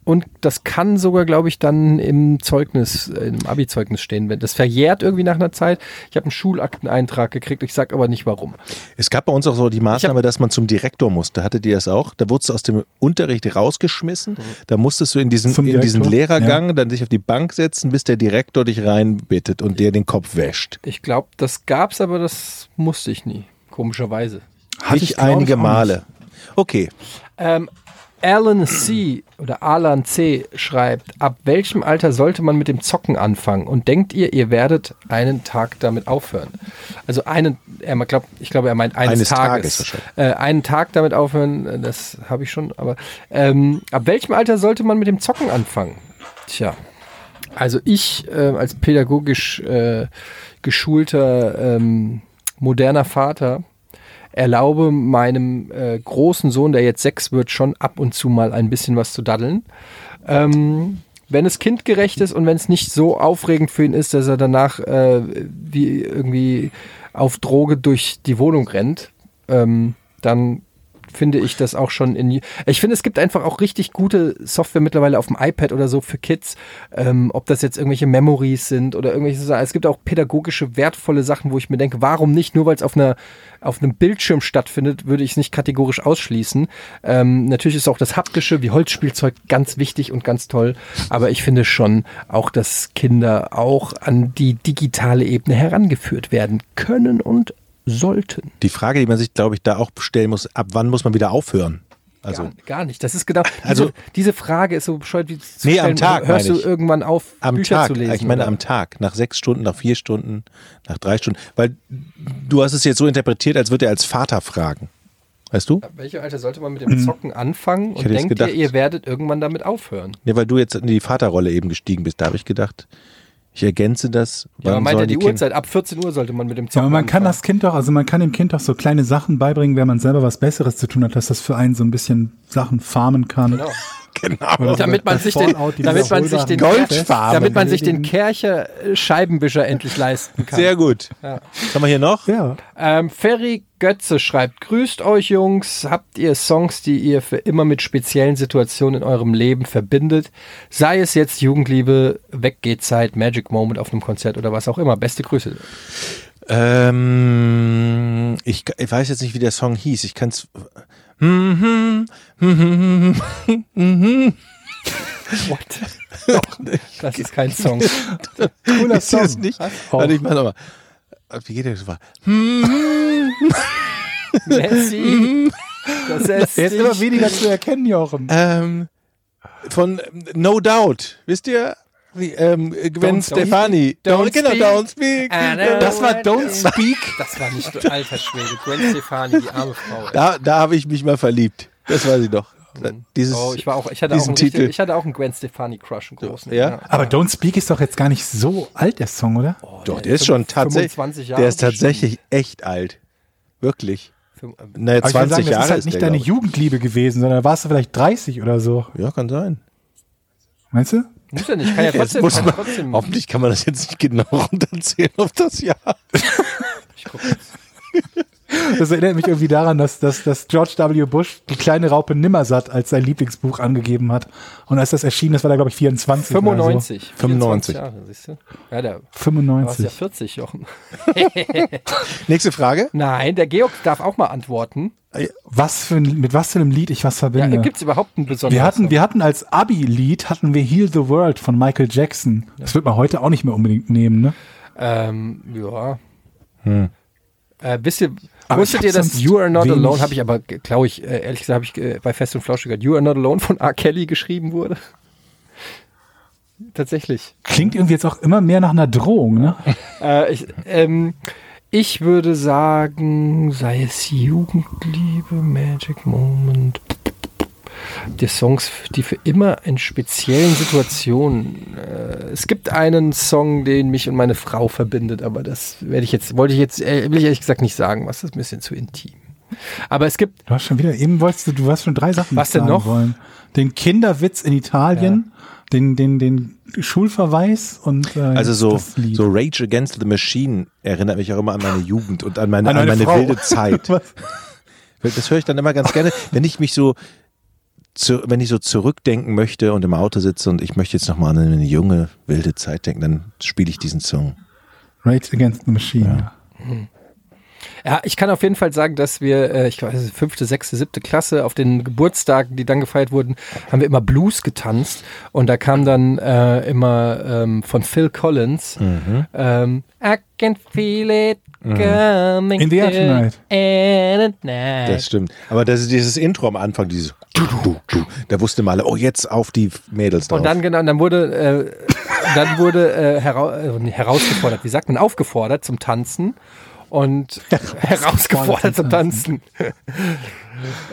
und das kann sogar, glaube ich, dann im Zeugnis, äh, im Abi-Zeugnis stehen. Wenn das verjährt irgendwie nach einer Zeit. Ich habe einen Schulakteneintrag gekriegt. Ich sag aber nicht warum. Es gab bei uns auch so die Maßnahme, dass man zum Direktor musste. Hattet ihr das auch? Da wurdest du aus dem Unterricht rausgeschmissen. Da musstest du in diesen, in diesen? Lehrergang dann dich auf die Bank setzen, bis der Direktor dich reinbittet und dir den Kopf wäscht. Ich glaube, das gab's, aber das musste ich nie. Komischerweise. Hatte ich, glaub einige Male. Okay. Ähm, Alan C. oder Alan C. schreibt, ab welchem Alter sollte man mit dem Zocken anfangen? Und denkt ihr, ihr werdet einen Tag damit aufhören? Also einen, er glaubt, ich glaube, er meint eines, Eines Tages Tages. äh, einen Tag damit aufhören, äh, das habe ich schon, aber ähm, ab welchem Alter sollte man mit dem Zocken anfangen? Tja. Also ich äh, als pädagogisch äh, geschulter ähm, moderner Vater erlaube meinem äh, großen Sohn, der jetzt sechs wird, schon ab und zu mal ein bisschen was zu daddeln. Ähm, wenn es kindgerecht ist und wenn es nicht so aufregend für ihn ist, dass er danach äh, wie irgendwie auf Droge durch die Wohnung rennt, ähm, dann finde ich das auch schon in. Ich finde, es gibt einfach auch richtig gute Software mittlerweile auf dem iPad oder so für Kids. Ähm, ob das jetzt irgendwelche Memories sind oder irgendwelche Sachen. Es gibt auch pädagogische, wertvolle Sachen, wo ich mir denke, warum nicht? Nur weil es auf einer auf einem Bildschirm stattfindet, würde ich es nicht kategorisch ausschließen. Ähm, natürlich ist auch das haptische, wie Holzspielzeug, ganz wichtig und ganz toll. Aber ich finde schon auch, dass Kinder auch an die digitale Ebene herangeführt werden können und sollten. Die Frage, die man sich, glaube ich, da auch stellen muss, ab wann muss man wieder aufhören? Also gar, gar nicht. Das ist genau. Diese, Also- diese Frage ist so bescheuert wie zu Nee, am stellen, Tag, Hörst du irgendwann auf, am Bücher Tag. zu lesen? ich meine oder? am Tag, nach sechs Stunden, nach vier Stunden, nach drei Stunden. Weil du hast es jetzt so interpretiert, als würde er als Vater fragen. Weißt du? Welche Alter sollte man mit dem Zocken anfangen und denkt gedacht- ihr, ihr werdet irgendwann damit aufhören? Ja, weil du jetzt in die Vaterrolle eben gestiegen bist. Da habe ich gedacht, ich ergänze das. Ja, man meint ja die Kinder- Uhrzeit. Ab 14 Uhr sollte man mit dem Ja, Zocken aber man kann anfangen. das Kind doch, also man kann dem Kind doch so kleine Sachen beibringen, wenn man selber was Besseres zu tun hat, dass das für einen so ein bisschen Sachen farmen kann. Genau. Genau. damit man sich den, damit man sich den, Goldfarben damit man sich den. Kercher äh, Scheibenwischer endlich leisten kann. Sehr gut. Was haben wir hier noch? Ja. Ähm, Ferry Götze schreibt, grüßt euch Jungs, habt ihr Songs, die ihr für immer mit speziellen Situationen in eurem Leben verbindet? Sei es jetzt Jugendliebe, Weggehzeit, Magic Moment auf einem Konzert oder was auch immer. Beste Grüße. Ähm, ich, ich weiß jetzt nicht, wie der Song hieß. Ich kann es. What? das ist kein Song. Cooler Ist das Song. nicht? Auch. Warte, ich mach nochmal. Wie geht der? so? Lassie, das ist ist immer weniger zu erkennen, Jochen. Ähm, von No Doubt. Wisst ihr? Wie, ähm, Gwen Don't Stefani. Don't genau, speak. Don't Speak. Das war Don't Speak. Das war nicht alter Schwede. Gwen Stefani, die arme Frau. ey. Da, da habe ich mich mal verliebt. Das weiß ich doch. Dieses, Oh, ich war auch, ich hatte auch diesen einen, richtig, Titel. ich hatte auch einen Gwen Stefani Crush, einen großen. Ja? Aber Don't Speak ist doch jetzt gar nicht so alt, der Song, oder? Doch, der ist schon tatsächlich. 25 Jahre Der ist tatsächlich echt alt. Wirklich. Äh, Naja, Aber ich 20 will sagen, das Jahre ist halt nicht der, deine ich. Jugendliebe gewesen, sondern warst du vielleicht 30 oder so. Ja, kann sein. Meinst du? Muss ja nicht, kann ja Jetzt trotzdem, kann man, trotzdem. hoffentlich kann man das jetzt nicht genau runterzählen auf das Jahr. Ich guck jetzt. Das erinnert mich irgendwie daran, dass, dass, dass George W. Bush die kleine Raupe Nimmersatt als sein Lieblingsbuch angegeben hat. Und als das erschien, das war da, glaube ich, 24. Oder 95. 95. 24 Jahre, siehst du? Ja, da so. warst ja 95. 40, Jochen. Nächste Frage. Nein, der Georg darf auch mal antworten. Was für ein, mit was für einem Lied ich was Ja, verbinde. Gibt es überhaupt einen besonderen wir hatten, wir hatten als Abi-Lied hatten wir Heal the World von Michael Jackson. Das wird man heute auch nicht mehr unbedingt nehmen, ne? Ähm, ja. Hm. Äh, wisst ihr, Aber wusstet ihr, dass You Are Not Alone, habe ich aber, glaube ich, äh, ehrlich gesagt, habe ich äh, bei Fest und Flauschig gehört, You Are Not Alone von R. Kelly geschrieben wurde? Tatsächlich. Klingt irgendwie jetzt auch immer mehr nach einer Drohung, ne? Äh, ich, ähm, ich würde sagen, sei es Jugendliebe, Magic Moment. Die Songs, die für immer in speziellen Situationen. Äh, es gibt einen Song, den mich und meine Frau verbindet, aber das werde ich jetzt, wollte ich jetzt, äh, will ich ehrlich gesagt nicht sagen, was ist ein bisschen zu intim. Aber es gibt, Du hast schon wieder, eben wolltest du, du hast schon drei Sachen Was denn noch? wollen. Den Kinderwitz in Italien, den, den, den Schulverweis und äh, Also so, das Lied. so Rage Against the Machine erinnert mich auch immer an meine Jugend und an meine, An an eine meine wilde Zeit. Das höre ich dann immer ganz gerne, wenn ich mich so, zu, wenn ich so zurückdenken möchte und im Auto sitze und ich möchte jetzt nochmal an eine junge, wilde Zeit denken, dann spiele ich diesen Song. Rage Against the Machine. Ja, ich kann auf jeden Fall sagen, dass wir, äh, ich weiß, fünfte, sechste, siebte Klasse auf den Geburtstagen, die dann gefeiert wurden, haben wir immer Blues getanzt und da kam dann äh, immer ähm, von Phil Collins ähm, I can feel it coming In the air tonight. in the night. Das stimmt. Aber das ist dieses Intro am Anfang, dieses da wusste mal, oh, jetzt auf die Mädels drauf. Und dann genau, und dann wurde, äh, dann wurde äh, hera äh, herausgefordert, wie sagt man, aufgefordert zum Tanzen und herausgefordert zum Tanzen.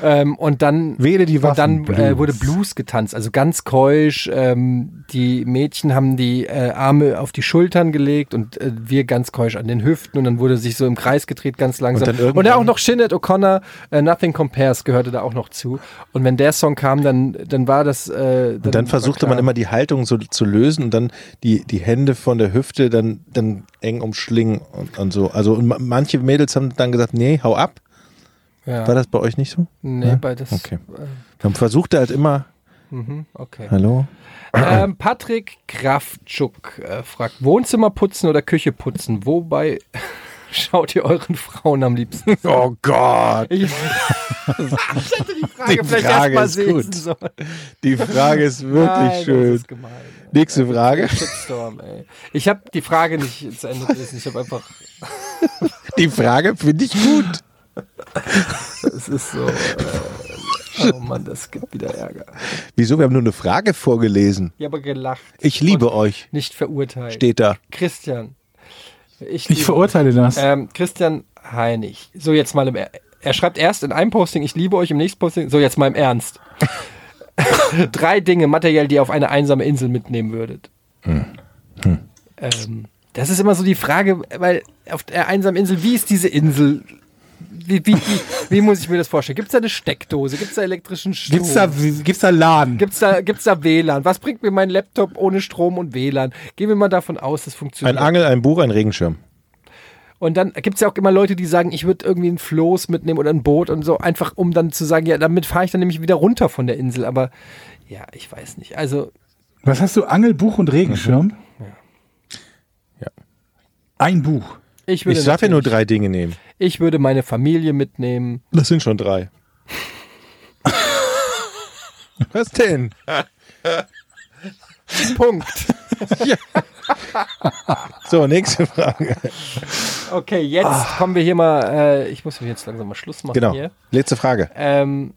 Ähm, und dann Wähle die und Waffen. dann äh, wurde Blues getanzt, also ganz keusch. Ähm, die Mädchen haben die äh, Arme auf die Schultern gelegt und äh, wir ganz keusch an den Hüften und dann wurde sich so im Kreis gedreht, ganz langsam. dann Und, dann auch noch Shinnet O'Connor, äh, Nothing Compares gehörte da auch noch zu. Und wenn der Song kam, dann, dann war das. Äh, Und dann versuchte man immer die Haltung so zu lösen und dann die, die Hände von der Hüfte dann, dann eng umschlingen und, und so. Also und ma- manche Mädels haben dann gesagt, nee, hau ab. Ja. War das bei euch nicht so? Nee, Ja? bei das. Okay. Dann versuchte halt immer, Mhm, okay. hallo? Ähm, Patrick Kraftschuk äh, fragt: Wohnzimmer putzen oder Küche putzen? Wobei schaut ihr euren Frauen am liebsten? Oh Gott. Ich, ich hätte die Frage Die vielleicht Frage erst ist mal gut. sollen. Die Frage ist wirklich Nein, schön. ist gemein. Nächste Frage. Shitstorm, ey. Ich habe die Frage nicht zu Ende gelesen. Ich habe einfach. Die Frage finde ich gut. Es ist so. Äh, Oh Mann, das gibt wieder Ärger. Wieso? Wir haben nur eine Frage vorgelesen. Ich habe gelacht. Ich liebe Und euch. Nicht verurteilt. Steht da. Christian. Ich, Ich verurteile das. Ähm, Christian Heinig. So, jetzt mal im Er Er schreibt erst in einem Posting, ich liebe euch, im nächsten Posting, so jetzt mal im Ernst. Drei Dinge materiell, die ihr auf eine einsame Insel mitnehmen würdet. Hm. Ähm, das ist immer so die Frage, weil auf der einsamen Insel, wie ist diese Insel? Wie, wie, wie, wie muss ich mir das vorstellen? Gibt es da eine Steckdose? Gibt es da elektrischen Strom? Gibt's da, gibt's da Laden? Gibt's da, gibt's da WLAN? Was bringt mir mein Laptop ohne Strom und WLAN? Gehen wir mal davon aus, das Ein funktioniert. Angel, ein Buch, ein Regenschirm. Und dann gibt's ja auch immer Leute, die sagen, ich würde irgendwie ein Floß mitnehmen oder ein Boot und so, einfach um dann zu sagen, ja, damit fahre ich dann nämlich wieder runter von der Insel. Aber ja, ich weiß nicht. Also, Was hast du? Angel, Buch und Regenschirm? Ja. Ein Buch. Ich würde, Ich darf ja nur drei Dinge nehmen. ich würde meine Familie mitnehmen. Das sind schon drei. Was denn? Punkt. So, nächste Frage. Okay, jetzt kommen wir hier mal, äh, ich muss jetzt langsam mal Schluss machen Genau. hier. Letzte Frage. Ähm,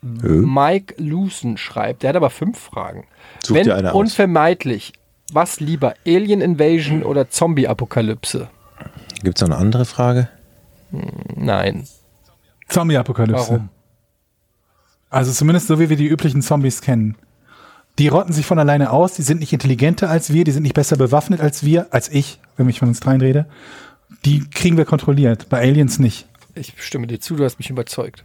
Mike Lucen schreibt, der hat aber fünf Fragen. Such Wenn dir eine aus. unvermeidlich, was lieber, Alien Invasion oder Zombie-Apokalypse? Gibt es noch eine andere Frage? Nein. Zombie-Apokalypse. Warum? Also zumindest so, wie wir die üblichen Zombies kennen. Die rotten sich von alleine aus, die sind nicht intelligenter als wir, die sind nicht besser bewaffnet als wir, als ich, wenn ich von uns dreien rede. Die kriegen wir kontrolliert, bei Aliens nicht. Ich stimme dir zu, du hast mich überzeugt.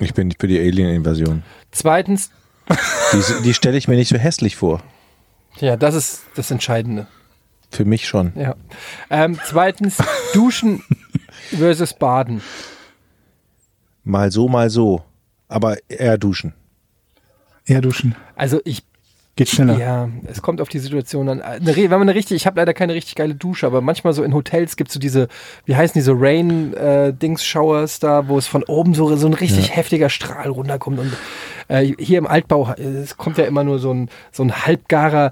Ich bin nicht für die Alien-Invasion. Zweitens, Die, die stelle ich mir nicht so hässlich vor. Ja, das ist das Entscheidende. Für mich schon. Ja. Ähm, zweitens, Duschen versus Baden. Mal so, mal so. Aber eher duschen. Eher duschen. Also ich, Geht schneller. ja, es kommt auf die Situation an. Eine, wenn man eine richtig, ich habe leider keine richtig geile Dusche, aber manchmal so in Hotels gibt es so diese, wie heißen diese Rain-Dings-Showers da, wo es von oben so, so ein richtig heftiger Strahl runterkommt. Und äh, hier im Altbau, äh, es kommt ja immer nur so ein, so ein halbgarer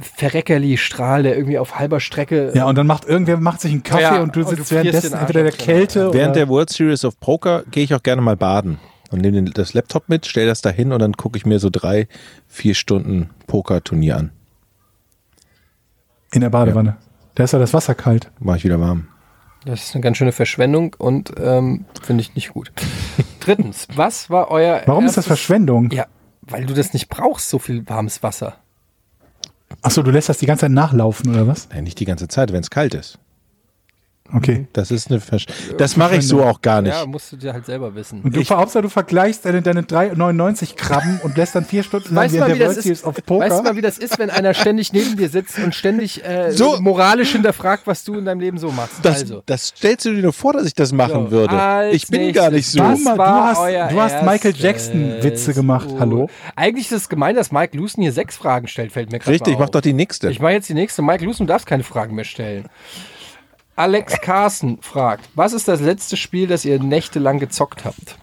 Verreckerli-Strahl, der irgendwie auf halber Strecke Ja, und dann macht irgendwer macht sich einen Kaffee Ja, und du und du sitzt währenddessen entweder der. Kälte Während oder der World Series of Poker gehe ich auch gerne mal baden. Und nehme das Laptop mit, stelle das da hin und dann gucke ich mir so drei, vier Stunden Pokerturnier an. in der Badewanne. Da ist ja das Wasser kalt. Mache ich wieder warm. Das ist eine ganz schöne Verschwendung und ähm, finde ich nicht gut. Drittens, was war euer Warum ist das erstes- Verschwendung? Ja, weil du das nicht brauchst, so viel warmes Wasser. Achso, du lässt das die ganze Zeit nachlaufen oder was? Nein, nicht die ganze Zeit, wenn es kalt ist. Okay. Das ist eine Versch Das mache ich so auch gar nicht. Ja, musst du dir halt selber wissen. Und du, Ich- Hauptsache, du vergleichst deine, deine 3,99 Krabben und lässt dann vier Stunden lang Weißt du, mal, wie der das ist, of weißt du mal, Poker. wie das ist, wenn einer ständig neben dir sitzt und ständig äh, So. moralisch hinterfragt, was du in deinem Leben so machst? Das, also. das stellst du dir nur vor, dass ich das machen So, würde. Ich bin nächstes, gar nicht so. Du, mal, du war hast- du hast Michael erstes Jackson Witze gemacht. Oh. Hallo? Eigentlich ist es gemein, dass Mike Lucen hier sechs Fragen stellt, fällt mir gerade Richtig, mal mach auf. doch die nächste. Ich mache jetzt die nächste. Mike Lucen, du darfst keine Fragen mehr stellen. Alex Carsten fragt, was ist das letzte Spiel, das ihr nächtelang gezockt habt?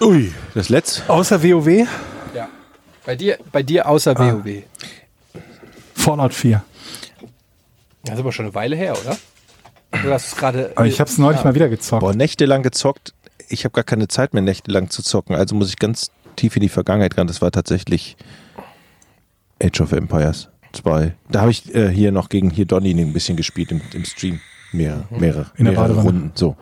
Ui, das letzte. Außer WoW, Ja. Bei dir, bei dir außer Ah. WoW. Fallout 4. Das ist aber schon eine Weile her, oder? Du hast es gerade. Ich habe es neulich mal wieder gezockt. Boah, nächtelang gezockt. Ich habe gar keine Zeit mehr, nächtelang zu zocken. Also muss ich ganz tief in die Vergangenheit ran. Das war tatsächlich Age of Empires 2. Da habe ich äh, hier noch gegen hier Donny ein bisschen gespielt im, im Stream. Mehrere, mehrere, In der mehrere Badewanne. Runden. So.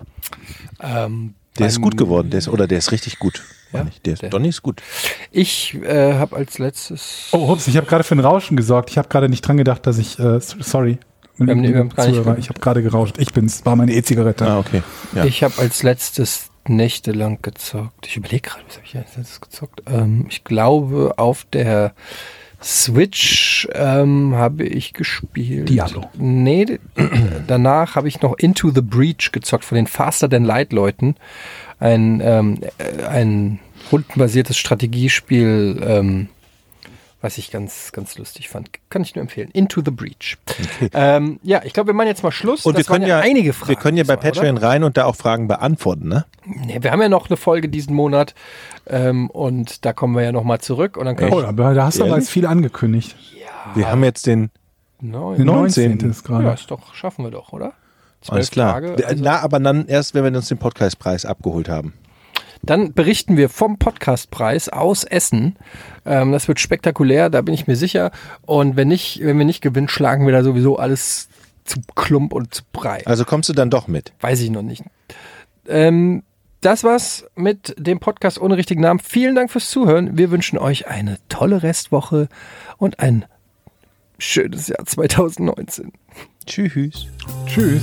Ähm, Der ist gut geworden. Der ist, oder der ist richtig gut. Ja? ich. Der Der- Donny ist gut. Ich äh, habe als letztes. Oh, hups, ich habe gerade für ein Rauschen gesorgt. Ich habe gerade nicht dran gedacht, dass ich, äh, sorry. Wir haben- wir haben Zuhörer, ich habe gerade gerauscht. Ich bin's, war meine E-Zigarette. Ah, okay. Ja. Ich habe als letztes nächtelang gezockt. Ich überlege gerade, was habe ich als letztes gezockt? Ähm, ich glaube, auf der Switch ähm, habe ich gespielt. Diablo. Nee, danach habe ich noch Into the Breach gezockt von den Faster Than Light Leuten. Ein, ähm, äh, ein rundenbasiertes Strategiespiel, ähm, was ich ganz, ganz lustig fand. Kann ich nur empfehlen. Into the Breach. Ähm, ja, ich glaube, wir machen jetzt mal Schluss. Und wir Das waren können ja, einige Fragen. wir können ja bei oder? Patreon rein und da auch Fragen beantworten, ne? Nee, wir haben ja noch eine Folge diesen Monat ähm, und da kommen wir ja nochmal zurück und dann können Oh, aber da hast du aber jetzt viel angekündigt. Wir haben jetzt den, Neun. Der 19. 19. ist gerade. Ja, ist doch, schaffen wir doch, oder? Alles klar. Tage, also, Na, aber dann erst, wenn wir uns den Podcastpreis abgeholt haben. Dann berichten wir vom Podcastpreis aus Essen. Ähm, das wird spektakulär, da bin ich mir sicher. Und wenn nicht, wenn wir nicht gewinnen, schlagen wir da sowieso alles zu Klump und zu Brei. Also kommst du dann doch mit. Weiß ich noch nicht. Ähm, das war's mit dem Podcast ohne richtigen Namen. Vielen Dank fürs Zuhören. Wir wünschen euch eine tolle Restwoche und ein schönes Jahr 2019. Tschüss. Tschüss.